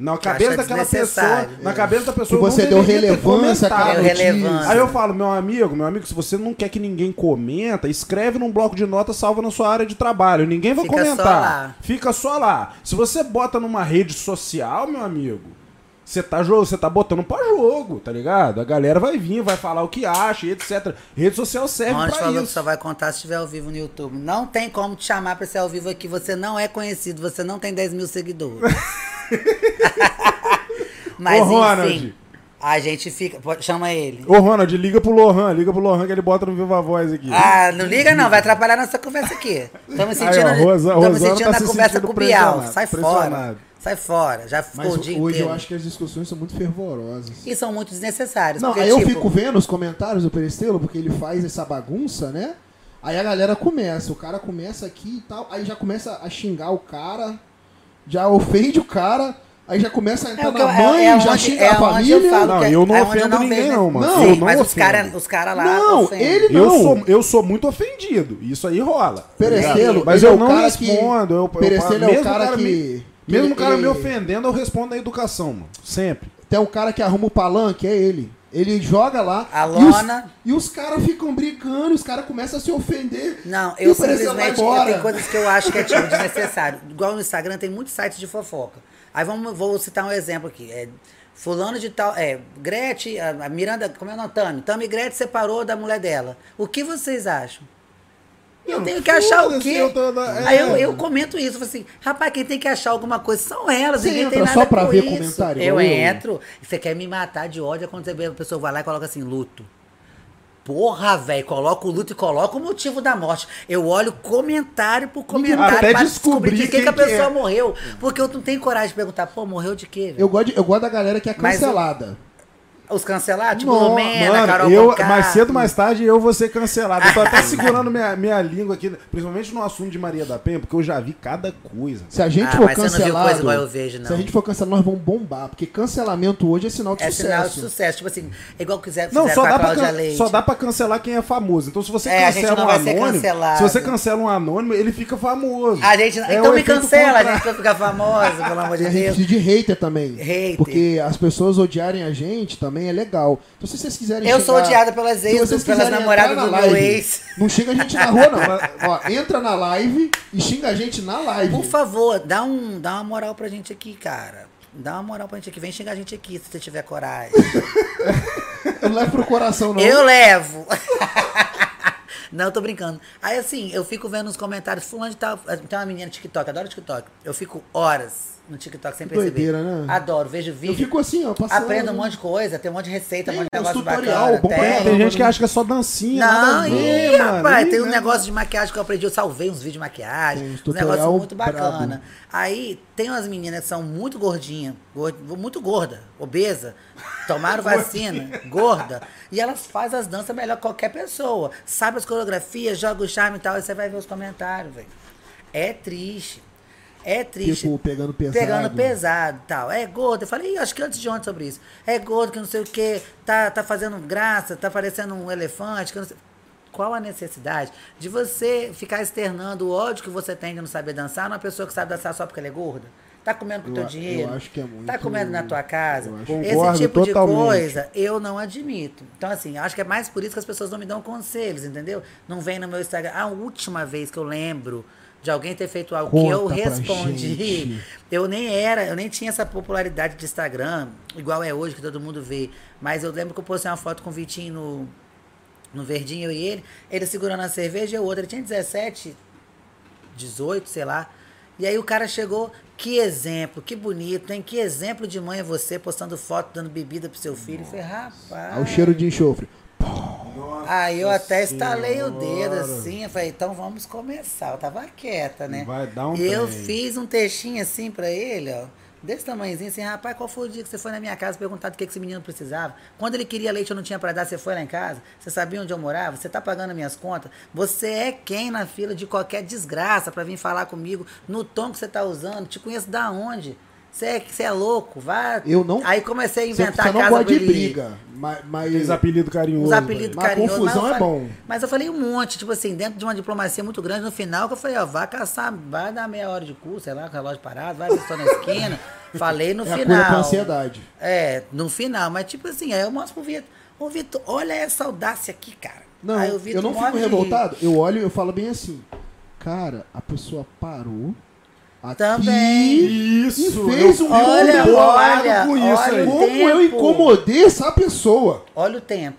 Na cabeça acha daquela pessoa, na cabeça da pessoa Que eu você deu relevância relevância. Aí eu falo, meu amigo, meu amigo, se você não quer que ninguém comenta, escreve num bloco de notas, salva na sua área de trabalho. Ninguém vai Fica só comentar. lá. Fica só lá. Se você bota numa rede social, meu amigo, você tá, você tá botando pra jogo, tá ligado? A galera vai vir, vai falar o que acha, etc. Rede social serve Onde pra falou que isso. só vai contar se estiver ao vivo no YouTube. Não tem como te chamar pra ser ao vivo aqui. Você não é conhecido, você não tem 10 mil seguidores. Mas Ô, Ronald. enfim, a gente fica. Chama ele. Ô, Ronald, liga pro Lohan, liga pro Lohan que ele bota no Viva Voz aqui. Ah, não liga não, vai atrapalhar nossa conversa aqui. Estamos Aí, sentindo, ó, Rosa- sentindo tá na se conversa com o Bial. Sai fora. Sai fora. Já ficou Mas o dia hoje inteiro. eu acho que as discussões são muito fervorosas. E são muito desnecessários. Não, porque, aí eu tipo, fico vendo os comentários do Peristelo, porque ele faz essa bagunça, né? Aí a galera começa, o cara começa aqui e tal, aí já começa a xingar o cara, já ofende o cara, aí já começa a É, entrar eu- na mãe, é- é já onde- xinga é a eu família. falo Não, que- eu não é ofendo vejo, ninguém, né? não, mano. Não, eu não mas os ofendo. caras os cara lá Não, ofendem. ele Eu não. sou, eu sou muito ofendido. Isso aí rola. Perestelo? Mas é eu o não cara que- respondo. eu, eu, Perestelo é o cara me- que- que mesmo ele- o cara me ele- ofendendo, eu respondo na educação, mano. Sempre. Tem um cara que arruma o palanque, é ele. Ele joga lá. A e os- lona. E os, caras ficam brigando, os caras começam a se ofender. Não, eu simplesmente. Eu tenho coisas que eu acho que é tipo desnecessário. Igual no Instagram tem muitos sites de fofoca. Aí vamos, vou citar um exemplo aqui. É, fulano de tal. É, Gretchen, a, a Miranda, como é o nome? Tami. Tami Gretchen separou da mulher dela. O que vocês acham? Eu tenho que achar o quê? eu tô na- Aí é. eu, eu comento isso, falo assim, rapaz, quem tem que achar alguma coisa são elas, Você ninguém tem entra nada só pra ver isso. comentário, Eu eu? entro, você quer me matar de ódio, é quando você vê, a pessoa vai lá e coloca assim, luto. Porra, velho, coloca o luto e coloca o motivo da morte. Eu olho comentário por comentário Até pra descobrir de que, quem que a que pessoa é. morreu. Porque eu não tenho coragem de perguntar, pô, morreu de quê? Eu gosto, de- eu gosto da galera que é Mas eu- cancelada. Os cancelados, tipo Não, Lumena, Mano, Carol eu, Conká. mais cedo, mais tarde, eu vou ser cancelado. Eu tô até segurando minha, minha língua aqui, principalmente no assunto de Maria da Penha, porque eu já vi cada coisa. Se a gente Ah, for mas você não viu cancelado. coisa igual eu vejo, não. Se a gente for cancelado, nós vamos bombar. Porque cancelamento hoje é sinal de É sinal de sucesso. sucesso. Tipo assim, é igual quiser Não, só a dá, pra, can- Leite. só dá pra cancelar quem é famoso. Então, se você É, a cancela um vai ser anônimo, cancelado. se você cancela um anônimo, ele fica famoso. A gente, É então me cancela, a contrário. gente vai ficar famosa, pelo amor E de a gente Deus. precisa de hater também. Hater. Porque as pessoas odiarem a gente também é legal. Então se vocês quiserem Eu sou xingar- odiada pelas ex, vocês pelas namoradas do na meu live, ex. Não xinga a gente na rua, não. Ó, entra na live e xinga a gente na live. Por favor, dá, um, dá uma moral pra gente aqui, cara. Dá uma moral pra gente aqui. Vem xingar a gente aqui, se você tiver coragem. Eu não levo pro coração, não. Eu levo. Não, eu tô brincando. Aí assim, eu fico vendo nos comentários, fulano de tal. Tem uma menina no TikTok, adoro TikTok. Eu fico horas no TikTok sem perceber. doideira, né? Adoro, vejo vídeo. Eu fico assim, ó, passando. Aprendo um monte de coisa, tem um monte de receita, um monte de negócio tutorial, bacana. bom pra tem. caramba. Tem gente que acha que é só dancinha, nada Não, a ver, rapaz, tem um né? negócio de maquiagem que eu aprendi, eu salvei uns vídeos de maquiagem, Tem uns um negócio muito bacana. Aí tem umas meninas que são muito gordinhas, gord- muito gorda, obesa, tomaram vacina, gorda, e elas fazem as danças melhor que qualquer pessoa. Sabe as coreografias, joga o charme e tal, aí você vai ver os comentários, velho. É triste. É triste. Tipo, pegando pesado. Pegando pesado e tal. É gordo. Eu falei, "Ih, acho que antes de ontem sobre isso. É gordo, que não sei o quê, tá, tá fazendo graça, tá parecendo um elefante, que não sei. Qual a necessidade de você ficar externando o ódio que você tem de não saber dançar numa pessoa que sabe dançar só porque ela é gorda? Tá comendo com o Eu teu dinheiro? eu acho que é muito- Tá comendo na tua casa? Esse Concordo tipo totalmente. de coisa eu não admito. Então, assim, acho que é mais por isso que as pessoas não me dão conselhos, entendeu? Não vem no meu Instagram. A última vez que eu lembro de alguém ter feito algo que eu Conta respondi, eu nem era, eu nem tinha essa popularidade de Instagram, igual é hoje, que todo mundo vê. Mas eu lembro que eu postei uma foto com o Vitinho no, no Verdinho, eu e ele, ele segurando a cerveja e o outro, ele tinha 17, 18, sei lá. E aí o cara chegou, que exemplo, que bonito, hein? Que exemplo de mãe é você postando foto, dando bebida pro seu filho. Eu falei, rapaz. Ao cheiro de enxofre. Aí eu até estalei o dedo assim, eu falei, então vamos começar. Eu tava quieta, né? Vai dar um E eu trem. fiz um textinho assim pra ele, ó. Desse tamanhozinho, assim, rapaz, qual foi o dia que você foi na minha casa perguntar do que, esse menino precisava? Quando ele queria leite eu não tinha pra dar, você foi lá em casa? Você sabia onde eu morava? Você tá pagando minhas contas? Você é quem na fila de qualquer desgraça pra vir falar comigo no tom que você tá usando? Te conheço da onde? Você é, você é louco, vai. Eu não- Aí comecei a Você, inventar você não casa gosta de briga. Mas, mas Aqueles apelidos carinhosos. Uns apelidos a carinhosos. confusão é falei- bom. Mas eu falei um monte, tipo assim, dentro de uma diplomacia muito grande, no final que eu falei, ó, vai caçar, vai dar meia hora de curso, sei lá, com o relógio parado, vai ver tô na esquina. falei no É a final. cura pra ansiedade. É, no final, mas tipo assim, aí eu mostro pro Vitor, ô Vitor, olha essa audácia aqui, cara. Não, aí o eu Vitor não fico revoltado. Eu olho e eu falo bem assim. Cara, a pessoa parou. Aqui Também. Isso, E fez eu um Olha, olha, com isso olha aí. Como eu tempo. incomodei essa pessoa? Olha o tempo.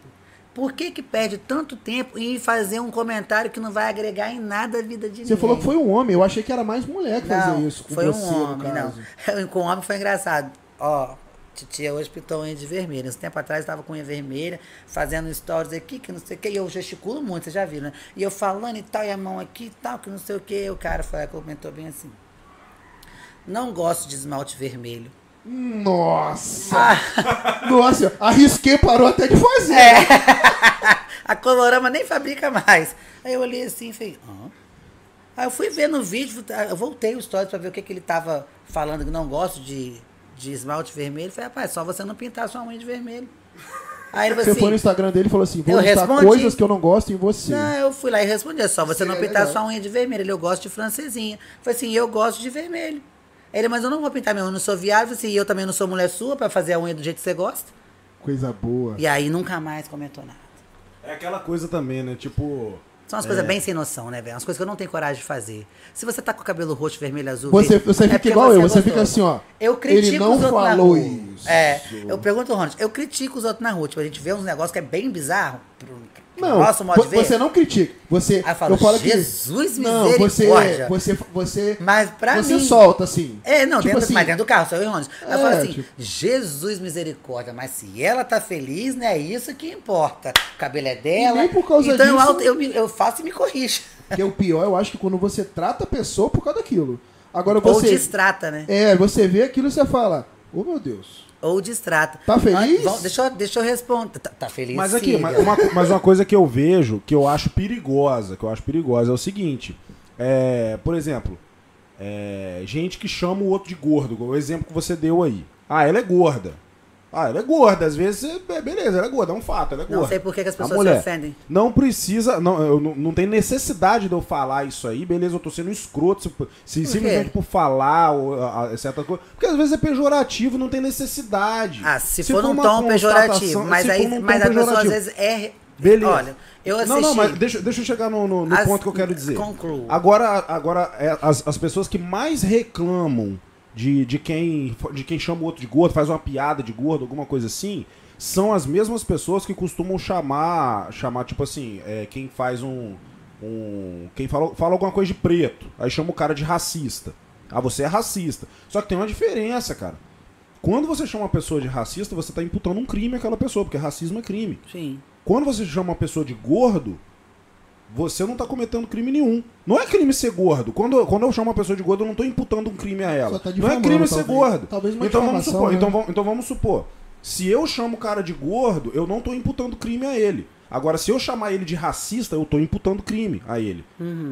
Por que que perde tanto tempo em fazer um comentário que não vai agregar em nada a vida de Você ninguém? falou que foi um homem. Eu achei que era mais mulher que fazia isso com foi você, um homem, não. Com o homem foi engraçado. Ó, titia hoje pintou unha de vermelha. Esse tempo atrás estava com unha vermelha, fazendo stories aqui, que não sei o que, e eu gesticulo muito, vocês já viram, né? E eu falando e tal, e a mão aqui e tal, que não sei o que, o cara foi, comentou bem assim. Não gosto de esmalte vermelho. Nossa! Ah. Nossa, arrisquei, parou até de fazer. É. a Colorama nem fabrica mais. Aí eu olhei assim e falei, Hã? Aí eu fui ver no vídeo, eu voltei o stories para ver o que, que ele tava falando, que não gosto de, de esmalte vermelho. Falei, rapaz, só você não pintar sua unha de vermelho. Aí ele Você assim, foi no Instagram dele e falou assim: vou eu listar coisas que eu não gosto em você. Não, eu fui lá e respondi, é só você não Seria pintar legal. sua unha de vermelho. Ele, eu gosto de francesinha. Falei assim, eu gosto de vermelho. Ele, mas eu não vou pintar minha unha, eu não sou falei assim, eu também não sou mulher sua para fazer a unha do jeito que você gosta. Coisa boa. E aí nunca mais comentou nada. É aquela coisa também, né? Tipo. São umas coisas bem sem noção, né, velho? Umas coisas que eu não tenho coragem de fazer. Se você tá com o cabelo roxo, vermelho, azul. Você, verde, você é fica porque igual eu, é você fica assim, ó. Eu critico Ele não os outros na falou rua. isso. É, eu pergunto, Ronald, eu critico os outros na rua. Tipo, a gente vê uns negócios que é bem bizarro. Não, de você não critica. Você, Aí eu falo, falo que Jesus não, você, misericórdia. você, você, Mas pra você mim... solta assim. É, não, Tipo dentro, assim, mas dentro do carro, só eu o Ronald. Aí eu É, falo assim, tipo- Jesus misericórdia, mas se ela tá feliz, né, é isso que importa. O cabelo é dela. E nem por causa então eu, disso- auto- eu, me- eu faço e me corrijo. Que é o pior, eu acho que quando você trata a pessoa por causa daquilo. Agora Ou você. distrata, né? É, você vê aquilo e você fala, ô meu Deus. Ou distrata. Tá feliz? Ah, vamos- deixa, eu, deixa eu responder. Tá, tá feliz? Mas aqui, mas uma, mas uma coisa que eu vejo, que eu acho perigosa, que eu acho perigosa, é o seguinte. É, por exemplo, é, gente que chama o outro de gordo, o exemplo que você deu aí. Ah, ela é gorda. Ah, ela é gorda. Às vezes, é, beleza, ela é gorda, é um fato, ela é Não gorda. sei por que que as pessoas mulher. se ofendem. Não precisa, não, eu, não, não tem necessidade de eu falar isso aí, beleza, eu tô sendo escroto, se, se simplesmente por falar ou, a, a, certa coisa. Porque às vezes é pejorativo, não tem necessidade. Ah, se, for num uma tom pejorativo. Mas, se aí, for num mas a pessoa às vezes é. Beleza. Olha, eu assisti. Não, não, mas deixa, deixa eu chegar no, no- no As- ponto que eu quero dizer. concluo. Agora, agora é, as, as pessoas que mais reclamam de, de, quem, de quem chama o outro de gordo, faz uma piada de gordo, alguma coisa assim, são as mesmas pessoas que costumam chamar, chamar tipo assim, é, quem faz um. um quem fala, fala alguma coisa de preto, aí chama o cara de racista. Ah, você é racista. Só que tem uma diferença, cara. Quando você chama uma pessoa de racista, você está imputando um crime àquela pessoa, porque racismo é crime. Sim. Quando você chama uma pessoa de gordo, você não tá cometendo crime nenhum. Não é crime ser gordo. Quando, quando eu chamo uma pessoa de gordo, eu não tô imputando um crime a ela. Tá não é crime ser talvez. gordo. Talvez uma então, vamos supor, né? então, vamos, então vamos supor. Se eu chamo o cara de gordo, eu não tô imputando crime a ele. Agora, se eu chamar ele de racista, eu tô imputando crime a ele.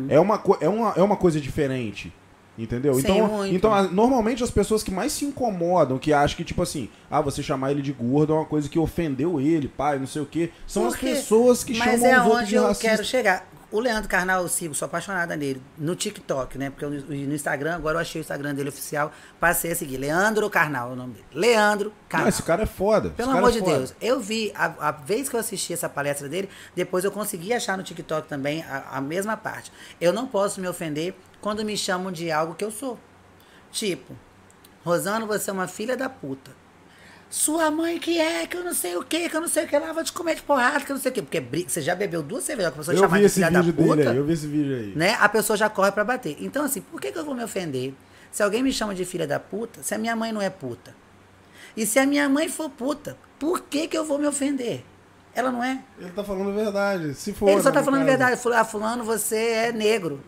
É, uma, é, uma, é uma coisa diferente. Entendeu? Sim, então, muito. então a- normalmente as pessoas que mais se incomodam, que acham que, tipo assim, ah, você chamar ele de gordo é uma coisa que ofendeu ele, pai, não sei o quê, são as Porque- pessoas que Mas chamam é os outros onde de eu racista. quero chegar. O Leandro Carnal eu sigo, sou apaixonada nele. No TikTok, né? Porque eu, no Instagram, agora eu achei o Instagram dele oficial, passei a seguir. Leandro Carnal é o nome dele. Leandro Não, Carnal. esse cara é foda. Pelo amor é de foda. Deus, eu vi, a, a vez que eu assisti essa palestra dele, depois eu consegui achar no TikTok também a, a mesma parte. Eu não posso me ofender quando me chamam de algo que eu sou. Tipo, Rosano, você é uma filha da puta. Sua mãe que é, que eu não sei o que, que eu não sei o que lá, vou te comer de porrada, que eu não sei o que. Porque você já bebeu duas cervejas, a pessoa Eu chamar de esse filha da vídeo puta dele aí, eu vi esse vídeo aí. né? A pessoa já corre pra bater. Então, assim, por que, que eu vou me ofender se alguém me chama de filha da puta, se a minha mãe não é puta? E se a minha mãe for puta, por que, que eu vou me ofender? Ela não é. Ele tá falando a verdade. Se for. Ele só né, tá falando a caso. verdade. Ah, fulano, você é negro.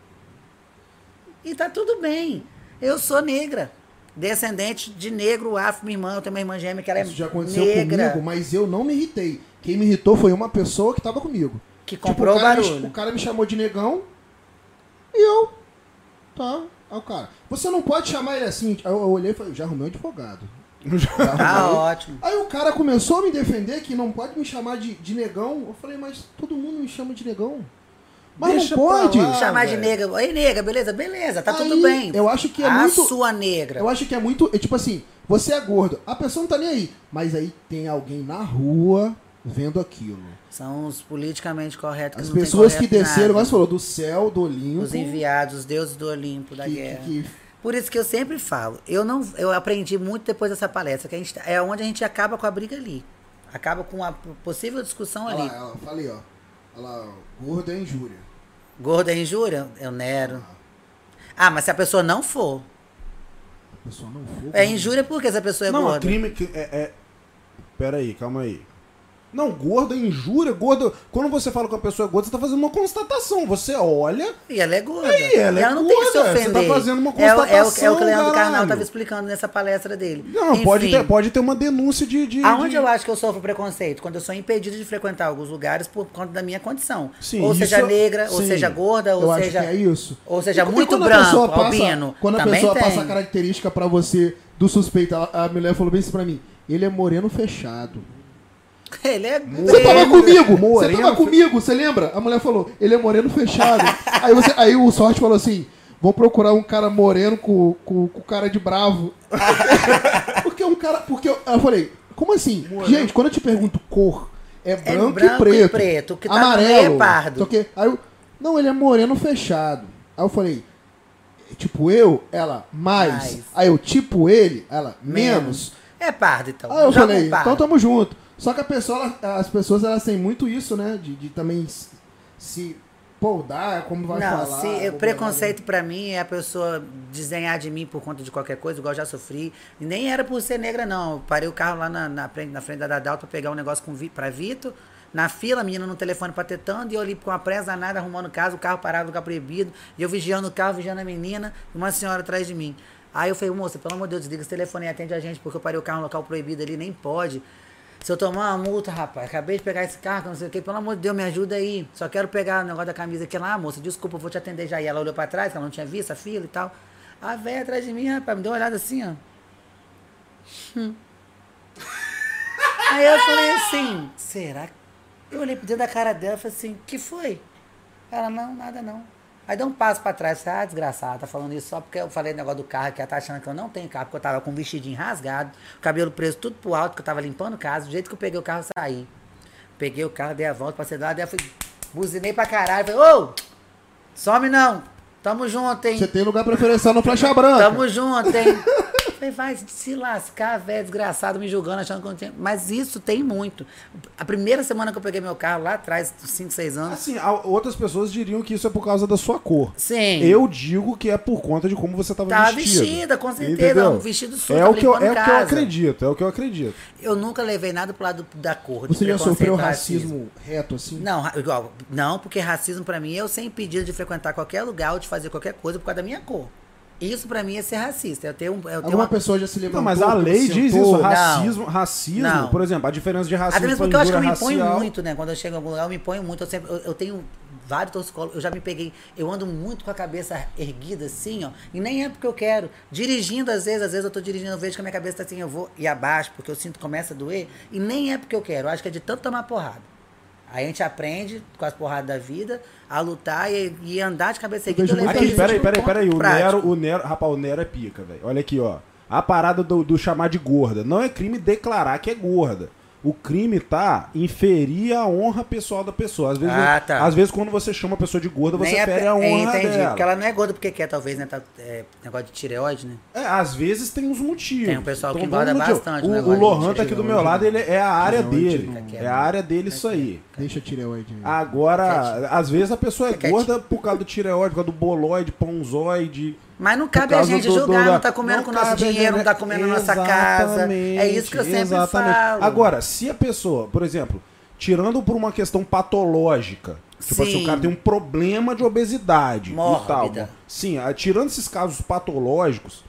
E tá tudo bem. Eu sou negra. Descendente de negro, afro, minha irmã, eu tenho uma irmã gêmea que ela é Isso já aconteceu negra. comigo, mas eu não me irritei. Quem me irritou foi uma pessoa que tava comigo. Que Tipo, comprou o o cara me- barulho. o cara me chamou de negão e eu. Tá. Aí o cara, você não pode chamar ele assim. Aí eu, eu olhei e falei, já arrumei um advogado. Já Tá arrumei. ótimo. Aí o cara começou a me defender que não pode me chamar de, de negão. Eu falei, mas todo mundo me chama de negão. Mas Deixa não pode. lá. Chamar de velho. nega. Oi, nega, beleza? Beleza, tá Aí, tudo bem. eu acho que é a muito- sua negra. Eu acho que é muito. É tipo assim, você é gordo, a pessoa não tá nem aí. Mas aí tem alguém na rua vendo aquilo. São os politicamente corretos que As pessoas que correto desceram, nada. você falou, do céu, do Olimpo. Os enviados, os deuses do Olimpo, da que- guerra. que- Por isso que eu sempre falo, eu não, eu aprendi muito depois dessa palestra, que a gente, tá- é onde a gente acaba com a briga ali. Acaba com a possível discussão Olha ali. lá, ela, falei, ó. Olha lá, gordo é injúria. Gordo é injúria? Eu nero. Ah, mas se a pessoa não for. A pessoa não for. É injúria porque essa pessoa é não, gorda. crime que é, é. Pera aí, calma aí. Não, gordo é injúria, gordo. Quando você fala que a pessoa é gorda, você tá fazendo uma constatação. Você olha. E ela é gorda. Aí, ela é não tem que se gorda, você ofender. tá fazendo uma É o- é, o, é o que o constatação, Leandro Carnal estava explicando nessa palestra dele. Não, pode ter, pode ter uma denúncia de. de Aonde de- eu acho que eu sofro preconceito? Quando eu sou impedido de frequentar alguns lugares por conta da minha condição. Sim, ou seja negra, ou sim. seja gorda, ou Eu seja. é isso. ou seja, E- e muito branco, passa- albino, Quando a pessoa tem. passa a característica pra você do suspeito, a, a mulher falou bem isso pra mim. Ele é moreno fechado. Ele é Você tava comigo, você moreno tava fe- comigo, você lembra? A mulher falou, ele é moreno fechado. aí, você, aí o sorte falou assim, vou procurar um cara moreno com, com, com cara de bravo. porque um cara, porque eu, eu falei, como assim? Gente, quando eu te pergunto cor, é branco, branco e preto. e preto, o que tá amarelo, é pardo. só que- aí eu, não, ele é moreno fechado. Aí eu falei, tipo eu, ela, mais. Mais. Aí eu, tipo ele, ela, menos. É pardo, então. Aí eu Joga falei, então tamo junto. Só que a pessoa, as pessoas elas têm muito isso, né? De, de também se poldar, como vai não, falar. se, o como preconceito pra mim é a pessoa desdenhar de mim por conta de qualquer coisa, igual eu já sofri. E nem era por ser negra, não. Eu parei o carro lá na, na frente, na frente da Dadal pra pegar um negócio com, pra Vitor. Na fila, a menina no telefone patetando, e eu ali com a pressa danada, arrumando casa, o carro parado no lugar proibido, e eu vigiando o carro, vigiando a menina, e uma senhora atrás de mim. Aí eu falei, moça, pelo amor de Deus, desliga esse telefone e atende a gente, porque eu parei o carro no local proibido ali, nem pode. Se eu tomar uma multa, rapaz, acabei de pegar esse carro, não sei o que, pelo amor de Deus, me ajuda aí. Só quero pegar o negócio da camisa aqui lá, moça, desculpa, eu vou te atender já. E ela olhou pra trás, ela não tinha visto a fila e tal. A velha atrás de mim, rapaz, me deu uma olhada assim, ó. Hum. Aí eu falei assim, será que. Eu olhei pro dentro da cara dela e falei assim, que foi? Ela, não, nada não. Aí deu um passo pra trás, ah, desgraçada, tá falando isso só porque eu falei o negócio do carro, que ela tá achando que eu não tenho carro, porque eu tava com um vestidinho rasgado, cabelo preso tudo pro alto, que eu tava limpando casa, do jeito que eu peguei o carro, eu saí. Peguei o carro, dei a volta, passei do lado, daí eu fui, buzinei pra caralho, falei, ô, some não, tamo junto, hein. Você tem lugar preferencial no faixa branca. Tamo junto, hein? Falei, vai se lascar, velho, desgraçado, me julgando, achando que eu não tinha. Mas isso tem muito. A primeira semana que eu peguei meu carro, lá atrás, 5, 6 anos. Assim, outras pessoas diriam que isso é por causa da sua cor. Sim. Eu digo que é por conta de como você tava Tava vestido. vestida, com certeza, um vestido sujo, É o que eu, é o que eu acredito, é o que eu acredito. Eu nunca levei nada pro lado da cor. Você já sofreu racismo reto assim? Não, igual, não, porque racismo pra mim eu ser impedido de frequentar qualquer lugar ou de fazer qualquer coisa por causa da minha cor. Isso pra mim é ser racista. Eu tenho, eu tenho Alguma uma, pessoa já se levantou? Não, mas a lei diz isso, racismo, racismo, Não. por exemplo, a diferença de Até racismo mesmo pra porque eu acho que eu me imponho racial. muito, né? Quando eu chego em algum lugar, eu me imponho muito. Eu, sempre, eu, eu tenho vários torcicólogos, eu já me peguei. Eu ando muito com a cabeça erguida assim, ó. E nem é porque eu quero. Dirigindo, às vezes, às vezes eu tô dirigindo, eu vejo que a minha cabeça tá assim, eu vou e abaixo, porque eu sinto que começa a doer. E nem é porque eu quero. Eu acho que é de tanto tomar porrada. Aí a gente aprende com as porradas da vida a lutar e, e andar de cabeça erguida. Aqui, peraí, peraí, peraí. O prático. Nero, o Nero, rapaz, o Nero é pica, velho. Olha aqui, ó. A parada do, do chamar de gorda. Não é crime declarar que é gorda. O crime tá inferir a honra pessoal da pessoa. Às vezes, Ah, tá. às vezes quando você chama a pessoa de gorda, você Nem é, fere a honra é, entendi, dela. porque ela não é gorda porque quer, talvez, né? Tá, é, negócio de tireoide, né? É, às vezes tem uns motivos. Tem um pessoal que vamos engorda bastante, O, né, o agora, Lohan tá aqui do meu lado, ele é a área Tireoide. dele. É a área dele isso aí. Deixa a tireoide aí. Agora, às vezes a pessoa é gorda por causa do tireoide, por causa do boloide, pãozoide. Mas não cabe a gente do- julgar, do- não tá comendo não com o nosso dinheiro, não tá comendo na nossa casa. É isso que eu sempre exatamente. falo. Agora, se a pessoa, por exemplo, tirando por uma questão patológica, tipo assim, Sim. o cara tem um problema de obesidade e tal. Mórbida. Sim, tirando esses casos patológicos,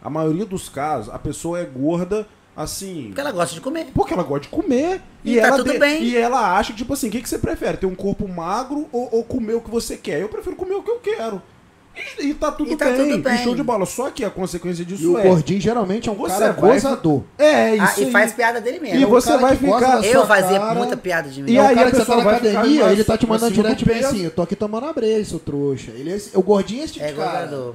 a maioria dos casos, a pessoa é gorda, assim... Porque ela gosta de comer. Porque ela gosta de comer. E, E tá ela tudo de- bem. E ela acha, tipo assim, o que, que você prefere? Ter um corpo magro ou, ou comer o que você quer? Eu prefiro comer o que eu quero. E, e tá tudo E tá bem. tudo bem. E show de bola. Só que a consequência E disso o é. gordinho geralmente é um Você cara vai- gozador. É, isso Ah, e aí. faz piada dele mesmo. E um você vai ficar. Eu fazia cara. muita piada de mim. E é aí o cara a que você tá pessoa na academia, ele tá te mandando acima do direto bem assim, eu tô aqui tomando a breja, seu trouxa. Ele é esse- o gordinho é esse tipo É de cara. gozador.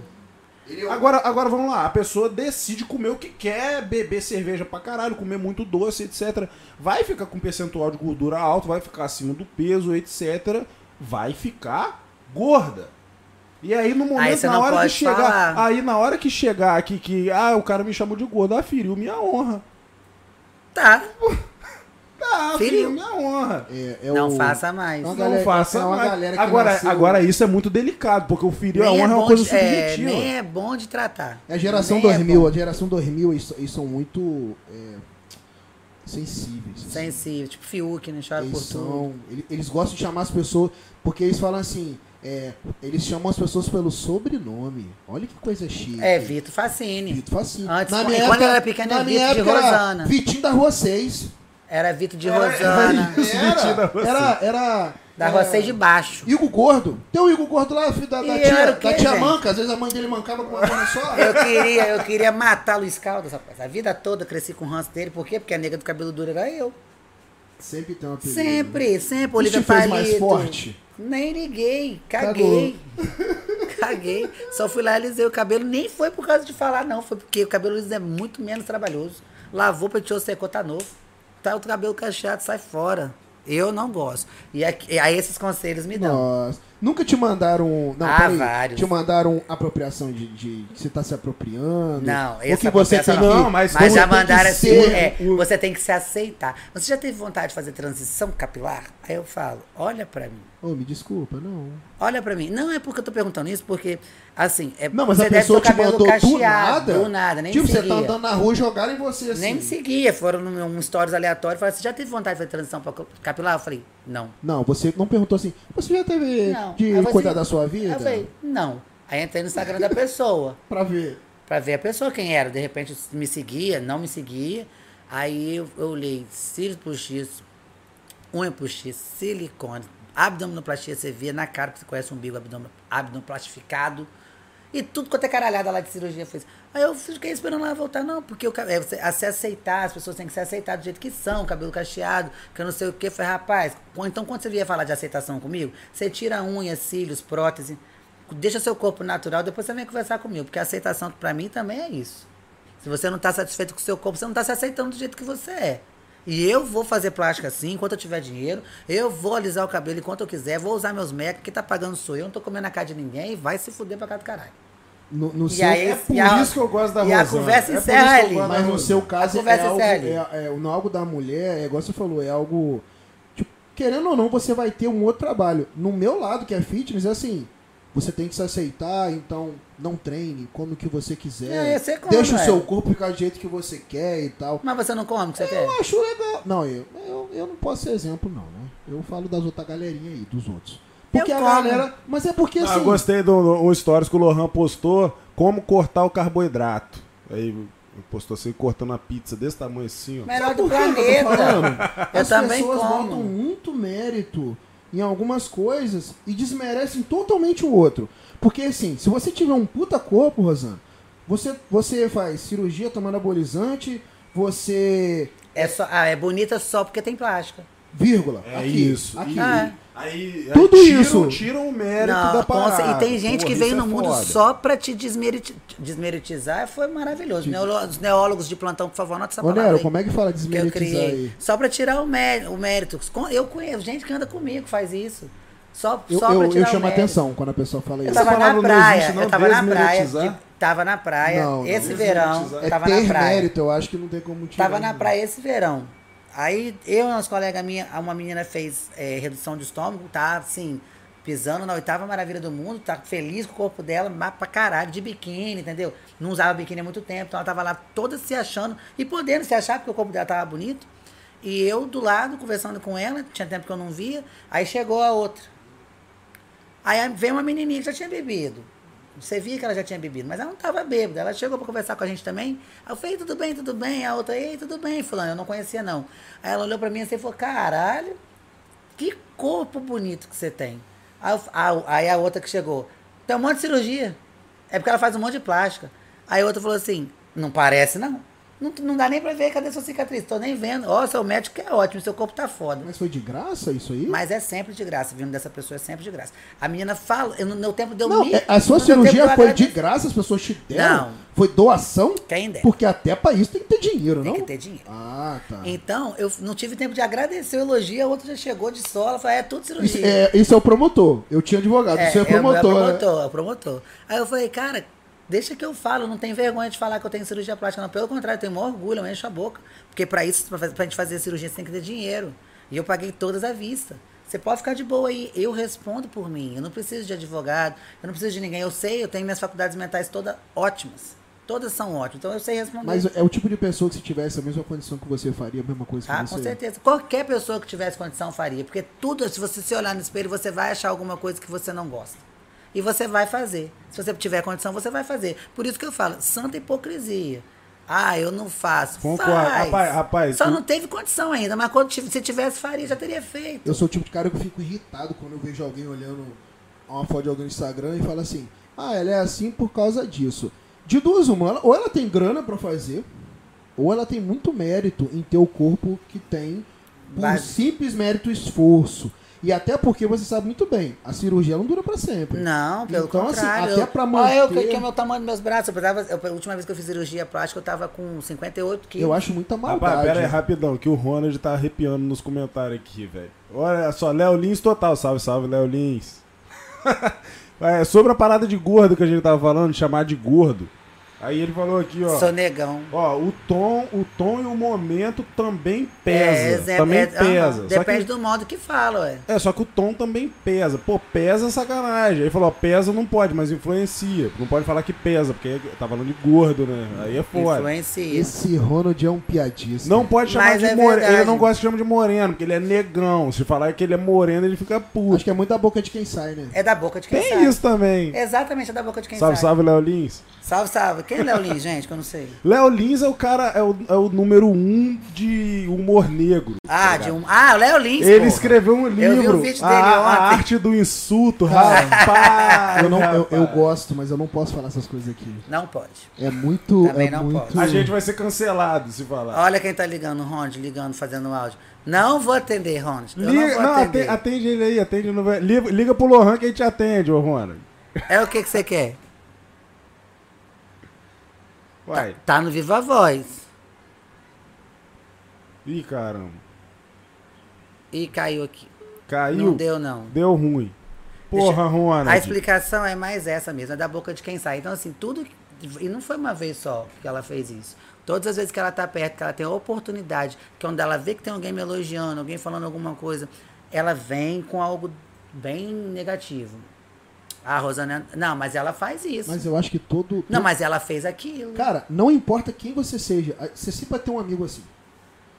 Ele é o- Agora, agora vamos lá, a pessoa decide comer o que quer, beber cerveja pra caralho, comer muito doce, etc. Vai ficar com percentual de gordura alto, vai ficar acima do peso, etc. Vai ficar gorda. E aí no Aí momento, você na hora que chegar, falar. aí na hora que chegar aqui que, ah, o cara me chamou de gordo, ah, feriu minha honra. Tá. Ah, Feriu. feriu minha honra. é- é não o- faça mais. Uma Não galera- faça é uma mais. Agora, nasceu- agora isso é muito delicado, porque o ferir a honra é, uma bom coisa de- é, subjetiva. nem é bom de tratar. É a geração Nem é 2000, bom. a geração 2000, eles, eles são muito é, sensíveis. assim. Sensível, tipo Fiuk, né? Chora Eles, por tudo. são, ele- eles gostam de chamar as pessoas, porque eles falam assim, é, eles chamam as pessoas pelo sobrenome. Olha que coisa chique. É, Vitor Facine. Vitor Facinho. Antes, quando eu era pequeno, na era minha Vitor de época Rosana. Vitinho da Rua 6. Era Vitor de Era- Rosana. Vitinho da Era, Rua era, era, Da rua é, 6 de baixo. Igor Gordo. Tem o Igor Gordo lá, filho da, da tia, quê, da tia? Manca. Às vezes a mãe dele mancava com uma perna só. Eu queria, eu queria matar Luiz Caldas, rapaz. A vida toda eu cresci com o ranço dele. Por quê? Porque a nega do cabelo duro era eu. Sempre tem uma apelido. Sempre, sempre. Isso Olivia te fez mais Palito. forte? Nem liguei, caguei. Caguei. Só fui lá e alisei o cabelo. Nem foi por causa de falar, não. Foi porque o cabelo liso é muito menos trabalhoso. Lavou, penteou, secou, tá novo. Tá o cabelo cacheado, sai fora. Eu não gosto. E aqui- aí esses conselhos me dão. Nossa. Nunca te mandaram. Não, Ah, peraí. vários. Te mandaram apropriação de. de que você tá se apropriando? Não, essa que você tem apropriação que. não, mas Mas você já mandaram assim, é, o- você tem que se aceitar. Você já teve vontade de fazer transição capilar? Aí eu falo, olha pra mim. Ô, me desculpa, não. Olha pra mim. Não é porque eu tô perguntando isso, porque, assim, é, Não, mas você a pessoa te cabelo mandou do cacheado, nada. Do nada, nem tipo, me você seguia. tá andando na rua e jogaram em você assim. Nem me seguia. Foram num, stories aleatório e falaram, você já teve vontade de fazer transição pra capilar? Eu falei, não. Não, você não perguntou assim. Você já teve Não. De cuidar da sua vida? eu falei, não. Aí entrei no Instagram da pessoa. Pra ver. Pra ver a pessoa quem era. De repente me seguia, não me seguia. Aí eu, eu olhei cílios postiços, unha postiça, silicone, abdominoplastia, você via na cara, porque você conhece um umbigo abdomen, abdominoplastificado. E tudo quanto é caralhada lá de cirurgia fez. Aí eu fiquei esperando ela voltar, não, porque ca- é, se aceitar, as pessoas têm que se aceitar do jeito que são, cabelo cacheado, que eu não sei o que. Falei, rapaz, então quando você vier falar de aceitação comigo, você tira unha, cílios, prótese, deixa seu corpo natural, depois você vem conversar comigo, porque a aceitação pra mim também é isso. Se você não tá satisfeito com o seu corpo, você não tá se aceitando do jeito que você é. E eu vou fazer plástica assim, enquanto eu tiver dinheiro. Eu vou alisar o cabelo enquanto eu quiser. Vou usar meus mecs, quem tá pagando sou eu. Não tô comendo a cara de ninguém e vai se fuder pra cá do caralho. No, no E seu, aí, É por e a- isso que eu gosto da E a Rosana. conversa É encerra que eu ali. Mas no Rosana. seu caso, A é algo, é, é, no algo da mulher, é igual você falou, é algo. Tipo, querendo ou não, você vai ter um outro trabalho. No meu lado, que é fitness, é assim. Você tem que se aceitar, então não treine, come o que você quiser. É, você come, deixa o seu corpo ficar do jeito que você quer e tal. Mas você não come o que você quer? Eu acho legal. Não, eu, eu, eu não posso ser exemplo, não, né? Eu falo das outras galerinhas aí, dos outros. Porque Eu a como. galera. Mas é porque Ah, assim. eu gostei do, do um stories que o Lohan postou, como cortar o carboidrato. Aí postou assim, cortando a pizza desse tamanho assim, ó. Melhor do por que eu tô planeta. falando? Eu As também pessoas como. botam muito mérito em algumas coisas e desmerecem totalmente o outro. Porque assim, se você tiver um puta corpo, Rosana, você, você faz cirurgia tomando anabolizante, você. É, só, ah, é bonita só porque tem plástica. Vírgula. É aqui, isso. Aqui. Ah. Aí, aí Tudo tiram, isso. Tiram o mérito Não, da com parada. cer- e tem gente Porra, que veio no é mundo foda. só pra te desmeriti- desmeritizar. Foi maravilhoso. Neolo- Os neólogos de plantão, por favor, anota essa Ô, palavra Nero, aí. como é que fala que eu desmeritizar criei. aí? Só pra tirar o, mé- o mérito. Eu conheço gente que anda comigo, faz isso. Só, Eu, só pra eu, tirar eu chamo atenção quando a pessoa fala Eu isso. tava Essa na não praia, existe, não, eu tava na praia, de- tava na praia, Não, não. esse verão, Desmeritizar. É tava ter na praia. mérito, eu acho que não tem como tirar. Tava na praia esse verão. Aí eu e umas colegas minhas, uma menina fez é, redução de estômago, tá assim, pisando na oitava maravilha do mundo, tá feliz com o corpo dela, mas pra caralho, de biquíni, entendeu? Não usava biquíni há muito tempo, então ela tava lá toda se achando e podendo se achar porque o corpo dela tava bonito. E eu do lado, conversando com ela, tinha tempo que eu não via, aí chegou a outra. Aí veio uma menininha que já tinha bebido. Você via que ela já tinha bebido, mas ela não estava bêbada. Ela chegou para conversar com a gente também. Eu falei, tudo bem, tudo bem. A outra, ei, tudo bem, fulano. Eu não conhecia, não. Aí ela olhou para mim assim e falou, caralho, que corpo bonito que você tem. Aí, eu- aí a outra que chegou, tem um monte de cirurgia. É porque ela faz um monte de plástica. Aí a outra falou assim, não parece, não. Não, não dá nem pra ver, cadê sua cicatriz? Tô nem vendo. Ó, seu médico é ótimo, seu corpo tá foda. Mas foi de graça isso aí? Mas é sempre de graça, vindo dessa pessoa é sempre de graça. A menina fala, eu, no meu tempo deu Não, mil. é- a sua cirurgia foi de graça, as pessoas te deram? Não. Foi doação? Quem der. Porque até pra isso tem que ter dinheiro, Tem não? que ter dinheiro. Ah, tá. Então, eu não tive tempo de agradecer o elogio, a outra já chegou de sola, falou, é tudo Isso cirurgia. é, isso é o promotor. Eu tinha advogado, isso é, é, o promotor. meu né? promotor, é o promotor. Aí eu falei, cara, deixa que eu falo, não tem vergonha de falar que eu tenho cirurgia plástica, não. Pelo contrário, eu tenho maior orgulho, eu encho a boca. Porque pra isso, pra, fazer, pra gente fazer cirurgia, você tem que ter dinheiro. E eu paguei todas à vista. Você pode ficar de boa aí, eu respondo por mim. Eu não preciso de advogado, eu não preciso de ninguém. Eu sei, eu tenho minhas faculdades mentais todas ótimas. Todas são ótimas, então eu sei responder. Mas é o tipo de pessoa que se tivesse a mesma condição que você faria, a mesma coisa que Ah, você. com certeza. Qualquer pessoa que tivesse condição faria. Porque tudo, se você se olhar no espelho, você vai achar alguma coisa que você não gosta. E você vai fazer. Se você tiver condição, você vai fazer. Por isso que eu falo, santa hipocrisia. Ah, eu não faço. Concordo. Faz. Rapaz, rapaz, Só o- não teve condição ainda, mas quando se tivesse, faria, já teria feito. Eu sou o tipo de cara que eu fico irritado quando eu vejo alguém olhando uma foto de alguém no Instagram e fala assim: ah, ela é assim por causa disso. De duas, uma, ela- ou ela tem grana pra fazer, ou ela tem muito mérito em ter o corpo que tem por simples mérito e esforço. E até porque você sabe muito bem, a cirurgia não dura pra sempre. Não, pelo Então, assim, contrário. até eu- pra Olha eu, manter- que, que é o meu tamanho dos meus braços. Eu precisava, eu- a última vez que eu fiz cirurgia plástica, eu tava com 58 quilos. Eu acho muita maldade. Rapaz, pera aí, rapidão, que o Ronald tá arrepiando nos comentários aqui, velho. Olha só, Léo Lins total, salve, salve, Léo Lins. É, sobre a parada de gordo que a gente tava falando, chamar de gordo. Aí ele falou aqui, ó. Sou negão. Ó, o tom, o tom e o momento também pesa. É, exe- também é- pesa. Só Depende que, do modo que fala, ué. é, só que o tom também pesa. Pô, pesa é sacanagem. Aí falou, ó, pesa não pode, mas influencia. Não pode falar que pesa, porque tá falando de gordo, né? Aí é foda. Influencia. Esse Ronald é um piadista. Não pode chamar Mas de é moreno. Ele não gosta de chamar de moreno, porque ele é negão. Se falar que ele é moreno, ele fica puto. Acho que é muito da boca de quem sai, né? É da boca de quem Tem sabe. isso também. Exatamente, é da boca de quem salve, sabe. salve, Léo Lins. Salve, salve. Quem é Léo Lins, gente? Que eu não sei. Léo Lins é o cara, é o, é o número um de humor negro. Ah, tá de um. Ah, o Léo Lins. Ele porra. escreveu um Eu vi o livro, vídeo a, dele a ontem. arte do insulto, rapaz. Eu, não, eu, eu gosto, mas eu não posso falar essas coisas aqui. Não pode. É muito. Também é não muito... posso. A gente vai ser cancelado se falar. Olha quem tá ligando, Ronde, ligando, fazendo áudio. Não vou atender, Ronde. Eu Liga, não vou não, atender. atende, atende ele aí, atende no, liga, liga pro Lohan que a gente atende, ô Ronald. É o que que você quer? Vai. Tá no Viva Voz. Ih, caramba. E caiu aqui. Caiu. Não deu, não. Deu ruim. Porra, Ronald. A explicação é mais essa mesmo, é da boca de quem sai. Então, assim, tudo. E não foi uma vez só que ela fez isso. Todas as vezes que ela tá perto, que ela tem a oportunidade, que quando ela vê que tem alguém me elogiando, alguém falando alguma coisa, ela vem com algo bem negativo. A Rosana. Não, mas ela faz isso. Mas eu acho que todo. Não, mas ela fez aquilo. Cara, não importa quem você seja, você sempre vai ter um amigo assim.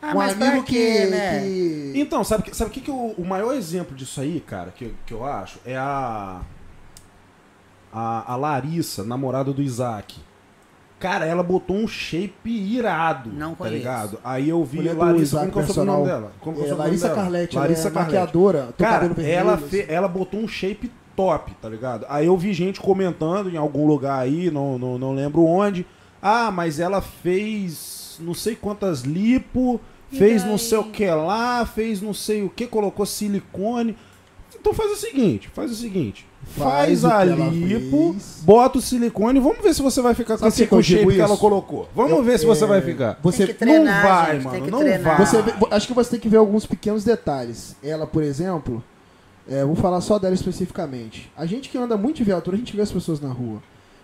ah, um mas pra amigo quê, que, né? que- Então, sabe o que, sabe que, que o, o maior exemplo disso aí, cara, que, que eu acho, é a, a. A Larissa, namorada do Isaac. Cara, ela botou um shape irado. Não tá conheço. ligado? Aí eu vi Mulher Larissa, Isaac como que é o personal. dela? Como é É, sobrenome Larissa? Carlete, Larissa é Carlete. maquiadora, Cara, ela, assim. fe- ela botou um shape top, tá ligado? Aí eu vi gente comentando em algum lugar aí, não, não, não lembro onde. Ah, mas ela fez não sei quantas lipo, E fez daí? não sei o que lá, fez não sei o que, colocou silicone. Então faz o seguinte, faz o seguinte. Faz Faz, o a lipo, bota o silicone, vamos ver se você vai ficar com Sabe esse shape que ela colocou. Vamos Eu- ver se você é, vai ficar. Você, Tem que treinar, não vai, gente, mano, tem que não treinar. vai. Você acho que você tem que ver alguns pequenos detalhes. Ela, por exemplo, é, vou falar só dela especificamente. A gente que anda muito de viatura, a gente vê as pessoas na rua.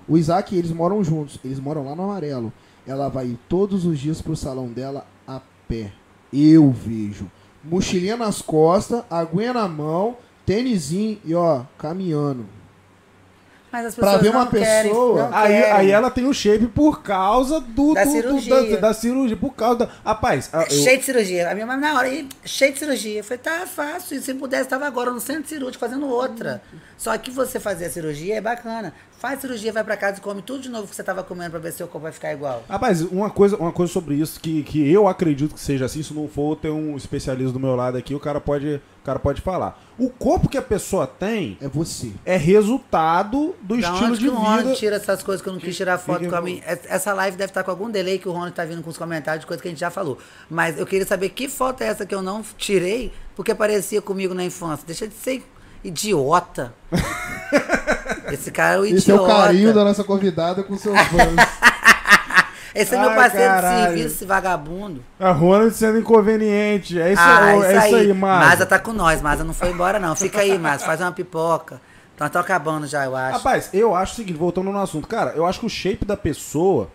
O Isaac, eles moram juntos, eles moram lá no Amarelo. Ela vai todos os dias pro salão dela a pé. Eu vejo. Mochilinha nas costas, aguinha na mão, tênisinho e ó, caminhando. Mas as Pra pessoas ver uma querem, pessoa- não Aí, querem. aí ela tem o shape por causa do, Da do- do- cirurgia. da, da cirurgia, por causa da. Rapaz, a- eu- Cheio de cirurgia. A minha mãe na hora, aí, cheio de cirurgia. Eu falei, tá fácil. E se pudesse, estava agora no centro cirúrgico fazendo outra. Só que você fazer a cirurgia é bacana. Faz cirurgia, vai pra casa e come tudo de novo que você tava comendo pra ver se seu corpo vai ficar igual. Rapaz, uma coisa, uma coisa sobre isso que, que eu acredito que seja assim, se não for, tem um especialista do meu lado aqui, o cara pode, o cara pode falar. O corpo que a pessoa tem É você. é resultado do Da estilo onde de que o Rony vida. tira essas coisas que eu não quis tirar foto com a minha. Essa live deve estar com algum delay que o Rony tá vindo com os comentários de coisa que a gente já falou. Mas eu queria saber que foto é essa que eu não tirei, porque parecia comigo na infância. Deixa de ser idiota. Esse cara é o idiota. Esse é o carinho da nossa convidada com seus fãs. Esse é meu Ai, parceiro caralho. de serviço, esse vagabundo. A Ronald sendo inconveniente. É isso, ah, é, isso é isso aí, Maza. Maza tá com nós, Maza não foi embora não. Fica aí, Maza, faz uma pipoca. Então tô acabando já, eu acho. Rapaz, eu acho o seguinte, voltando no assunto, cara, eu acho que o shape da pessoa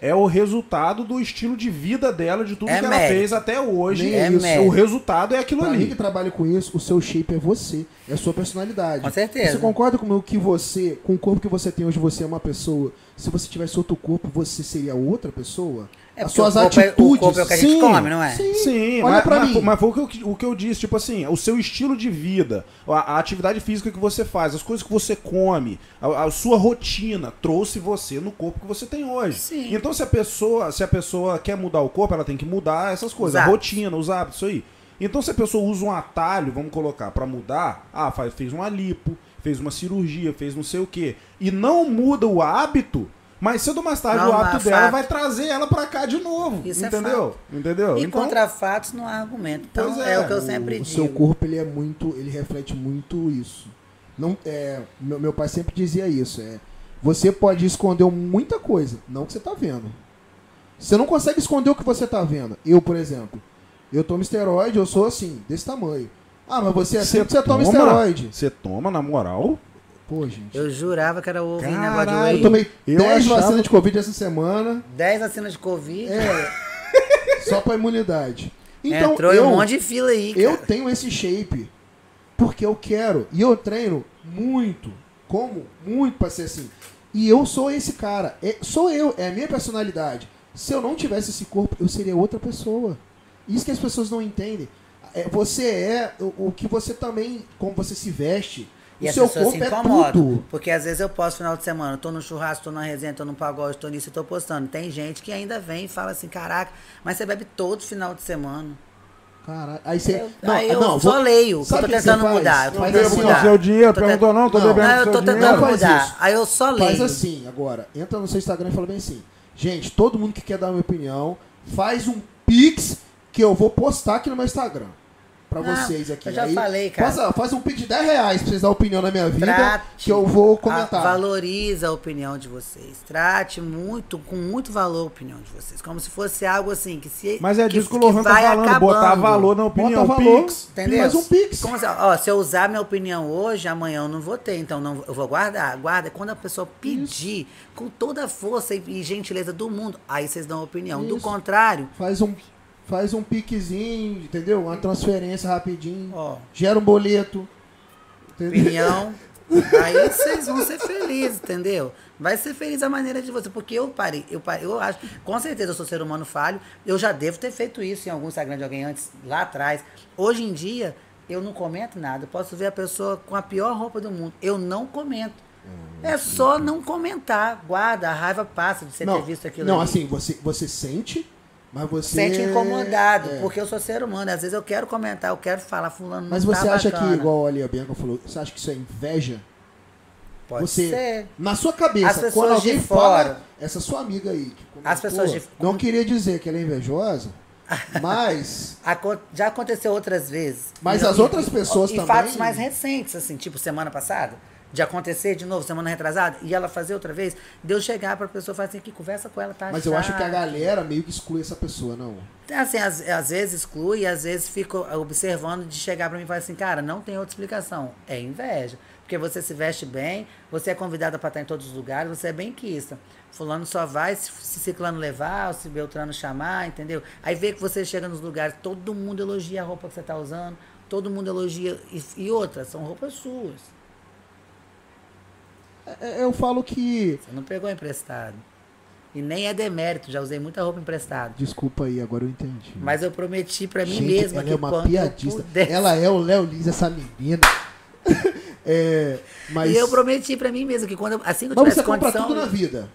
é o resultado do estilo de vida dela, de tudo É que ela mérito. fez até hoje. É isso. mérito. O resultado é aquilo Pra mim ali. que trabalha com isso, o seu shape é você, é a sua personalidade. Com certeza. Você concorda comigo que você, com o corpo que você tem hoje, você é uma pessoa? Se você tivesse outro corpo, você seria outra pessoa? É As suas o corpo é- o atitudes. corpo é o que a gente Sim, come, não é? Sim, Sim, olha mas, pra mas, mim. mas foi o que, eu, o que eu disse, tipo assim, o seu estilo de vida, a, a atividade física que você faz, as coisas que você come, a, a sua rotina trouxe você no corpo que você tem hoje. Sim. Então se a pessoa, se a pessoa quer mudar o corpo, ela tem que mudar essas coisas, a hábitos. rotina, os hábitos, isso aí. Então se a pessoa usa um atalho, vamos colocar, pra mudar, ah, faz, fez uma lipo, fez uma cirurgia, fez não sei o quê, e não muda o hábito, mas cedo ou mais tarde Não, o hábito mas dela fato. vai trazer ela pra cá de novo, Isso é entendeu? entendeu? E Então- contra fatos não há argumento. Então Pois é, é, o que eu O- sempre o digo. seu corpo ele é muito, ele reflete muito isso. Não, é, meu, meu pai sempre dizia isso. É, você pode esconder muita coisa, não o que você tá vendo. Você não consegue esconder o que você tá vendo. Eu, por exemplo, eu tomo esteroide, eu sou assim, desse tamanho. Ah, mas você é assim porque você toma esteroide. Você toma, na moral? Pô, gente. Eu jurava que era ovo em negócio de Caralho, Eu whey. tomei Eu 10 achava- vacinas de Covid essa semana. 10 vacinas de Covid. É. só pra imunidade. Então, Entrou eu, em um monte de fila aí, eu cara. tenho esse shape porque eu quero. E eu treino muito. Como? Muito pra ser assim. E eu sou esse cara. É- sou eu. É a minha personalidade. Se eu não tivesse esse corpo, eu seria outra pessoa. Isso que as pessoas não entendem. É, você é o, o que você também, como você se veste. E o as seu pessoas corpo se é incomodam. tudo. Porque às vezes eu posto final de semana, tô no churrasco, tô na resenha, tô no pagode, tô nisso e tô postando. Tem gente que ainda vem e fala assim, caraca, mas você bebe todo final de semana. Caralho. Aí você. Eu- aí eu não, só vou- leio, que eu Sabe tô tentando faz? mudar. eu tô Não Não tentando assim, mudar. seu dinheiro, Tô perguntou não, tô tent- bebendo Não, eu tô tentando Não mudar. Aí eu só leio. Faz assim, agora. Entra no seu Instagram e fala bem assim. Gente, todo mundo que quer dar uma opinião, faz um pix que eu vou postar aqui no meu Instagram. Pra Não, vocês aqui. eu já Aí, falei, cara. Faz, faz um pix de 10 reais pra vocês dar opinião na minha vida. Trate que eu vou a- comentar. valoriza a opinião de vocês. Trate muito, com muito valor a opinião de vocês. Como se fosse algo assim, que se. Mas é disso que, o Lohan tá falando, botar acabando. valor na opinião. Bota valor. Pix. Entendeu? Faz um pix. Como se, ó, se eu usar minha opinião hoje, amanhã eu não vou ter, então não, eu vou guardar. Guarda quando a pessoa pedir, com toda a força e, e gentileza do mundo, aí vocês dão a opinião. Do Isso. contrário, Faz um, faz um piquezinho, entendeu? Uma transferência rapidinho. ó, Gera um boleto. Entendeu? opinião, aí vocês vão ser felizes, entendeu? Vai ser feliz a maneira de você, porque eu parei, eu parei, eu acho, com certeza eu sou ser humano falho, eu já devo ter feito isso em algum Instagram de alguém antes, lá atrás. Hoje em dia, eu não comento nada, eu posso ver a pessoa com a pior roupa do mundo, eu não comento. É só não comentar, guarda, a raiva passa de você Não, ter visto aquilo não ali. assim, você, você sente, mas você. Sente incomodado, é. porque eu sou ser humano, às vezes eu quero comentar, eu quero falar, fulano Mas tá você acha bacana. que, igual ali a Bianca falou, você acha que isso é inveja? Pode você, ser. na sua cabeça, quando alguém de fora- fala, essa sua amiga aí, que comentou, As pessoas de- não queria dizer que ela é invejosa, mas Já aconteceu outras vezes. Mas E- as e- outras pessoas e também- fatos mais recentes, assim, tipo semana passada, de acontecer de novo, semana retrasada, e ela fazer outra vez, de eu chegar pra pessoa e falar assim, que conversa com ela, tá mas eu acho que a galera meio que exclui essa pessoa, não. Assim, às, às vezes exclui, às vezes fico observando de chegar pra mim e falar assim, cara, não tem outra explicação. É inveja. Porque você se veste bem, você é convidada pra estar em todos os lugares, você é bem quista. Fulano só vai se, se Ciclano levar, ou se Beltrano chamar, entendeu? Aí vê que você chega nos lugares, todo mundo elogia a roupa que você tá usando, todo mundo elogia. E, e outras, são roupas suas. É- é- Eu falo que. Você não pegou emprestado. E nem é demérito, já usei muita roupa emprestada. Desculpa aí, agora eu entendi. Mas eu prometi pra mim mesma ela que é uma quando piadista. pudesse- Ela é o Léo Lins, essa menina. É, mas, E eu prometi pra mim mesmo que quando assim que eu mas tivesse você compra condição. tudo na vida.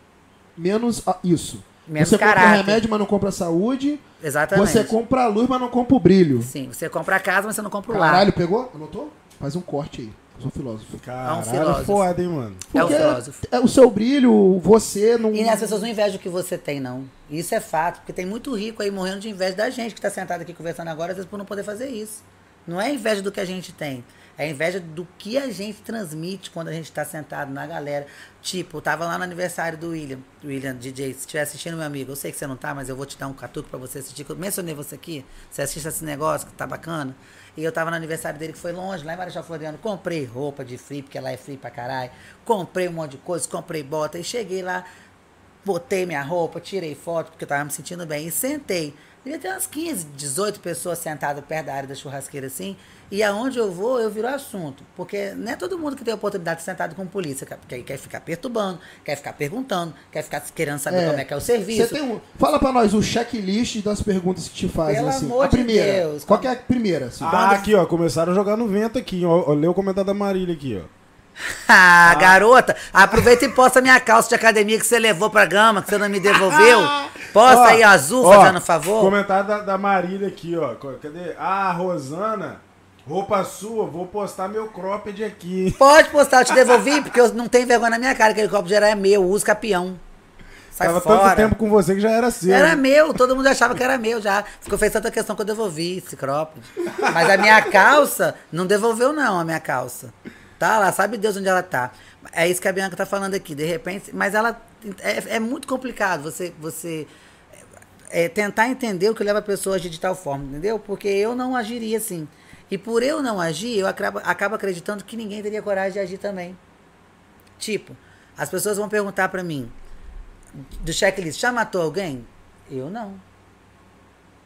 Menos ah, isso. Menos você compra caráter. remédio, mas não compra saúde. Exatamente. Você compra a luz, mas não compra o brilho. Sim, você compra a casa, mas você não compra o lar. Caralho, pegou? Anotou? Faz um corte aí. Sou filósofo. Caralho, É um filósofo. foda, hein, mano. É o Porque filósofo. é o seu brilho, você não. E as pessoas não invejam o que você tem, não. Isso é fato, porque tem muito rico aí morrendo de inveja da gente que está sentado aqui conversando agora, às vezes por não poder fazer isso. Não é inveja do que a gente tem. É inveja do que a gente transmite quando a gente está sentado na galera. Tipo, eu tava lá no aniversário do William, do William DJ. Se estiver assistindo, meu amigo, eu sei que você não tá, mas eu vou te dar um catuco pra você assistir. que Eu mencionei você aqui. Você assiste esse negócio que tá bacana. E eu tava no aniversário dele que foi longe, lá em Marechal Floriano. Comprei roupa de free, porque lá é free pra caralho. Comprei um monte de coisa, comprei bota. E cheguei lá, botei minha roupa, tirei foto, porque eu tava me sentindo bem, e sentei. Devia ter umas 15, 18 pessoas sentadas perto da área da churrasqueira assim. E aonde eu vou, eu viro assunto. Porque não é todo mundo que tem a oportunidade de sentado com polícia, que quer ficar perturbando, quer ficar perguntando, quer ficar querendo saber como é que é o serviço. Você tem um, fala pra nós o checklist das perguntas que te fazem Pelo assim. amor a de primeira. Deus, Qual é a primeira? Assim? Ah, aqui, ó. Começaram a jogar no vento aqui. Ó, ó, lê o comentário da Marília aqui, ó. Ah, garota, aproveita e posta minha calça de academia que você levou pra gama, que você não me devolveu. Posta Ó, aí azul, ó, fazendo favor. Comentário da, da Marília aqui, ó. Cadê? Ah, Rosana, roupa sua, vou postar meu cropped aqui. Pode postar, eu te devolvi, porque eu não tenho vergonha na minha cara, aquele geral é meu, uso capião. Sai Tava fora. tanto tempo com você que já era seu. Era meu, todo mundo achava que era meu já. Ficou fez tanta questão que eu devolvi esse cropped. Mas a minha calça, não devolveu não, a minha calça. Tá lá, sabe Deus onde ela tá. É isso que a Bianca tá falando aqui, de repente. Mas ela. É, é muito complicado você. você é, tentar entender o que leva a pessoa a agir de tal forma, entendeu? Porque eu não agiria assim. E por eu não agir, eu acabo, acabo acreditando que ninguém teria coragem de agir também. Tipo, as pessoas vão perguntar pra mim do checklist, já matou alguém? Eu não.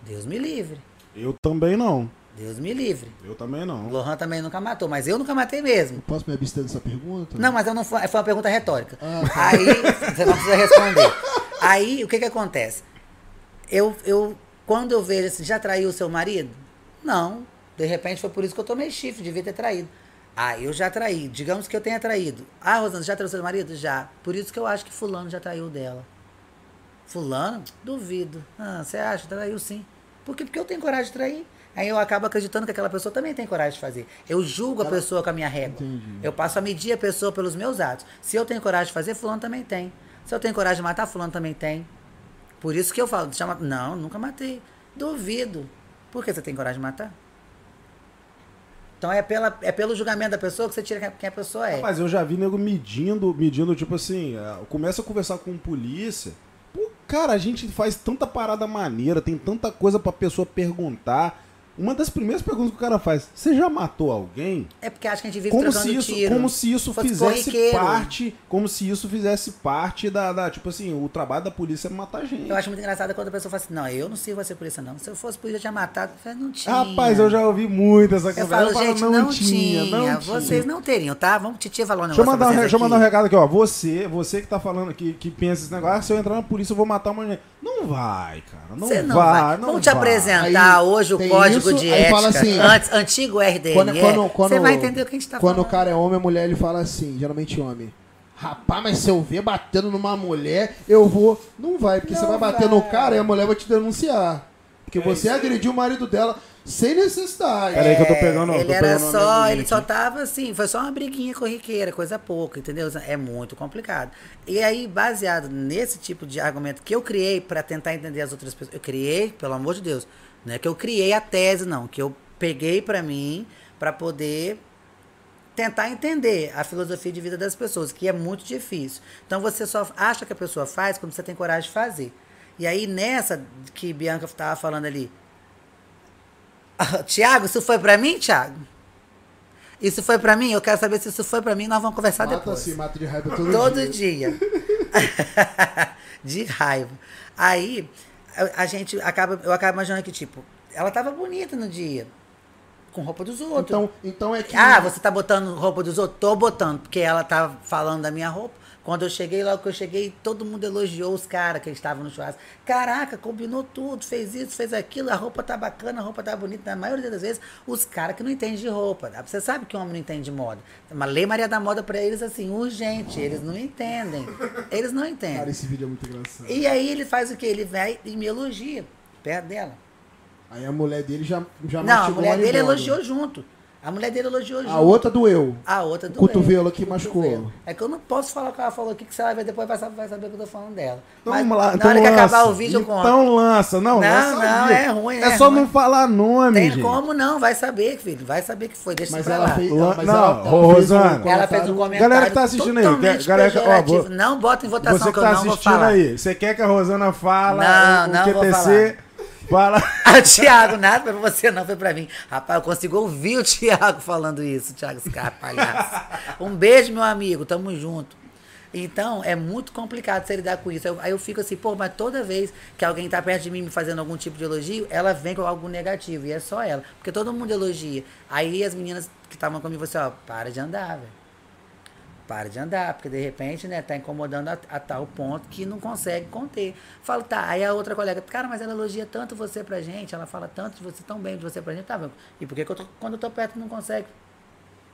Deus me livre. Eu também não. Deus me livre. Eu também não. Lohan também nunca matou, mas eu nunca matei mesmo. Posso me abster dessa pergunta? Não, mas eu não foi, foi uma pergunta retórica. Ah. Aí você não precisa responder. Aí o que que acontece? Eu, eu quando eu vejo assim, já traiu o seu marido? Não. De repente foi por isso que eu tomei chifre, devia ter traído. Ah, eu já traí. Digamos que eu tenha traído. Ah, Rosana, já traiu seu marido? Já. Por isso que eu acho que fulano já traiu dela. Fulano? Duvido. Ah, você acha? Traiu sim. Por quê? Porque eu tenho coragem de trair. Aí eu acabo acreditando que aquela pessoa também tem coragem de fazer. Eu julgo a pessoa com a minha régua. Entendi. Eu passo a medir a pessoa pelos meus atos. Se eu tenho coragem de fazer, fulano também tem. Se eu tenho coragem de matar, fulano também tem. Por isso que eu falo, chama... não, nunca matei. Duvido. Por que você tem coragem de matar? Então é, pela, é pelo julgamento da pessoa que você tira quem- a pessoa é. Rapaz, eu já vi nego medindo, medindo, tipo assim, é, começa a conversar com polícia. Pô, cara, a gente faz tanta parada maneira, tem tanta coisa pra pessoa perguntar. Uma das primeiras perguntas que o cara faz, você já matou alguém? É porque acho que a gente vive Como se, isso, tiro. como se isso fizesse parte, como se isso fizesse parte da, da, tipo assim, o trabalho da polícia é matar gente. Eu acho muito engraçado quando a pessoa fala assim, não, eu não sirvo a ser polícia, não. Se eu fosse polícia, eu tinha matado. Eu não tinha. Rapaz, eu já ouvi muito essa Eu conversa. falo, gente, não, não, tinha, não tinha. Vocês não teriam, tá? Vamos, titia falou um Deixa eu, negócio mandar um, deixa eu mandar um recado aqui, ó. Você, você que tá falando, que, que pensa esse negócio, ah, se eu entrar na polícia eu vou matar uma gente. Não vai, cara. Não, Você não vai, vai. não Vamos te vai. apresentar Aí hoje o tem código isso, de aí ética. fala assim, antes, antigo RDNE. Quando, quando, quando, você vai entender o que a gente tá Quando falando. o cara é homem, a mulher ele fala assim, geralmente homem. Rapaz, mas se eu ver batendo numa mulher, eu vou. Não vai, porque você vai bater no cara e a mulher vai te denunciar. Porque você agrediu o marido dela sem necessidade. Peraí que eu tô pegando, ele tô era pegando uma só, ele só aqui. tava assim, foi só uma briguinha corriqueira, coisa pouca, entendeu? É muito complicado. E aí, baseado nesse tipo de argumento que eu criei pra tentar entender as outras pessoas, eu criei, pelo amor de Deus, não é que eu criei a tese, não, que eu peguei pra mim pra poder tentar entender a filosofia de vida das pessoas, que é muito difícil. Então você só acha que a pessoa faz quando você tem coragem de fazer. E aí nessa que Bianca estava falando ali, Tiago, isso foi pra mim, Tiago? Isso foi pra mim? Eu quero saber se isso foi pra mim, nós vamos conversar Mata depois. assim, mata de raiva todo, Todo dia. dia. de raiva. Aí, a, a gente acaba, eu acabo imaginando que, tipo, ela tava bonita no dia. Com roupa dos outros. Então, então é que. Ah, você tá botando roupa dos outros? Tô botando, porque ela tá falando da minha roupa. Quando eu cheguei, logo que eu cheguei, todo mundo elogiou os caras que estavam no churrasco. Caraca, combinou tudo, fez isso, fez aquilo, a roupa tá bacana, a roupa tá bonita. Na maioria das vezes, os caras que não entendem de roupa. Você sabe que o homem não entende de moda. Uma lei Maria da Moda pra eles, assim, urgente. Eles não entendem. Eles não entendem. Cara, esse vídeo é muito engraçado. E aí ele faz o quê? Ele vai e me elogia perto dela. Aí a mulher dele já, já Não, a mulher dele embora. elogiou junto. A mulher dele elogiou junto. A outra doeu. A outra do Cotovelo que machucou. É que eu não posso falar o que ela falou aqui, que você vai ver depois vai saber, vai saber que eu tô falando dela. Então Mas vamos lá, na então hora que lança. acabar o vídeo, eu conto. Então lança, não, Não, lança não, é ruim, É, é só ruim. não falar nome, Tem gente. como não, vai saber, filho. Vai saber que foi, deixa Mas ela lá. fez. Mas não, ela, ela ô, fez um Rosana. Ela fez um comentário- Galera que tá assistindo aí, galera que- ó, vou- Não bota em votação Você que que eu tá não vou assistindo falar. aí, você quer que a Rosana fala Não, o, o não QTC? Fala. Ah, Tiago, nada pra você, não foi pra mim. Rapaz, eu consigo ouvir o Tiago falando isso, Tiago Scarpa, palhaço. Um beijo, meu amigo, tamo junto. Então, é muito complicado você lidar com isso. Eu- aí eu fico assim, pô, mas toda vez que alguém tá perto de mim me fazendo algum tipo de elogio, ela vem com algo negativo, e é só ela. Porque todo mundo elogia. Aí as meninas que estavam comigo falaram assim, ó, para de andar, velho. Para de andar, porque de repente, né, tá incomodando a, a tal ponto que não consegue conter. Falo, tá, aí a outra colega, cara, mas ela elogia tanto você pra gente, ela fala tanto de você, tão bem de você pra gente, tá, vendo? E por que, eu tô, quando eu tô perto não consegue,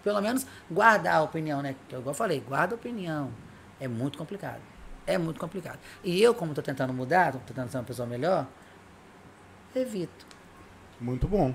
pelo menos, guardar a opinião, né? Que eu igual eu falei, guarda a opinião. É muito complicado. É muito complicado. E eu, como tô tentando mudar, tô tentando ser uma pessoa melhor, evito. Muito bom.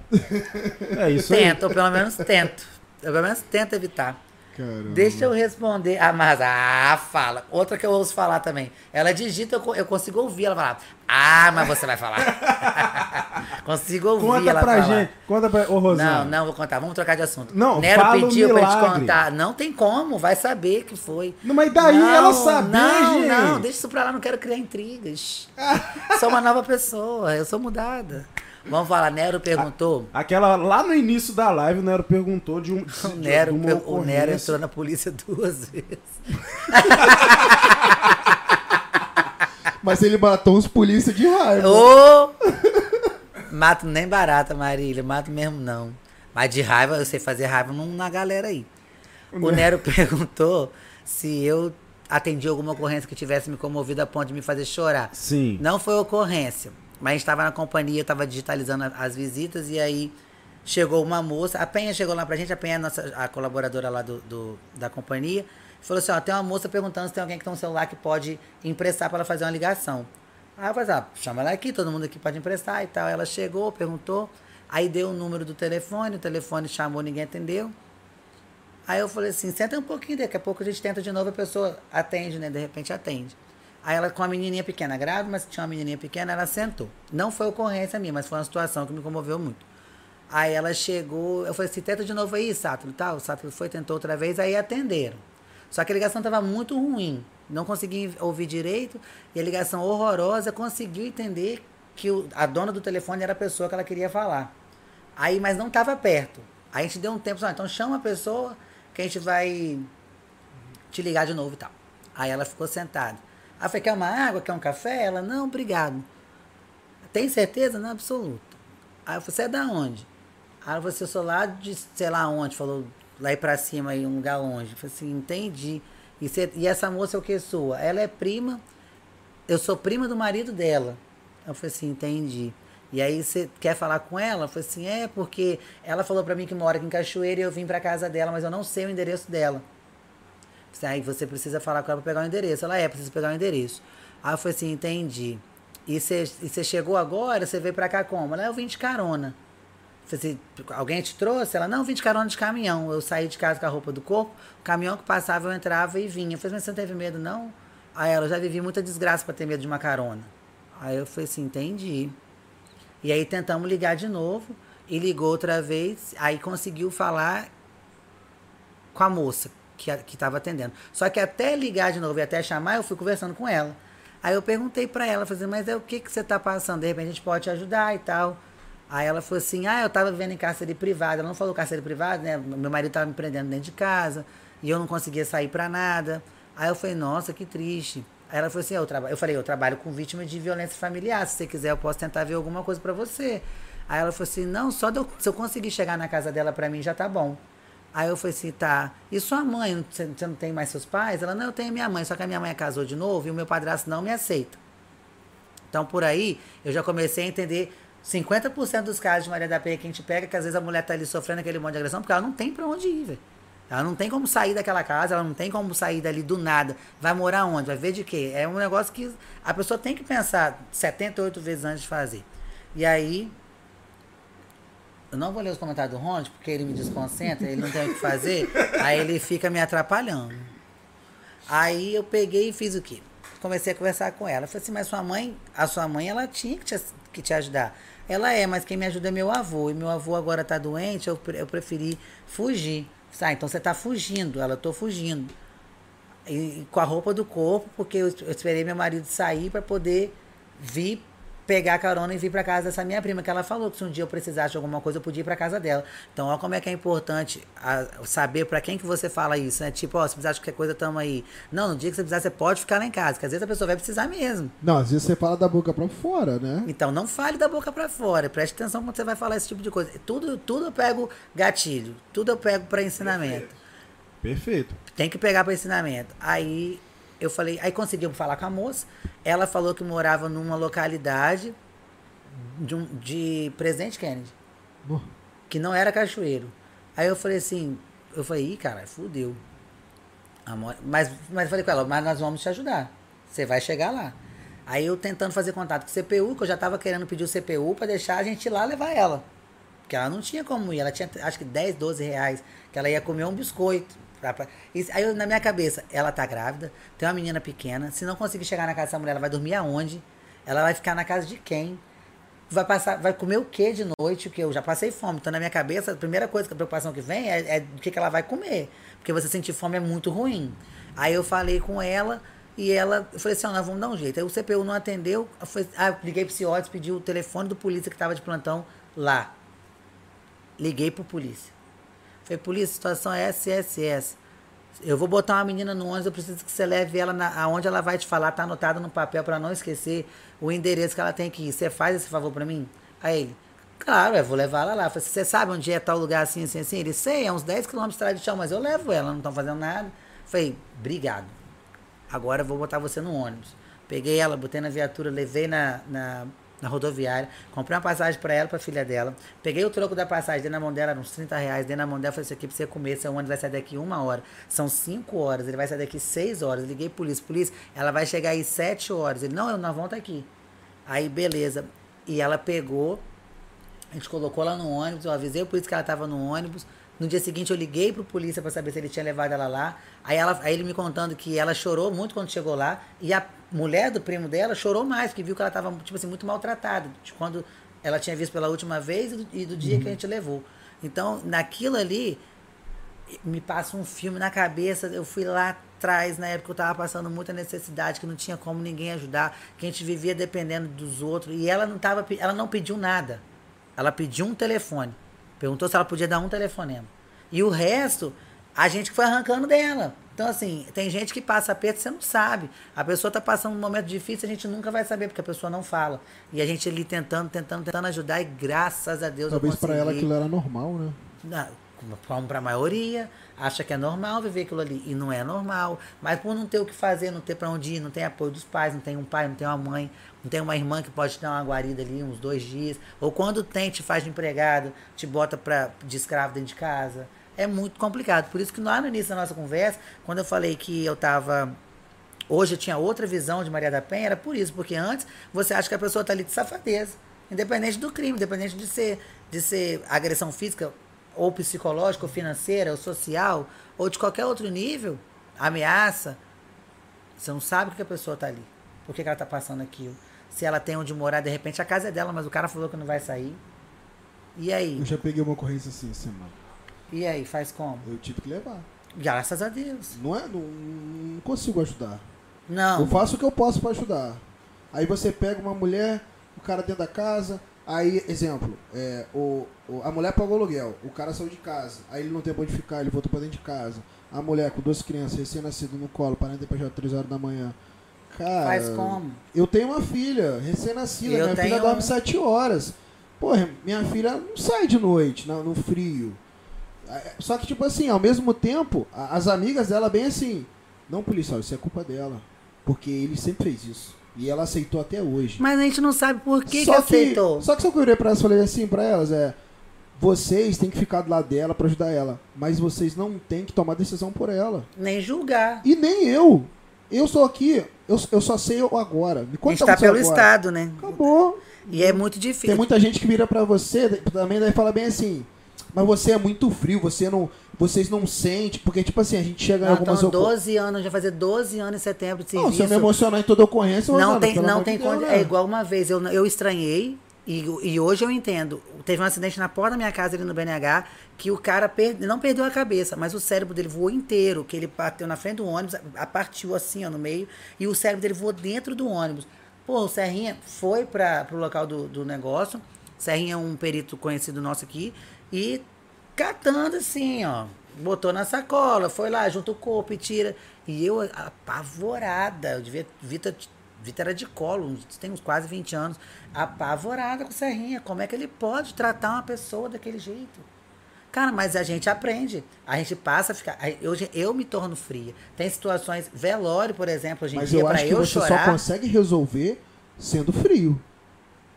É isso aí. Tento, ou pelo menos tento. Eu pelo menos tento evitar. Caramba. Deixa eu responder. Ah, mas, ah, fala. Outra que eu ouço falar também. Ela digita, eu, eu consigo ouvir ela falar. Ah, mas você vai falar. consigo ouvir Conta ela pra falar. gente. Conta pra. Ô, Rosana. Não, não vou contar. Vamos trocar de assunto. Não, Nero fala pediu pra gente milagre. contar. Não tem como, vai saber que foi. Não, mas daí Não, ela saber, Não, gente. não, deixa isso pra lá, não quero criar intrigas. sou uma nova pessoa, eu sou mudada. Vamos falar, Nero perguntou. Aquela lá no início da live, o Nero perguntou de um. De, o, Nero, de o Nero entrou na polícia duas vezes. Mas ele matou uns polícia de raiva. Ô! Mato nem barata, Marília. Mato mesmo não. Mas de raiva, eu sei fazer raiva num- na galera aí. O Nero perguntou se eu atendi alguma ocorrência que tivesse me comovido a ponto de me fazer chorar. Sim. Não foi ocorrência. Mas a gente estava na companhia, estava digitalizando as visitas e aí chegou uma moça. A Penha chegou lá pra gente, a Penha é a, nossa, a colaboradora lá do, do- da companhia. Falou assim: ó, tem uma moça perguntando se tem alguém que tem um celular que pode emprestar para ela fazer uma ligação. Aí eu falei: ah, chama ela aqui, todo mundo aqui pode emprestar e tal. Ela chegou, perguntou. Aí deu o número do telefone, o telefone chamou, ninguém atendeu. Aí eu falei assim, senta um pouquinho, daqui a pouco a gente tenta de novo, a pessoa atende, né? De repente atende. Aí ela com a menininha pequena, grávida, mas tinha uma menininha pequena, ela sentou. Não foi ocorrência minha, mas foi uma situação que me comoveu muito. Aí ela chegou, eu falei assim, tenta de novo aí, Sátulo, tal. O Sátulo foi, tentou outra vez, aí atenderam. Só que a ligação estava muito ruim. Não consegui ouvir direito, e a ligação horrorosa conseguiu entender que o- a dona do telefone era a pessoa que ela queria falar. Aí, mas não estava perto. Aí a gente deu um tempo, só, então chama a pessoa que a gente vai te ligar de novo e tal. Aí ela ficou sentada. Eu falei, quer uma água, quer um café? Ela, não, obrigado. Tem certeza? Não, absoluto. Aí eu falei, você é da onde? Aí ela falou assim, eu sou lá de sei lá onde, falou, lá pra cima, aí, um lugar longe. Eu falei assim, entendi. E, você- e essa moça é o que sua? Ela é prima, eu sou prima do marido dela. Eu falei assim, entendi. E aí você quer falar com ela? Eu falei assim, é porque ela falou pra mim que mora aqui em Cachoeira e eu vim pra casa dela, mas eu não sei o endereço dela. Aí você precisa falar com ela pra pegar o endereço. Ela é, precisa pegar o endereço. Aí eu falei assim, entendi. E você chegou agora, você veio pra cá como? Ela, eu vim de carona. Falei assim, alguém te trouxe? Ela, não, vim de carona de caminhão. Eu saí de casa com a roupa do corpo, o caminhão que passava eu entrava e vinha. Eu falei, mas você não teve medo, não? Aí ela, eu já vivi muita desgraça pra ter medo de uma carona. Aí eu falei assim, entendi. E aí tentamos ligar de novo, e ligou outra vez, aí conseguiu falar com a moça que estava atendendo. Só que até ligar de novo e até chamar, eu fui conversando com ela. Aí eu perguntei para ela, falei, assim, mas é o que que você tá passando? De repente a gente pode te ajudar e tal. Aí ela falou assim, ah, eu tava vivendo em cárcere privado. Ela não falou cárcere privado, né? Meu marido tava me prendendo dentro de casa e eu não conseguia sair para nada. Aí eu falei, nossa, que triste. Aí ela falou assim, eu, eu falei, eu trabalho com vítimas de violência familiar. Se você quiser, eu posso tentar ver alguma coisa para você. Aí ela falou assim, não, só eu- se eu conseguir chegar na casa dela para mim já tá bom. Aí eu falei assim, tá. E sua mãe, você não tem mais seus pais? Ela, não, eu tenho minha mãe, só que a minha mãe casou de novo e o meu padrasto não me aceita. Então, por aí, eu já comecei a entender 50% dos casos de Maria da Penha que a gente pega, que às vezes a mulher tá ali sofrendo aquele monte de agressão, porque ela não tem pra onde ir, velho. Ela não tem como sair daquela casa, ela não tem como sair dali do nada. Vai morar onde? Vai ver de quê? É um negócio que a pessoa tem que pensar 78 vezes antes de fazer. E aí, eu não vou ler os comentários do Ronde, porque ele me desconcentra, ele não tem o que fazer, aí ele fica me atrapalhando. Aí eu peguei e fiz o quê? Comecei a conversar com ela. Falei assim, mas sua mãe, a sua mãe, ela tinha que te, que te ajudar. Ela é, mas quem me ajuda é meu avô. E meu avô agora tá doente, eu, eu preferi fugir. Ah, então você tá fugindo. Ela, tô fugindo. E, e com a roupa do corpo, porque eu, eu esperei meu marido sair para poder vir pegar a carona e vir para casa dessa minha prima, que ela falou que se um dia eu precisasse de alguma coisa, eu podia ir para casa dela. Então, olha como é que é importante a- saber para quem que você fala isso, né? Tipo, ó, se precisar de qualquer coisa, tamo aí. Não, no dia que você precisar, você pode ficar lá em casa, que às vezes a pessoa vai precisar mesmo. Não, às vezes você fala da boca pra fora, né? Então, não fale da boca para fora. Preste atenção quando você vai falar esse tipo de coisa. Tudo, tudo eu pego gatilho, tudo eu pego para ensinamento. Perfeito. Tem que pegar para ensinamento. Aí eu falei, aí conseguimos falar com a moça. Ela falou que morava numa localidade de, um, de Presidente Kennedy, que não era cachoeiro. Aí eu falei assim, eu falei, ih, cara, fudeu. Mas, mas eu falei com ela, mas nós vamos te ajudar. Você vai chegar lá. Aí eu tentando fazer contato com o CPU, que eu já tava querendo pedir o CPU para deixar a gente ir lá levar ela. Porque ela não tinha como ir, ela tinha acho que 10, 12 reais, que ela ia comer um biscoito. Pra- pra- aí eu, na minha cabeça, ela tá grávida, tem uma menina pequena, se não conseguir chegar na casa dessa mulher, ela vai dormir aonde? Ela vai ficar na casa de quem? Vai passar, vai comer o que de noite? Que eu já passei fome. Então, na minha cabeça, a primeira coisa, a preocupação que vem é, é do que, que ela vai comer. Porque você sentir fome é muito ruim. Aí eu falei com ela E ela, eu falei assim, ó, nós vamos dar um jeito. Aí o CPU não atendeu, eu falei, ah, eu liguei pro CIOTS, pedi o telefone do polícia que estava de plantão lá. Liguei pro polícia. Falei, polícia, situação é. Eu vou botar uma menina no ônibus, eu preciso que você leve ela na, aonde ela vai te falar, tá anotado no papel para não esquecer o endereço que ela tem que ir. Você faz esse favor para mim? Aí ele, claro, eu vou levar ela lá. Falei, você sabe onde é tal lugar assim, assim, assim? Ele, sei, é uns 10 quilômetros de trás de chão, mas eu levo ela, não estão fazendo nada. Falei, obrigado. Agora eu vou botar você no ônibus. Peguei ela, botei na viatura, levei na, na, na rodoviária, comprei uma passagem para ela, para filha dela. Peguei o troco da passagem, dei na mão dela, uns 30 reais, dei na mão dela, falei, isso aqui pra você comer, seu ônibus vai sair daqui uma hora. São cinco horas, ele vai sair daqui seis horas. Liguei polícia, polícia, ela vai chegar aí sete horas. Ele, não, eu não volto aqui. Aí, beleza. E ela pegou, a gente colocou ela no ônibus, eu avisei o polícia que ela estava no ônibus. No dia seguinte eu liguei pro polícia para saber se ele tinha levado ela lá. Aí, ela, aí ele me contando que ela chorou muito quando chegou lá. E a mulher do primo dela chorou mais, porque viu que ela estava tipo assim, muito maltratada. De quando ela tinha visto pela última vez e do, e do dia Uhum. que a gente levou. Então, naquilo ali, me passa um filme na cabeça. Eu fui lá atrás, na época eu estava passando muita necessidade, que não tinha como ninguém ajudar, que a gente vivia dependendo dos outros. E ela não, tava, ela não pediu nada. Ela pediu um telefone. Perguntou se ela podia dar um telefonema. E o resto, a gente foi arrancando dela. Então, assim, tem gente que passa aperto e você não sabe. A pessoa está passando um momento difícil, a gente nunca vai saber, porque a pessoa não fala. E a gente ali tentando, tentando, tentando ajudar, e graças a Deus Talvez eu pra ela consegui. aquilo era normal, né? Na- Como para a maioria, acha que é normal viver aquilo ali. E não é normal. Mas por não ter o que fazer, não ter para onde ir, não tem apoio dos pais, não tem um pai, não tem uma mãe, não tem uma irmã que pode te dar uma guarida ali uns dois dias. Ou quando tem, te faz de empregado, te bota pra, de escravo dentro de casa. É muito complicado. Por isso que lá no início da nossa conversa, quando eu falei que eu estava Hoje eu tinha outra visão de Maria da Penha, era por isso, porque antes você acha que a pessoa está ali de safadeza, independente do crime, independente de ser, de ser agressão física, ou psicológica, ou financeira, ou social, ou de qualquer outro nível, ameaça. Você não sabe o que a pessoa está ali, por que, que ela está passando aquilo. Se ela tem onde morar, de repente a casa é dela, mas o cara falou que não vai sair. E aí? Eu já peguei uma ocorrência assim, semana. E aí? Faz como? Eu tive que levar. Graças a Deus. Não é? Não, não consigo ajudar. Não. Eu faço o que eu posso pra ajudar. Aí você pega uma mulher, o cara dentro da casa, aí, exemplo, é, o, a mulher pagou aluguel, o cara saiu de casa, aí ele não tem onde ficar, ele voltou pra dentro de casa. A mulher com duas crianças, recém-nascido no colo, parando depois já 3 horas da manhã. Cara, Faz como? eu tenho uma filha, recém-nascida, minha filha tenho- dorme 7 horas. Porra, minha filha não sai de noite, no, no frio. É, Só que, tipo assim, ao mesmo tempo, as amigas dela bem assim, não, policial, isso é culpa dela. Porque ele sempre fez isso. E ela aceitou até hoje. Mas a gente não sabe por que, que só aceitou. Só que que eu virei pra elas e falei assim pra elas, é. Vocês têm que ficar do lado dela pra ajudar ela. Mas vocês não têm que tomar decisão por ela. Nem julgar. E nem eu. Eu sou aqui, eu, eu só sei o agora. Me A conta gente tá aconteceu pelo agora. Estado, né? Acabou. E é muito difícil. Tem muita gente que vira pra você, também daí fala bem assim, mas você é muito frio, você não. Vocês não sentem, porque tipo assim, a gente chega em Não, algumas então, ocor- 12 anos, já fazer 12 anos em setembro de Não, serviço. se eu me emocionar em toda ocorrência, não Rosana, tem, não amor tem Deus, né? É igual uma vez, eu, eu estranhei, e, e hoje eu entendo. Teve um acidente na porta da minha casa ali no BNH, que o cara não perdeu a cabeça, mas o cérebro dele voou inteiro, que ele bateu na frente do ônibus, a, a partiu assim, ó, no meio, e o cérebro dele voou dentro do ônibus. Pô, o Serrinha foi para o local do, do negócio, Serrinha é um perito conhecido nosso aqui, e catando assim, ó. Botou na sacola, foi lá, junta o corpo e tira. E eu apavorada, eu devia. Vita, Vita era de colo, tem uns quase 20 anos, apavorada com o Serrinha. Como é que ele pode tratar uma pessoa daquele jeito? Cara, mas a gente aprende. A gente passa a ficar. Eu, eu me torno fria. Tem situações. Velório, por exemplo, hoje em Mas dia, eu acho que eu você chorar. só consegue resolver sendo frio.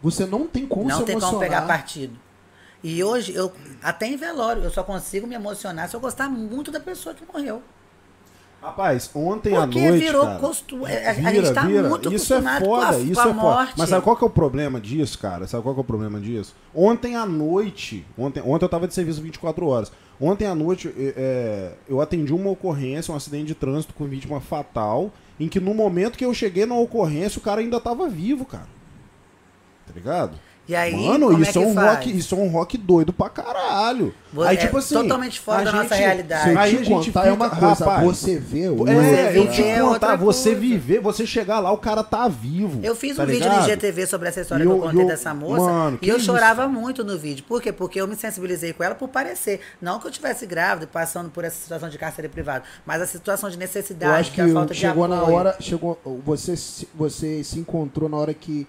Você não tem como não tem emocionar. como pegar partido. E hoje, eu até em velório, eu só consigo me emocionar se eu gostar muito da pessoa que morreu. Rapaz, ontem Porque à noite. virou cara, costume. A, a vira, gente tá vira. muito Isso é foda, com a, isso a é foda. morte. Mas sabe qual que é o problema disso, cara? Sabe qual que é o problema disso? Ontem à noite, ontem, ontem eu tava de serviço 24 horas. Ontem à noite é, é, eu atendi uma ocorrência, um acidente de trânsito com vítima fatal, em que no momento que eu cheguei na ocorrência o cara ainda tava vivo, cara. Tá ligado? E aí, Mano, como isso é é, um faz? rock, isso é um rock doido pra caralho. Aí, é tipo assim. totalmente fora a da nossa realidade. Se eu Aí te a gente contar é uma fica- coisa, rapaz, você vê o É, eu te viver é contar, você coisa. viver, você chegar lá, o cara tá vivo. Eu fiz tá um vídeo ligado? no IGTV sobre essa história E que eu eu- contei eu- dessa moça. mano, e eu isso? chorava muito no vídeo. Por quê? Porque eu me sensibilizei com ela por parecer. Não que eu tivesse grávida, passando por essa situação de cárcere privado, mas a situação de Eu necessidade, acho que da falta chegou de na apoio. hora, chegou, você, você se encontrou na hora que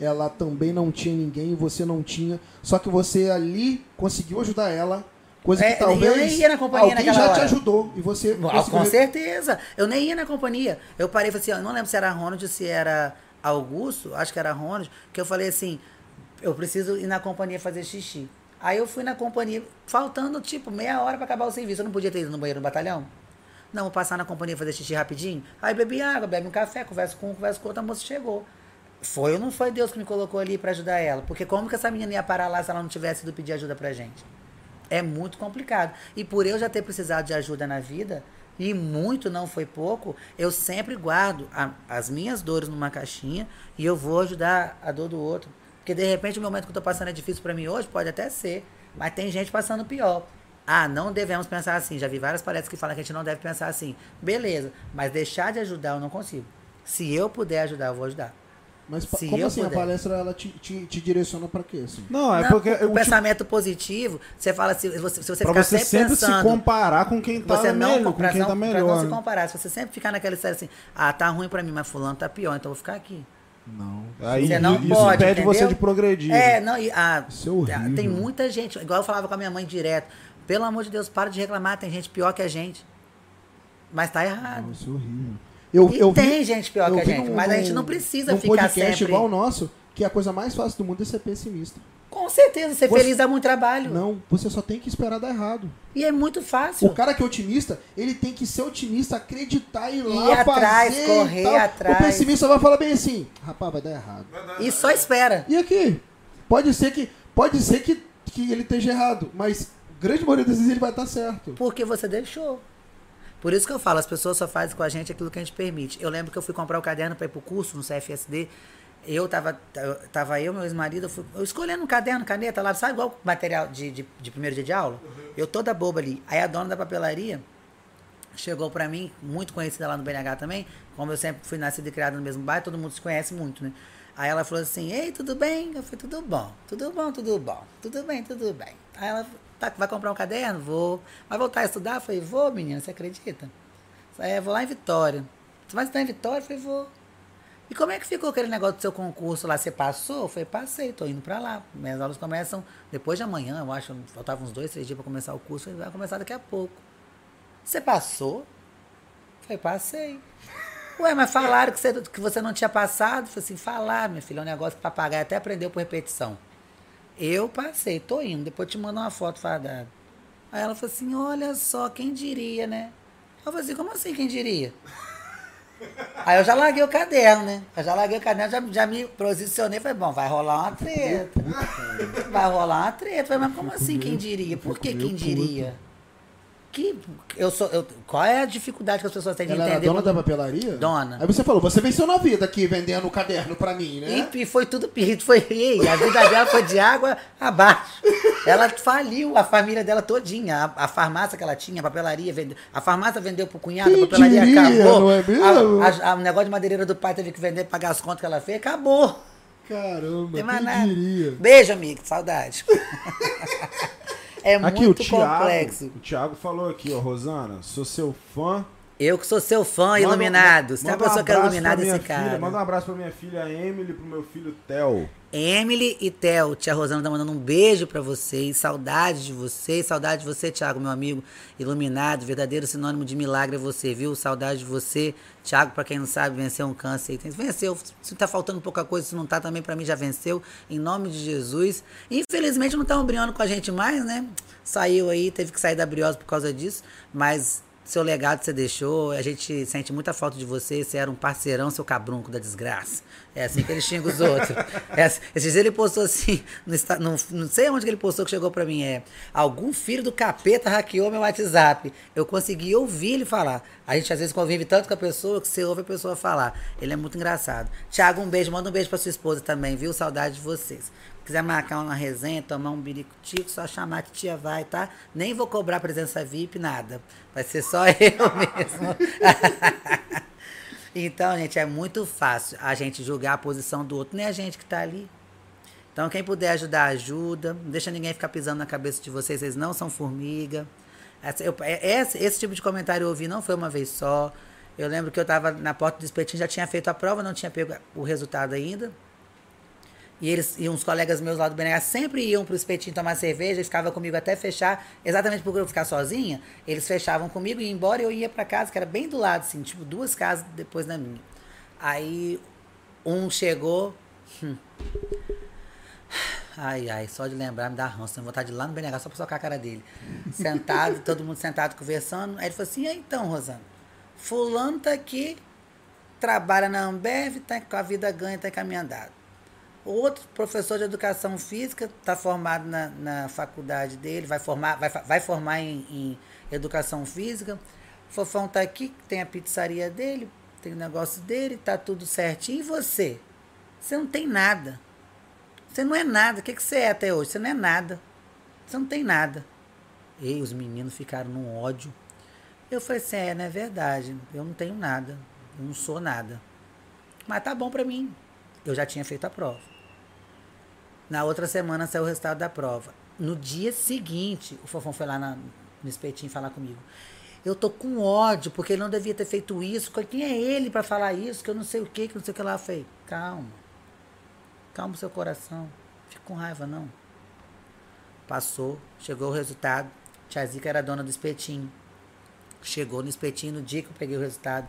ela também não tinha ninguém, você não tinha, só que você ali conseguiu ajudar ela, coisa É, que talvez eu nem ia na companhia alguém já te hora. ajudou e você Ah, conseguiu com certeza. Eu nem ia na companhia. Eu parei e falei assim, eu não lembro se era Ronald ou se era Augusto, acho que era Ronald, que eu falei assim, eu preciso ir na companhia fazer xixi. Aí eu fui na companhia, faltando tipo meia hora pra acabar o serviço. Eu não podia ter ido no banheiro no batalhão? Não, vou passar na companhia fazer xixi rapidinho. Aí bebi água, bebe um café, converso com um, converso com outro, a moça chegou. Foi ou não foi Deus que me colocou ali pra ajudar ela? Porque como que essa menina ia parar lá se ela não tivesse ido pedir ajuda pra gente? É muito complicado. E por eu já ter precisado de ajuda na vida, e muito não foi pouco, eu sempre guardo a- as minhas dores numa caixinha e eu vou ajudar a dor do outro. Porque de repente o momento que eu tô passando é difícil pra mim hoje, pode até ser, mas tem gente passando pior. Ah, não devemos pensar assim. Já vi várias palestras que falam que a gente não deve pensar assim. Beleza, mas deixar de ajudar eu não consigo. Se eu puder ajudar, eu vou ajudar. Mas Se como assim a puder. palestra ela te, te, te direciona pra quê? Assim? Não, é Não, porque o tipo, pensamento positivo, você fala assim, se você, se você pra ficar você sempre sempre se pensando, comparar com quem tá você não, melhor, com pra quem não, tá pra melhor. não se comparar. Se você sempre ficar naquela série assim, ah, tá ruim pra mim, mas fulano tá pior, então eu vou ficar aqui. Não. Aí Você não isso pode, impede você entendeu? de progredir. É, não, e, ah, Isso é horrível. tem muita gente, igual eu falava com a minha mãe direto, pelo amor de Deus, para de reclamar, tem gente pior que a gente. Mas tá errado. Não, isso é horrível. Eu, E eu vi- tem gente pior eu que a vi gente, num- mas a gente não precisa num ficar podcast sempre... igual o nosso, que a coisa mais fácil do mundo é ser pessimista. Com certeza, ser Você- feliz dá muito trabalho. Não, você só tem que esperar dar errado. E é muito fácil. O cara que é otimista, ele tem que ser otimista, acreditar e ir Ir lá atrás, fazer correr atrás. O pessimista vai falar bem assim, rapaz, vai dar errado. E só espera. E aqui, pode ser que pode ser que, que ele esteja errado, mas grande maioria das vezes ele vai estar certo. Porque você deixou. Por isso que eu falo, as pessoas só fazem com a gente aquilo que a gente permite. Eu lembro que eu fui comprar o caderno para ir pro curso no CFSD. Eu tava, eu, tava eu, meu ex-marido, eu, fui- eu escolhendo um caderno, caneta lá, sabe igual material de, de, de primeiro dia de aula? Eu toda boba ali. Aí a dona da papelaria chegou pra mim, muito conhecida lá no BNH também, como eu sempre fui nascida e criada no mesmo bairro, todo mundo se conhece muito, né? Aí ela falou assim, ei, tudo bem? Eu falei, tudo bom, tudo bom, tudo bom, tudo bem, tudo bem. Aí ela, tá, vai comprar um caderno? Vou. Vai voltar a estudar? Eu falei, vou, menina, você acredita? É, vou lá em Vitória. Você vai estudar em Vitória? Eu falei, vou. E como é que ficou aquele negócio do seu concurso lá? Você passou? Eu falei, passei, tô indo pra lá. Minhas aulas começam depois de amanhã, eu acho, faltavam uns dois, três dias pra começar o curso, vai começar daqui a pouco. Você passou? Eu falei, passei. Ué, mas falaram que você, que você não tinha passado? Falei assim, falar, minha filha, é um negócio que papagaio até aprendeu por repetição. Eu passei, tô indo, depois te mando uma foto fadada. Aí ela falou assim, olha só, quem diria, né? Eu falei assim, como assim, quem diria? Aí eu já larguei o caderno, né? Eu já larguei o caderno, já, já me posicionei, falei, bom, vai rolar uma treta. Vai rolar uma treta. Falei, mas como assim, quem diria? Por que quem diria? Que eu sou, eu, qual é a dificuldade que as pessoas têm de Ela era entender? dona quando- da papelaria? Dona. Aí você falou, você venceu na vida aqui vendendo o caderno pra mim, né? E, e foi tudo perdido, foi ei, a vida dela foi de água abaixo. Ela faliu a família dela todinha, a, a farmácia que ela tinha, a papelaria, vendeu, a farmácia vendeu pro cunhado, Quem a papelaria diria, acabou. não é mesmo? A- a- o negócio de madeireira do pai teve que vender, pagar as contas que ela fez, acabou. Caramba, Tem mais quem nada. diria? Beijo, amigo, saudade. é Aqui muito o Thiago, complexo. o Thiago falou aqui, ó, Rosana, sou seu fã. Eu que sou seu fã, Manda- iluminado. Se tem uma manda um pessoa que é iluminada, esse filha, cara. Manda um abraço pra minha filha Emily pro meu filho Theo. Emily e Theo, tia Rosana tá mandando um beijo pra vocês, saudade de vocês, saudade de você, Thiago, meu amigo iluminado, verdadeiro sinônimo de milagre é você, viu? Saudade de você, Thiago, pra quem não sabe, venceu um câncer Venceu, se tá faltando pouca coisa, se não tá também, pra mim já venceu, em nome de Jesus. Infelizmente não tá briando com a gente mais, né? Saiu aí, teve que sair da briose por causa disso, mas seu legado você deixou, a gente sente muita falta de você, você era um parceirão, seu cabrunco da desgraça. É assim que ele xinga os outros. É assim- esses dias ele postou assim, no, não sei onde que ele postou que chegou pra mim, é, algum filho do capeta hackeou meu WhatsApp. Eu consegui ouvir ele falar. A gente às vezes convive tanto com a pessoa que você ouve a pessoa falar. Ele é muito engraçado. Tiago, um beijo, manda um beijo pra sua esposa também, viu? Saudade de vocês. Quiser marcar uma resenha, tomar um biricutico, só chamar que tia vai, tá? Nem vou cobrar presença VIP, nada. Vai ser só eu mesmo. então, gente, é muito fácil a gente julgar a posição do outro, nem a gente que tá ali. Então, quem puder ajudar, ajuda. Não deixa ninguém ficar pisando na cabeça de vocês, vocês não são formiga. É, esse, esse tipo de comentário eu ouvi não foi uma vez só. Eu lembro que eu estava na porta do espetinho, já tinha feito a prova, não tinha pego o resultado ainda. E eles e uns colegas meus lá do BNH sempre iam pro espetinho tomar cerveja, ficavam comigo até fechar, exatamente por eu ficar sozinha. Eles fechavam comigo e embora eu ia para casa, que era bem do lado, assim, tipo duas casas depois da minha. Aí um chegou. Hum, Ai, ai, só de lembrar me dá ranço. Tenho vontade de ir lá no BNH só pra socar a cara dele. Sentado, todo mundo sentado conversando. Aí ele falou assim: e então, Rosana? Fulano tá aqui, trabalha na Ambev, tá com a vida ganha, tá caminhando. Outro professor de educação física, tá formado na, na faculdade dele, vai formar, vai, vai formar em, em educação física. Fofão tá aqui, tem a pizzaria dele, tem o negócio dele, tá tudo certinho. E você? Você não tem nada. Você não é nada. O que, que você é até hoje? Você não é nada. Você não tem nada. E os meninos ficaram num ódio. Eu falei assim, é, não é verdade. Eu não tenho nada. Eu não sou nada. Mas tá bom pra mim. Eu já tinha feito a prova. Na outra semana saiu o resultado da prova. No dia seguinte, o Fofão foi lá na, no espetinho falar comigo. Eu tô com ódio, porque ele não devia ter feito isso. Quem é ele para falar isso? Que eu não sei o que, que não sei o que lá. Eu falei, calma. Calma o seu coração. Fica com raiva, não. Passou, chegou o resultado. Tia Zica era dona do espetinho. Chegou no espetinho no dia que eu peguei o resultado.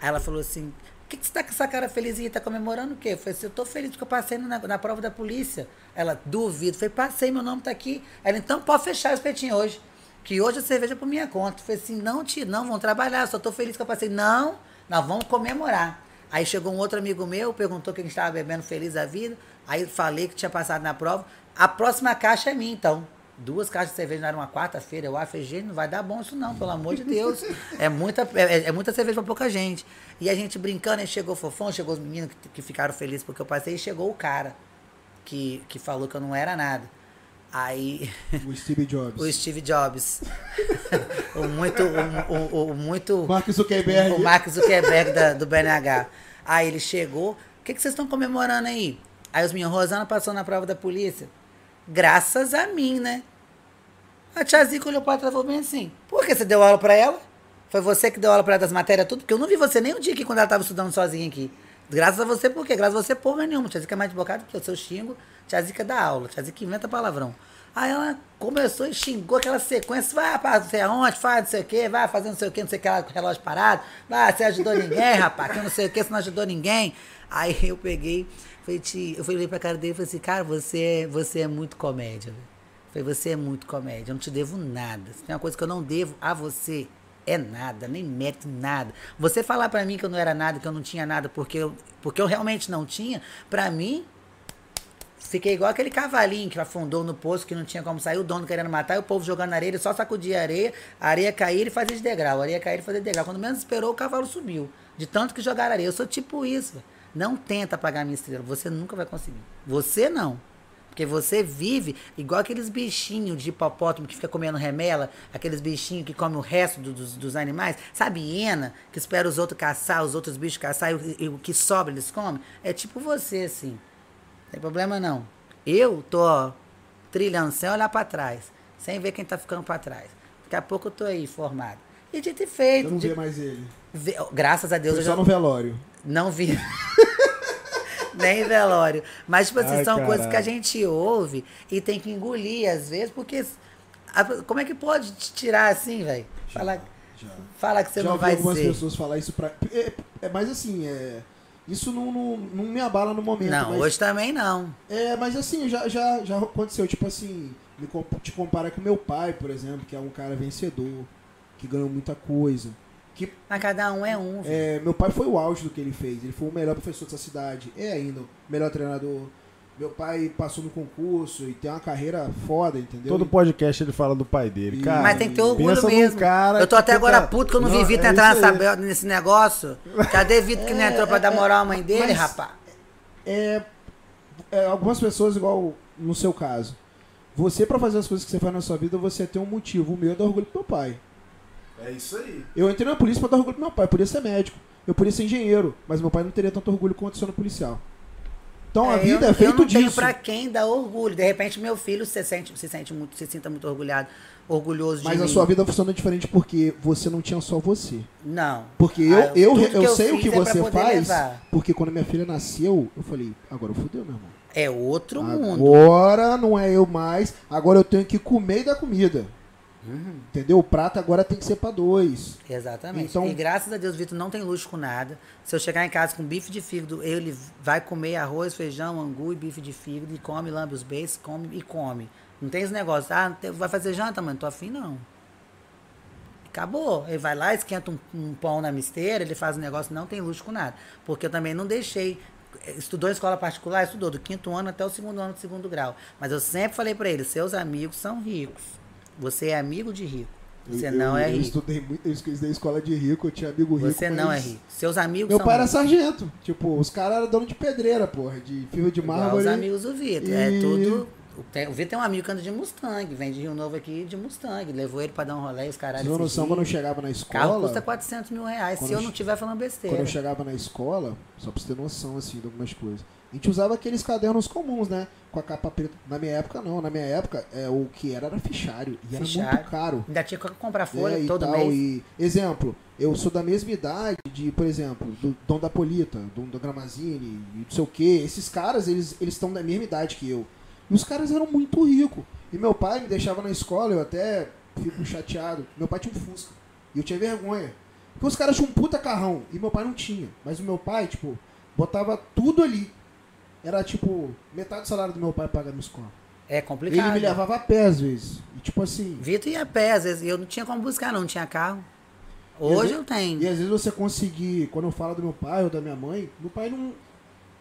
Aí ela falou assim: que, que você tá com essa cara felizinha? Tá comemorando o quê? Eu falei assim: Eu tô feliz porque eu passei na, na prova da polícia. Ela, duvido. Eu falei: Passei, meu nome tá aqui. Ela, então pode fechar o espetinho hoje. Que hoje a cerveja é por minha conta. Eu falei assim: Não, tio, não, vão trabalhar. Só tô feliz que eu passei. Não, nós vamos comemorar. Aí chegou um outro amigo meu, perguntou quem estava bebendo feliz da vida. Aí falei que tinha passado na prova. A próxima caixa é minha, então. Duas caixas de cerveja era uma quarta-feira. Eu falei, gente, não vai dar bom isso não, pelo amor de Deus. É muita, é, é muita cerveja para pouca gente. E a gente brincando, aí chegou o fofão, chegou os meninos que, que ficaram felizes porque eu passei, e chegou o cara que, que falou que eu não era nada. Aí. O Steve Jobs. o Steve Jobs. o muito. O, o, o muito. Mark Zuckerberg. O Mark Zuckerberg da, do BNH. Aí ele chegou. O que, que vocês estão comemorando aí? Aí os meninos, Rosana passou na prova da polícia. Graças a mim, né? A tia Zica olhou para trás e falou bem assim: Por que você deu aula para ela? Foi você que deu aula para ela das matérias, tudo? Porque eu não vi você nem um dia aqui quando ela estava estudando sozinha aqui. Graças a você, por quê? Graças a você, porra nenhuma. Tia Zica é mais advogada que eu, seu xingo. Tia Zica dá aula. Tia Zica inventa palavrão. Aí ela começou e xingou aquela sequência, vai para não sei aonde, faz não sei o quê, vai fazer não sei o quê, não sei o que lá com o relógio parado, vai, você ajudou ninguém, rapaz, que não sei o que, você não ajudou ninguém. Aí eu peguei, falei, eu falei pra cara dele e falei assim, cara, você é, você é muito comédia. Falei, você é muito comédia, eu não te devo nada. Se tem uma coisa que eu não devo a você, é nada, nem mérito, nada. Você falar para mim que eu não era nada, que eu não tinha nada, porque eu, porque eu realmente não tinha, para mim, Fiquei igual aquele cavalinho que afundou no poço, que não tinha como sair, o dono querendo matar, e o povo jogando areia, ele só sacudia areia, a areia cair e fazia de degrau, a areia cair e fazia de degrau. Quando menos esperou, o cavalo subiu. De tanto que jogaram areia. Eu sou tipo isso. Não tenta apagar a minha estrela, você nunca vai conseguir. Você não. Porque você vive igual aqueles bichinhos de hipopótamo que fica comendo remela, aqueles bichinhos que comem o resto do, dos, dos, animais. Sabe, hiena, que espera os outros caçar, os outros bichos caçar e, o que sobra eles comem? É tipo você, assim. Tem problema não. Eu tô ó, trilhando sem olhar para trás, sem ver quem tá ficando para trás. Daqui a pouco eu tô aí formado. E dito e feito. Eu não de... mais ele. Graças a Deus Foi eu só já no velório. não vi. Nem velório. Mas, tipo assim, Ai, são coisas caralho. que a gente ouve e tem que engolir, às vezes, porque. a- Como é que pode te tirar assim, velho? Fala, Já. fala que você Já não vai algumas ser. pessoas falar isso pra. É, é mais assim, é. Isso não, não, não me abala no momento. Não, mas, hoje também não. É, mas assim, já, já, já aconteceu, tipo assim, me comp- te comparar com meu pai, por exemplo, que é um cara vencedor, que ganhou muita coisa. Que Mas cada um é um. é, meu pai foi o auge do que ele fez. Ele foi o melhor professor dessa cidade. É ainda o melhor treinador. Meu pai passou no concurso e tem uma carreira foda, entendeu? Todo podcast ele fala do pai dele. E- Cara, Mas tem que ter orgulho mesmo. cara eu tô até agora puto que eu não, vi Não, Vitor é entrar nessa, nesse negócio. Cadê Vitor que não É, entrou pra é, dar moral à mãe dele, mas- rapaz? É. é, algumas pessoas, igual no seu caso, você pra fazer as coisas que você faz na sua vida, você tem um motivo. O meu é dar orgulho pro meu pai. É isso aí. Eu entrei na polícia pra dar orgulho pro meu pai, eu podia ser médico, eu podia ser engenheiro, mas meu pai não teria tanto orgulho quanto sendo policial. Então a É, vida eu, é feito eu não tenho disso. pra quem dar orgulho. De repente, meu filho se sente, se sente muito, se sinta muito orgulhado, orgulhoso Mas de a mim. sua vida funciona diferente porque você não tinha só você. Não. Porque eu, Ah, eu, eu, que sei o que é você faz, levar. porque quando minha filha nasceu, eu falei, agora fudeu, meu irmão. É outro mundo. Agora não é eu mais, agora eu tenho que comer e dar comida. Uhum. Entendeu? O prato agora tem que ser pra dois. Exatamente. Então- E graças a Deus, Vitor não tem luxo com nada. Se eu chegar em casa com bife de fígado, ele vai comer arroz, feijão, angu e bife de fígado e come, lambe os beijos, come e come. Não tem esse negócio, ah, vai fazer janta, mano? Tô afim, não. Acabou. Ele vai lá, esquenta um, um pão na misteira, ele faz um negócio, não tem luxo com nada. Porque eu também não deixei. Estudou em escola particular, estudou do quinto ano até o segundo ano do segundo grau. Mas eu sempre falei pra ele: seus amigos são ricos. Você é amigo de rico. Você Eu- não é eu rico. estudei muito, eu estudei em escola de rico, eu tinha amigo rico. Você não é rico. Seus amigos Meu pai era ricos. sargento. Tipo, os caras eram dono de pedreira, porra, de fio de mármore. os amigos do Vitor. É E- tudo. O Vitor tem um amigo que anda de Mustang, vem de Rio Novo aqui de Mustang. Levou ele pra dar um rolê, os caras. Vocês não noção, quando eu chegava na escola. carro custa 400 mil reais, se eu eu não estiver falando besteira. Quando eu chegava na escola, só pra você ter noção, assim, de algumas coisas. A gente usava aqueles cadernos comuns, né? Com a capa preta. Na minha época, não. Na minha época, é, o que era era fichário. E era Fichário. muito caro. Ainda tinha que comprar folha É, e todo tal, mês. E, exemplo, eu sou da mesma idade de, por exemplo, do Dom da Polita, Dom da Gramazini, e não sei o que. Esses caras, eles eles estão da mesma idade que eu. E os caras eram muito ricos. E meu pai me deixava na escola, eu até fico chateado. Meu pai tinha um Fusca. E eu tinha vergonha. Porque os caras tinham um puta carrão. E meu pai não tinha. Mas o meu pai, tipo, botava tudo ali. Era tipo, metade do salário do meu pai paga na escola. É Ele complicado. me levava a pé às vezes. E tipo assim. Vitor ia a pé, às vezes. Eu não tinha como buscar, não, não tinha carro. Hoje eu tenho. E às vezes você conseguir, quando eu falo do meu pai ou da minha mãe, meu pai não.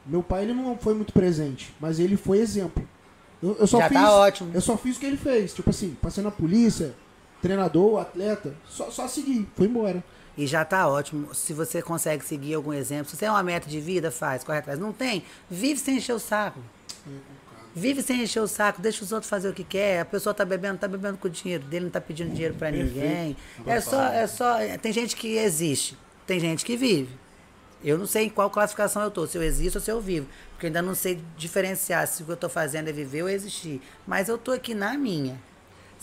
Meu pai ele não foi muito presente, mas ele foi exemplo. Eu, eu só Já fiz. tá ótimo. Eu só fiz o que ele fez. Tipo assim, passei na polícia, treinador, atleta, só, só seguir, foi embora. E já tá ótimo. Se você consegue seguir algum exemplo, se você tem uma meta de vida, faz, corre atrás. Não tem? Vive sem encher o saco. Vive sem encher o saco, deixa os outros fazer o que quer. A pessoa tá bebendo, tá bebendo com o dinheiro dele, não tá pedindo dinheiro pra ninguém. É só, é só. Tem gente que existe, tem gente que vive. Eu não sei em qual classificação eu tô, se eu existo ou se eu vivo. Porque eu ainda não sei diferenciar se o que eu tô fazendo é viver ou existir. Mas eu tô aqui na minha.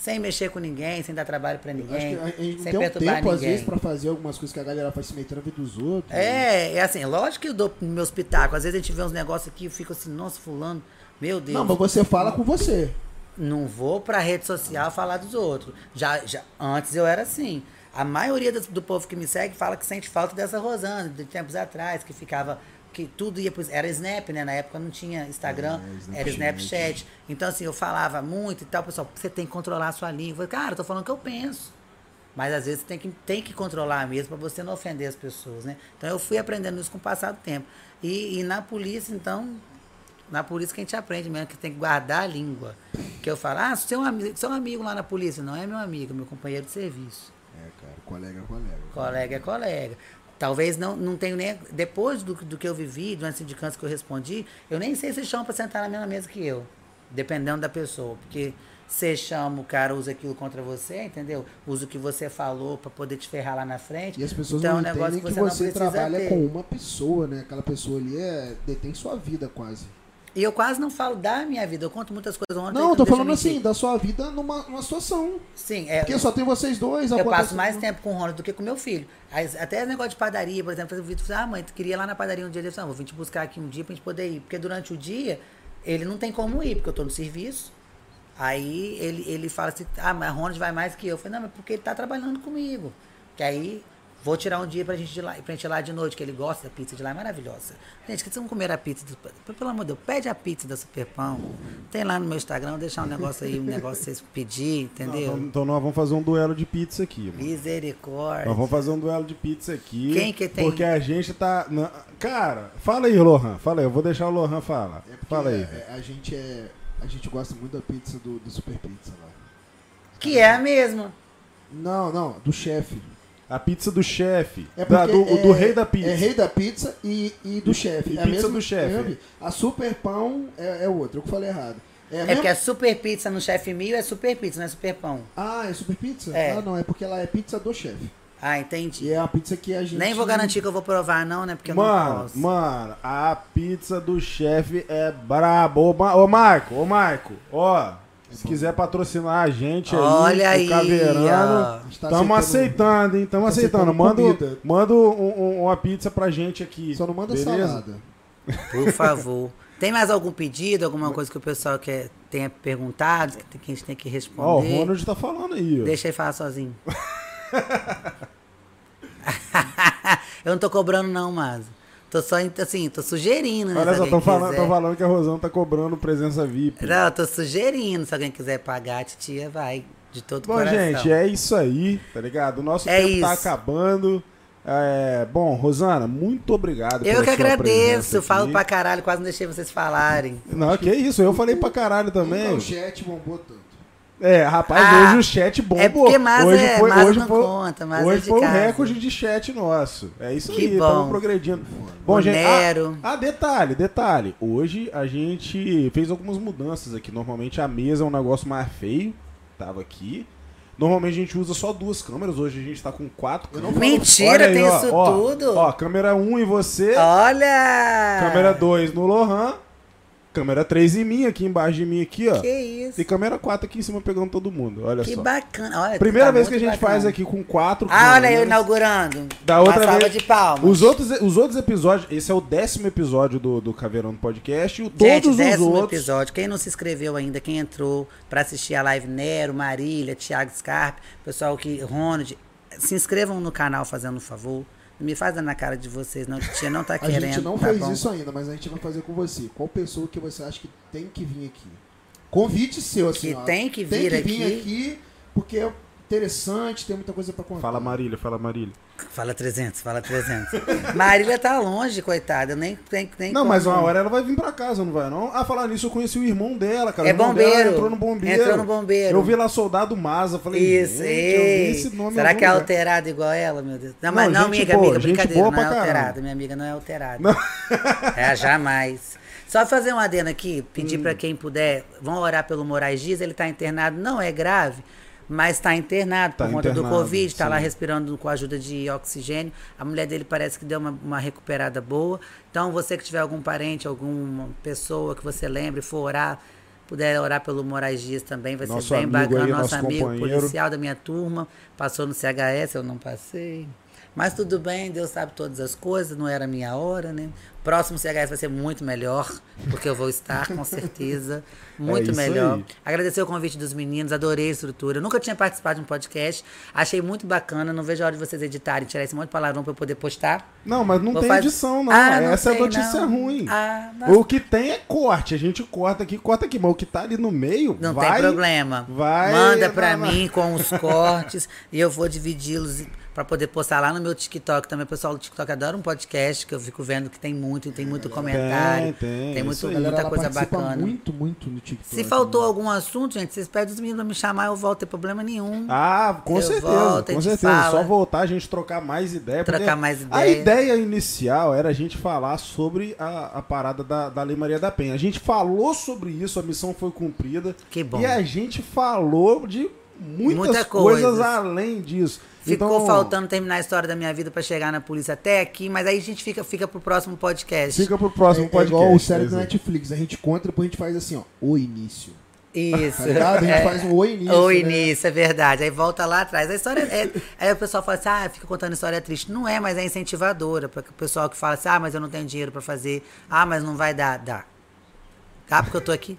Sem mexer com ninguém, sem dar trabalho pra Acho ninguém, que a gente sem tem um tempo, às ninguém. vezes, pra fazer algumas coisas que a galera faz se metendo na vida dos outros. É, é assim, lógico que eu dou meus pitacos. Às vezes a gente vê uns negócios aqui e eu fico assim, nossa, fulano, meu Deus. Não, mas você fala com você. Não vou pra rede social falar dos outros. Já, já, antes eu era assim. A maioria das- do povo que me segue fala que sente falta dessa Rosana, de tempos atrás, que ficava. Que tudo ia pro. Era Snap, né? Na época não tinha Instagram, É, era Snapchat. Snapchat. Então, assim, eu falava muito e tal, pessoal, você tem que controlar a sua língua. Cara, eu tô falando o que eu penso. Mas às vezes você tem que, tem que controlar mesmo para você não ofender as pessoas, né? Então eu fui aprendendo isso com o passar do tempo. E, e na polícia, então, na polícia que a gente aprende mesmo, que tem que guardar a língua. Que eu falo, ah, seu amigo, seu amigo lá na polícia, não é meu amigo, é meu companheiro de serviço. É, cara, colega é colega. Colega é colega. Talvez não, não tenho nem. Depois do, do que eu vivi, dos sindicatos que eu respondi, eu nem sei se chama para sentar na mesma mesa que eu. Dependendo da pessoa. Porque você chama, o cara usa aquilo contra você, entendeu? Usa o que você falou para poder te ferrar lá na frente. E as pessoas então, não é um negócio entendem que não você, precisa trabalha ter. com uma pessoa, né? Aquela pessoa ali é, detém sua vida quase. E eu quase não falo da minha vida, eu conto muitas coisas ontem. Não, eu tô falando assim, da sua vida numa, numa situação. Sim, é. Porque só tem vocês dois. Eu acontece- passo mais tempo com o Ronald do que com meu filho. Até negócio de padaria, por exemplo, o Vitor falou, ah, mãe, tu queria ir lá na padaria um dia. Ele falou, ah, vou vir te buscar aqui um dia pra gente poder ir. Porque durante o dia, ele não tem como ir, porque eu tô no serviço. Aí ele, ele fala assim, ah, mas Ronald vai mais que eu. Eu falei, não, mas porque ele tá trabalhando comigo. Que aí vou tirar um dia pra gente, ir lá, pra gente ir lá de noite, que ele gosta da pizza de lá, é maravilhosa. Gente, que vocês vão comer a pizza, do, pelo amor de Deus, pede a pizza da Superpão. Tem lá no meu Instagram, vou deixar um negócio aí, um negócio pra vocês pedir, entendeu? Então, então nós vamos fazer um duelo de pizza aqui, mano. Misericórdia. Nós vamos fazer um duelo de pizza aqui. Quem que tem? Porque a gente tá. na- Cara, fala aí, Lohan. Fala aí, eu vou deixar o Lohan falar. É porque Fala aí. é- é- a gente é. A gente gosta muito da pizza do, do Super Pizza lá. Que é a mesma. Não, não, do chefe. A pizza do chefe. É da- do, é- do rei da pizza. É rei da pizza e, e do chefe. É a pizza mesma- do chefe. é a super pão é, é outra, eu que falei errado. É, a É porque a super pizza no chefe mil é super pizza, não é super pão. Ah, é super pizza? É. Ah, não, é porque ela é pizza do chefe. Ah, entendi. E é a pizza que a gente. Nem vou garantir que eu vou provar, não, né? Porque eu não Mano, posso. mano, a pizza do chefe é brabo. Ô Marco, ô Marco, ó, se quiser patrocinar a gente aí, Olha o aí, Caveirano. Está tamo aceitando, hein? Tamo tá aceitando. aceitando Manda, comida. manda um- um- uma pizza pra gente aqui. Só não manda beleza? salada. Por favor. Tem mais algum pedido, alguma coisa que o pessoal quer, tenha perguntado, que a gente tem que Ó, o responder? Ronald tá falando aí, ó. Deixa ele falar sozinho. eu não tô cobrando não, mas tô só assim, tô sugerindo, né? Olha só, tô falando, tô falando que a Rosana tá cobrando presença VIP. Não, eu tô sugerindo, se alguém quiser pagar, a titia vai de todo Bom, coração. gente, é isso aí, tá ligado? O nosso É tempo tá isso. acabando. É, bom, Rosana, muito obrigado Eu pela que sua agradeço, falo aqui. pra caralho, quase não deixei vocês falarem. Não, que isso, eu falei pra caralho também. o chat bombou tanto. É, rapaz, Ah, hoje o chat bombou. é porque Maza hoje é- foi, Maza hoje não foi, conta, Maza hoje é foi o casa. recorde de chat nosso. É isso Que aí, estamos progredindo. Bom, O gente, ah, ah, detalhe, detalhe. Hoje a gente fez algumas mudanças aqui. Normalmente a mesa é um negócio mais feio. Tava aqui. Normalmente a gente usa só duas câmeras. Hoje a gente tá com quatro câmeras. Mentira, aí, tem ó, isso ó, tudo? Ó, câmera 1 um em você. Olha! Câmera 2 no Lohan. Câmera 3 em mim, aqui embaixo de mim, aqui, ó. Que isso? E câmera 4 aqui em cima pegando todo mundo. Olha Que só. bacana. Olha, Primeira tá vez que a gente bacana. faz aqui com quatro Ah, olha eu inaugurando. Da outra Uma salva vez- de palmas. Os outros, os outros episódios, esse é o décimo episódio do, do Caveirão Podcast. E o- Gente, todos os décimo outros. episódio. Quem não se inscreveu ainda, quem entrou pra assistir a live Nero, Marília, Thiago Scarpe, pessoal que. Ronald, se inscrevam no canal fazendo um favor. Não me faz na cara de vocês, não. Tia não tá A querendo. gente não tá fez bom? isso ainda, mas a gente vai fazer com você. Qual pessoa que você acha que tem que vir aqui? Convite seu, assim, Que ó. tem que Tem vir que vir aqui. aqui, porque interessante, tem muita coisa pra contar. Fala Marília, fala Marília. Fala 300, fala 300. Marília tá longe, coitada. Nem, nem, nem Não, mas uma hora ela vai vir pra casa, não vai não? Ah, falar nisso, eu conheci o irmão dela, cara. É bombeiro. entrou no bombeiro. Entrou no bombeiro. Eu vi lá Soldado Maza, falei, Isso, gente, eu vi ei. esse nome Será que é lugar. alterada igual ela, meu Deus? Não, Não, mas não, gente amiga, boa, amiga, brincadeira, não é alterada. Minha amiga não é alterada. É, jamais. Só fazer um adendo aqui, pedir Hum. pra quem puder, vão orar pelo Moraes Dias, ele tá internado, não é grave, mas está internado Tá por conta do internado, Covid, tá lá respirando com a ajuda de oxigênio. A mulher dele parece que deu uma, uma recuperada boa. Então, você que tiver algum parente, alguma pessoa que você lembre, for orar, puder orar pelo Moraes Dias também, vai Nosso ser bem bacana. aí, nosso, nosso amigo companheiro. policial da minha turma, passou no CHS, eu não passei. Mas tudo bem, Deus sabe todas as coisas, não era a minha hora, né? Próximo CHS vai ser muito melhor, porque eu vou estar, com certeza. Muito É melhor. aí. Agradecer o convite dos meninos, adorei a estrutura. Eu nunca tinha participado de um podcast, achei muito bacana. Não vejo a hora de vocês editarem, tirar esse monte de palavrão pra eu poder postar. Não, mas não Vou tem faz- edição, não. Ah, não Essa é a tem, notícia não. ruim. Ah, mas O que tem é corte. A gente corta aqui, corta aqui. Mas o que tá ali no meio, não vai... tem problema. vai- Manda pra vai- mim com os cortes e eu vou dividi-los pra poder postar lá no meu TikTok também. O pessoal do TikTok adora um podcast que eu fico vendo que tem muito, tem muito comentário. tem, Tem, muito. A muita coisa bacana. muito, muito no TikTok. Se faltou né? algum assunto, gente, vocês pedem os meninos me chamar, eu volto, não tem problema nenhum. Ah, com Eu certeza, volto, a com certeza. fala. Só voltar, a gente trocar mais ideia. Trocar mais A ideia. ideia inicial era a gente falar sobre a, a parada da, da Lei Maria da Penha. A gente falou sobre isso, a missão foi cumprida. Que bom. E a gente falou de muitas Muita coisas coisa. além disso. Ficou então, faltando terminar a história da minha vida pra chegar na polícia até aqui, mas aí a gente fica, fica pro próximo podcast. Fica pro próximo É, é podcast. igual o série do Exato. Netflix. A gente conta, depois a gente faz assim, ó. O início. Isso. Tá ligado? A gente É. faz um o início. O né? início, é verdade. Aí volta lá atrás. A história é. Aí o pessoal fala assim: ah, fica contando história triste. Não é, mas é incentivadora. Para o pessoal que fala assim: ah, mas eu não tenho dinheiro pra fazer. Ah, mas não vai dar. Dá. Dá porque eu tô aqui.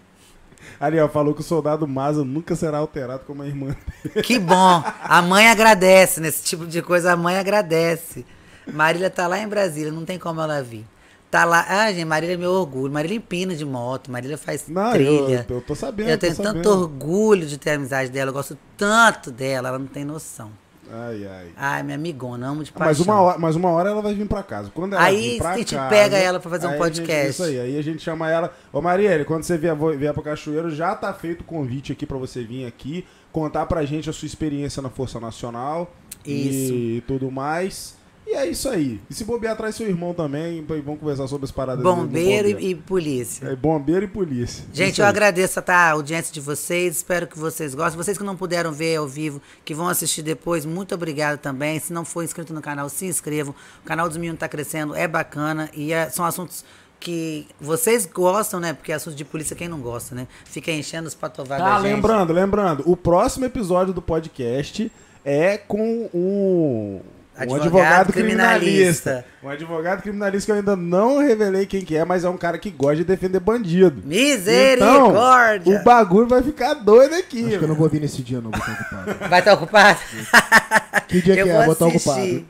Ali, ó, falou que o soldado Maza nunca será alterado como a irmã. Que bom. A mãe agradece. Nesse tipo de coisa, a mãe agradece. Marília tá lá em Brasília, não tem como ela vir. Tá lá. Ah, gente, Marília é meu orgulho. Marília empina de moto, Marília faz Não, trilha. eu, eu tô sabendo. Eu tenho tanto sabendo. orgulho de ter a amizade dela, eu gosto tanto dela, ela não tem noção. Ai, ai. Ai, minha amigona, amo de Ah, Mas paixão. uma, hora, mas uma hora ela vai vir pra casa. Quando ela Aí pra a gente casa, pega ela pra fazer um podcast. gente- isso aí, aí a gente chama ela. Ô Marielle, quando você vier, vier pro Cachoeiro, já tá feito o convite aqui pra você vir aqui, contar pra gente a sua experiência na Força Nacional. Isso. e tudo mais. E é isso aí. E se bobear, traz seu irmão também e vamos conversar sobre as paradas Bombeiro bombeiro. e, polícia. É, bombeiro e polícia. Gente, eu agradeço tá, a audiência de vocês, espero que vocês gostem. Vocês que não puderam ver ao vivo, que vão assistir depois, muito obrigado também. Se não for inscrito no canal, se inscrevam. O canal dos meninos está crescendo, é bacana e é- são assuntos que vocês gostam, né? Porque é assunto de polícia quem não gosta, né? Fica enchendo os patovados Ah, lembrando, lembrando, o próximo episódio do podcast é com um, um Advogado advogado criminalista. criminalista. Um advogado criminalista que eu ainda não revelei quem que é, mas é um cara que gosta de defender bandido. Misericórdia! Então, o bagulho vai ficar doido aqui. Acho que eu não vou vir nesse dia, não, vou estar ocupado. Vai estar ocupado? Que dia eu que é? vou Vou estar ocupado.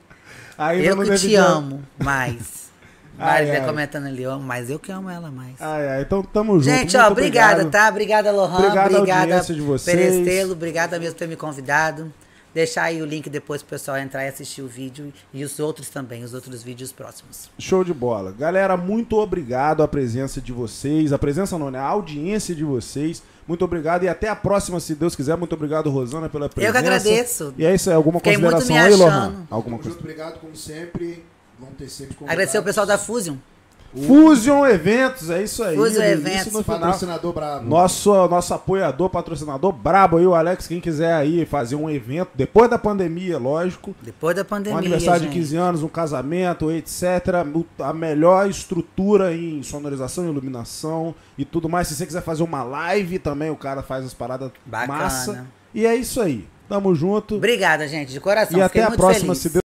Ainda Eu não que te amo mais. Ai, Vai ai. comentando ali, eu amo mais. Eu que amo ela mais. Ai, ai, então tamo junto. Gente, ó, obrigada, obrigado. tá? Obrigada, Lohan. Obrigado Obrigada, de vocês. Perestelo. Obrigada mesmo por ter me convidado. Deixar aí o link depois pro pessoal entrar e assistir o vídeo e os outros também, os outros vídeos próximos. Show de bola. Galera, muito obrigado a presença de vocês. A presença não, né? A audiência de vocês. Muito obrigado e até a próxima, se Deus quiser. Muito obrigado, Rosana, pela presença. Eu que agradeço. E é isso aí. Alguma Fiquei muito consideração me aí, Lohan? achando. Alguma coisa? junto, obrigado, como sempre. Vamos ter sempre convidados. Agradecer o pessoal da Fusion. Fusion Eventos, é isso aí. Fusion Eventos. No final. Patrocinador bravo. Nosso, nosso apoiador, patrocinador brabo aí, o Alex. Quem quiser aí fazer um evento, depois da pandemia, lógico. Depois da pandemia. Um aniversário gente. de 15 anos, um casamento, etc. A melhor estrutura em sonorização, iluminação e tudo mais. Se você quiser fazer uma live também, o cara faz as paradas Bacana. massa. E é isso aí. Tamo junto. Obrigada, gente, de coração. e Fiquei até a muito próxima, feliz. se Deus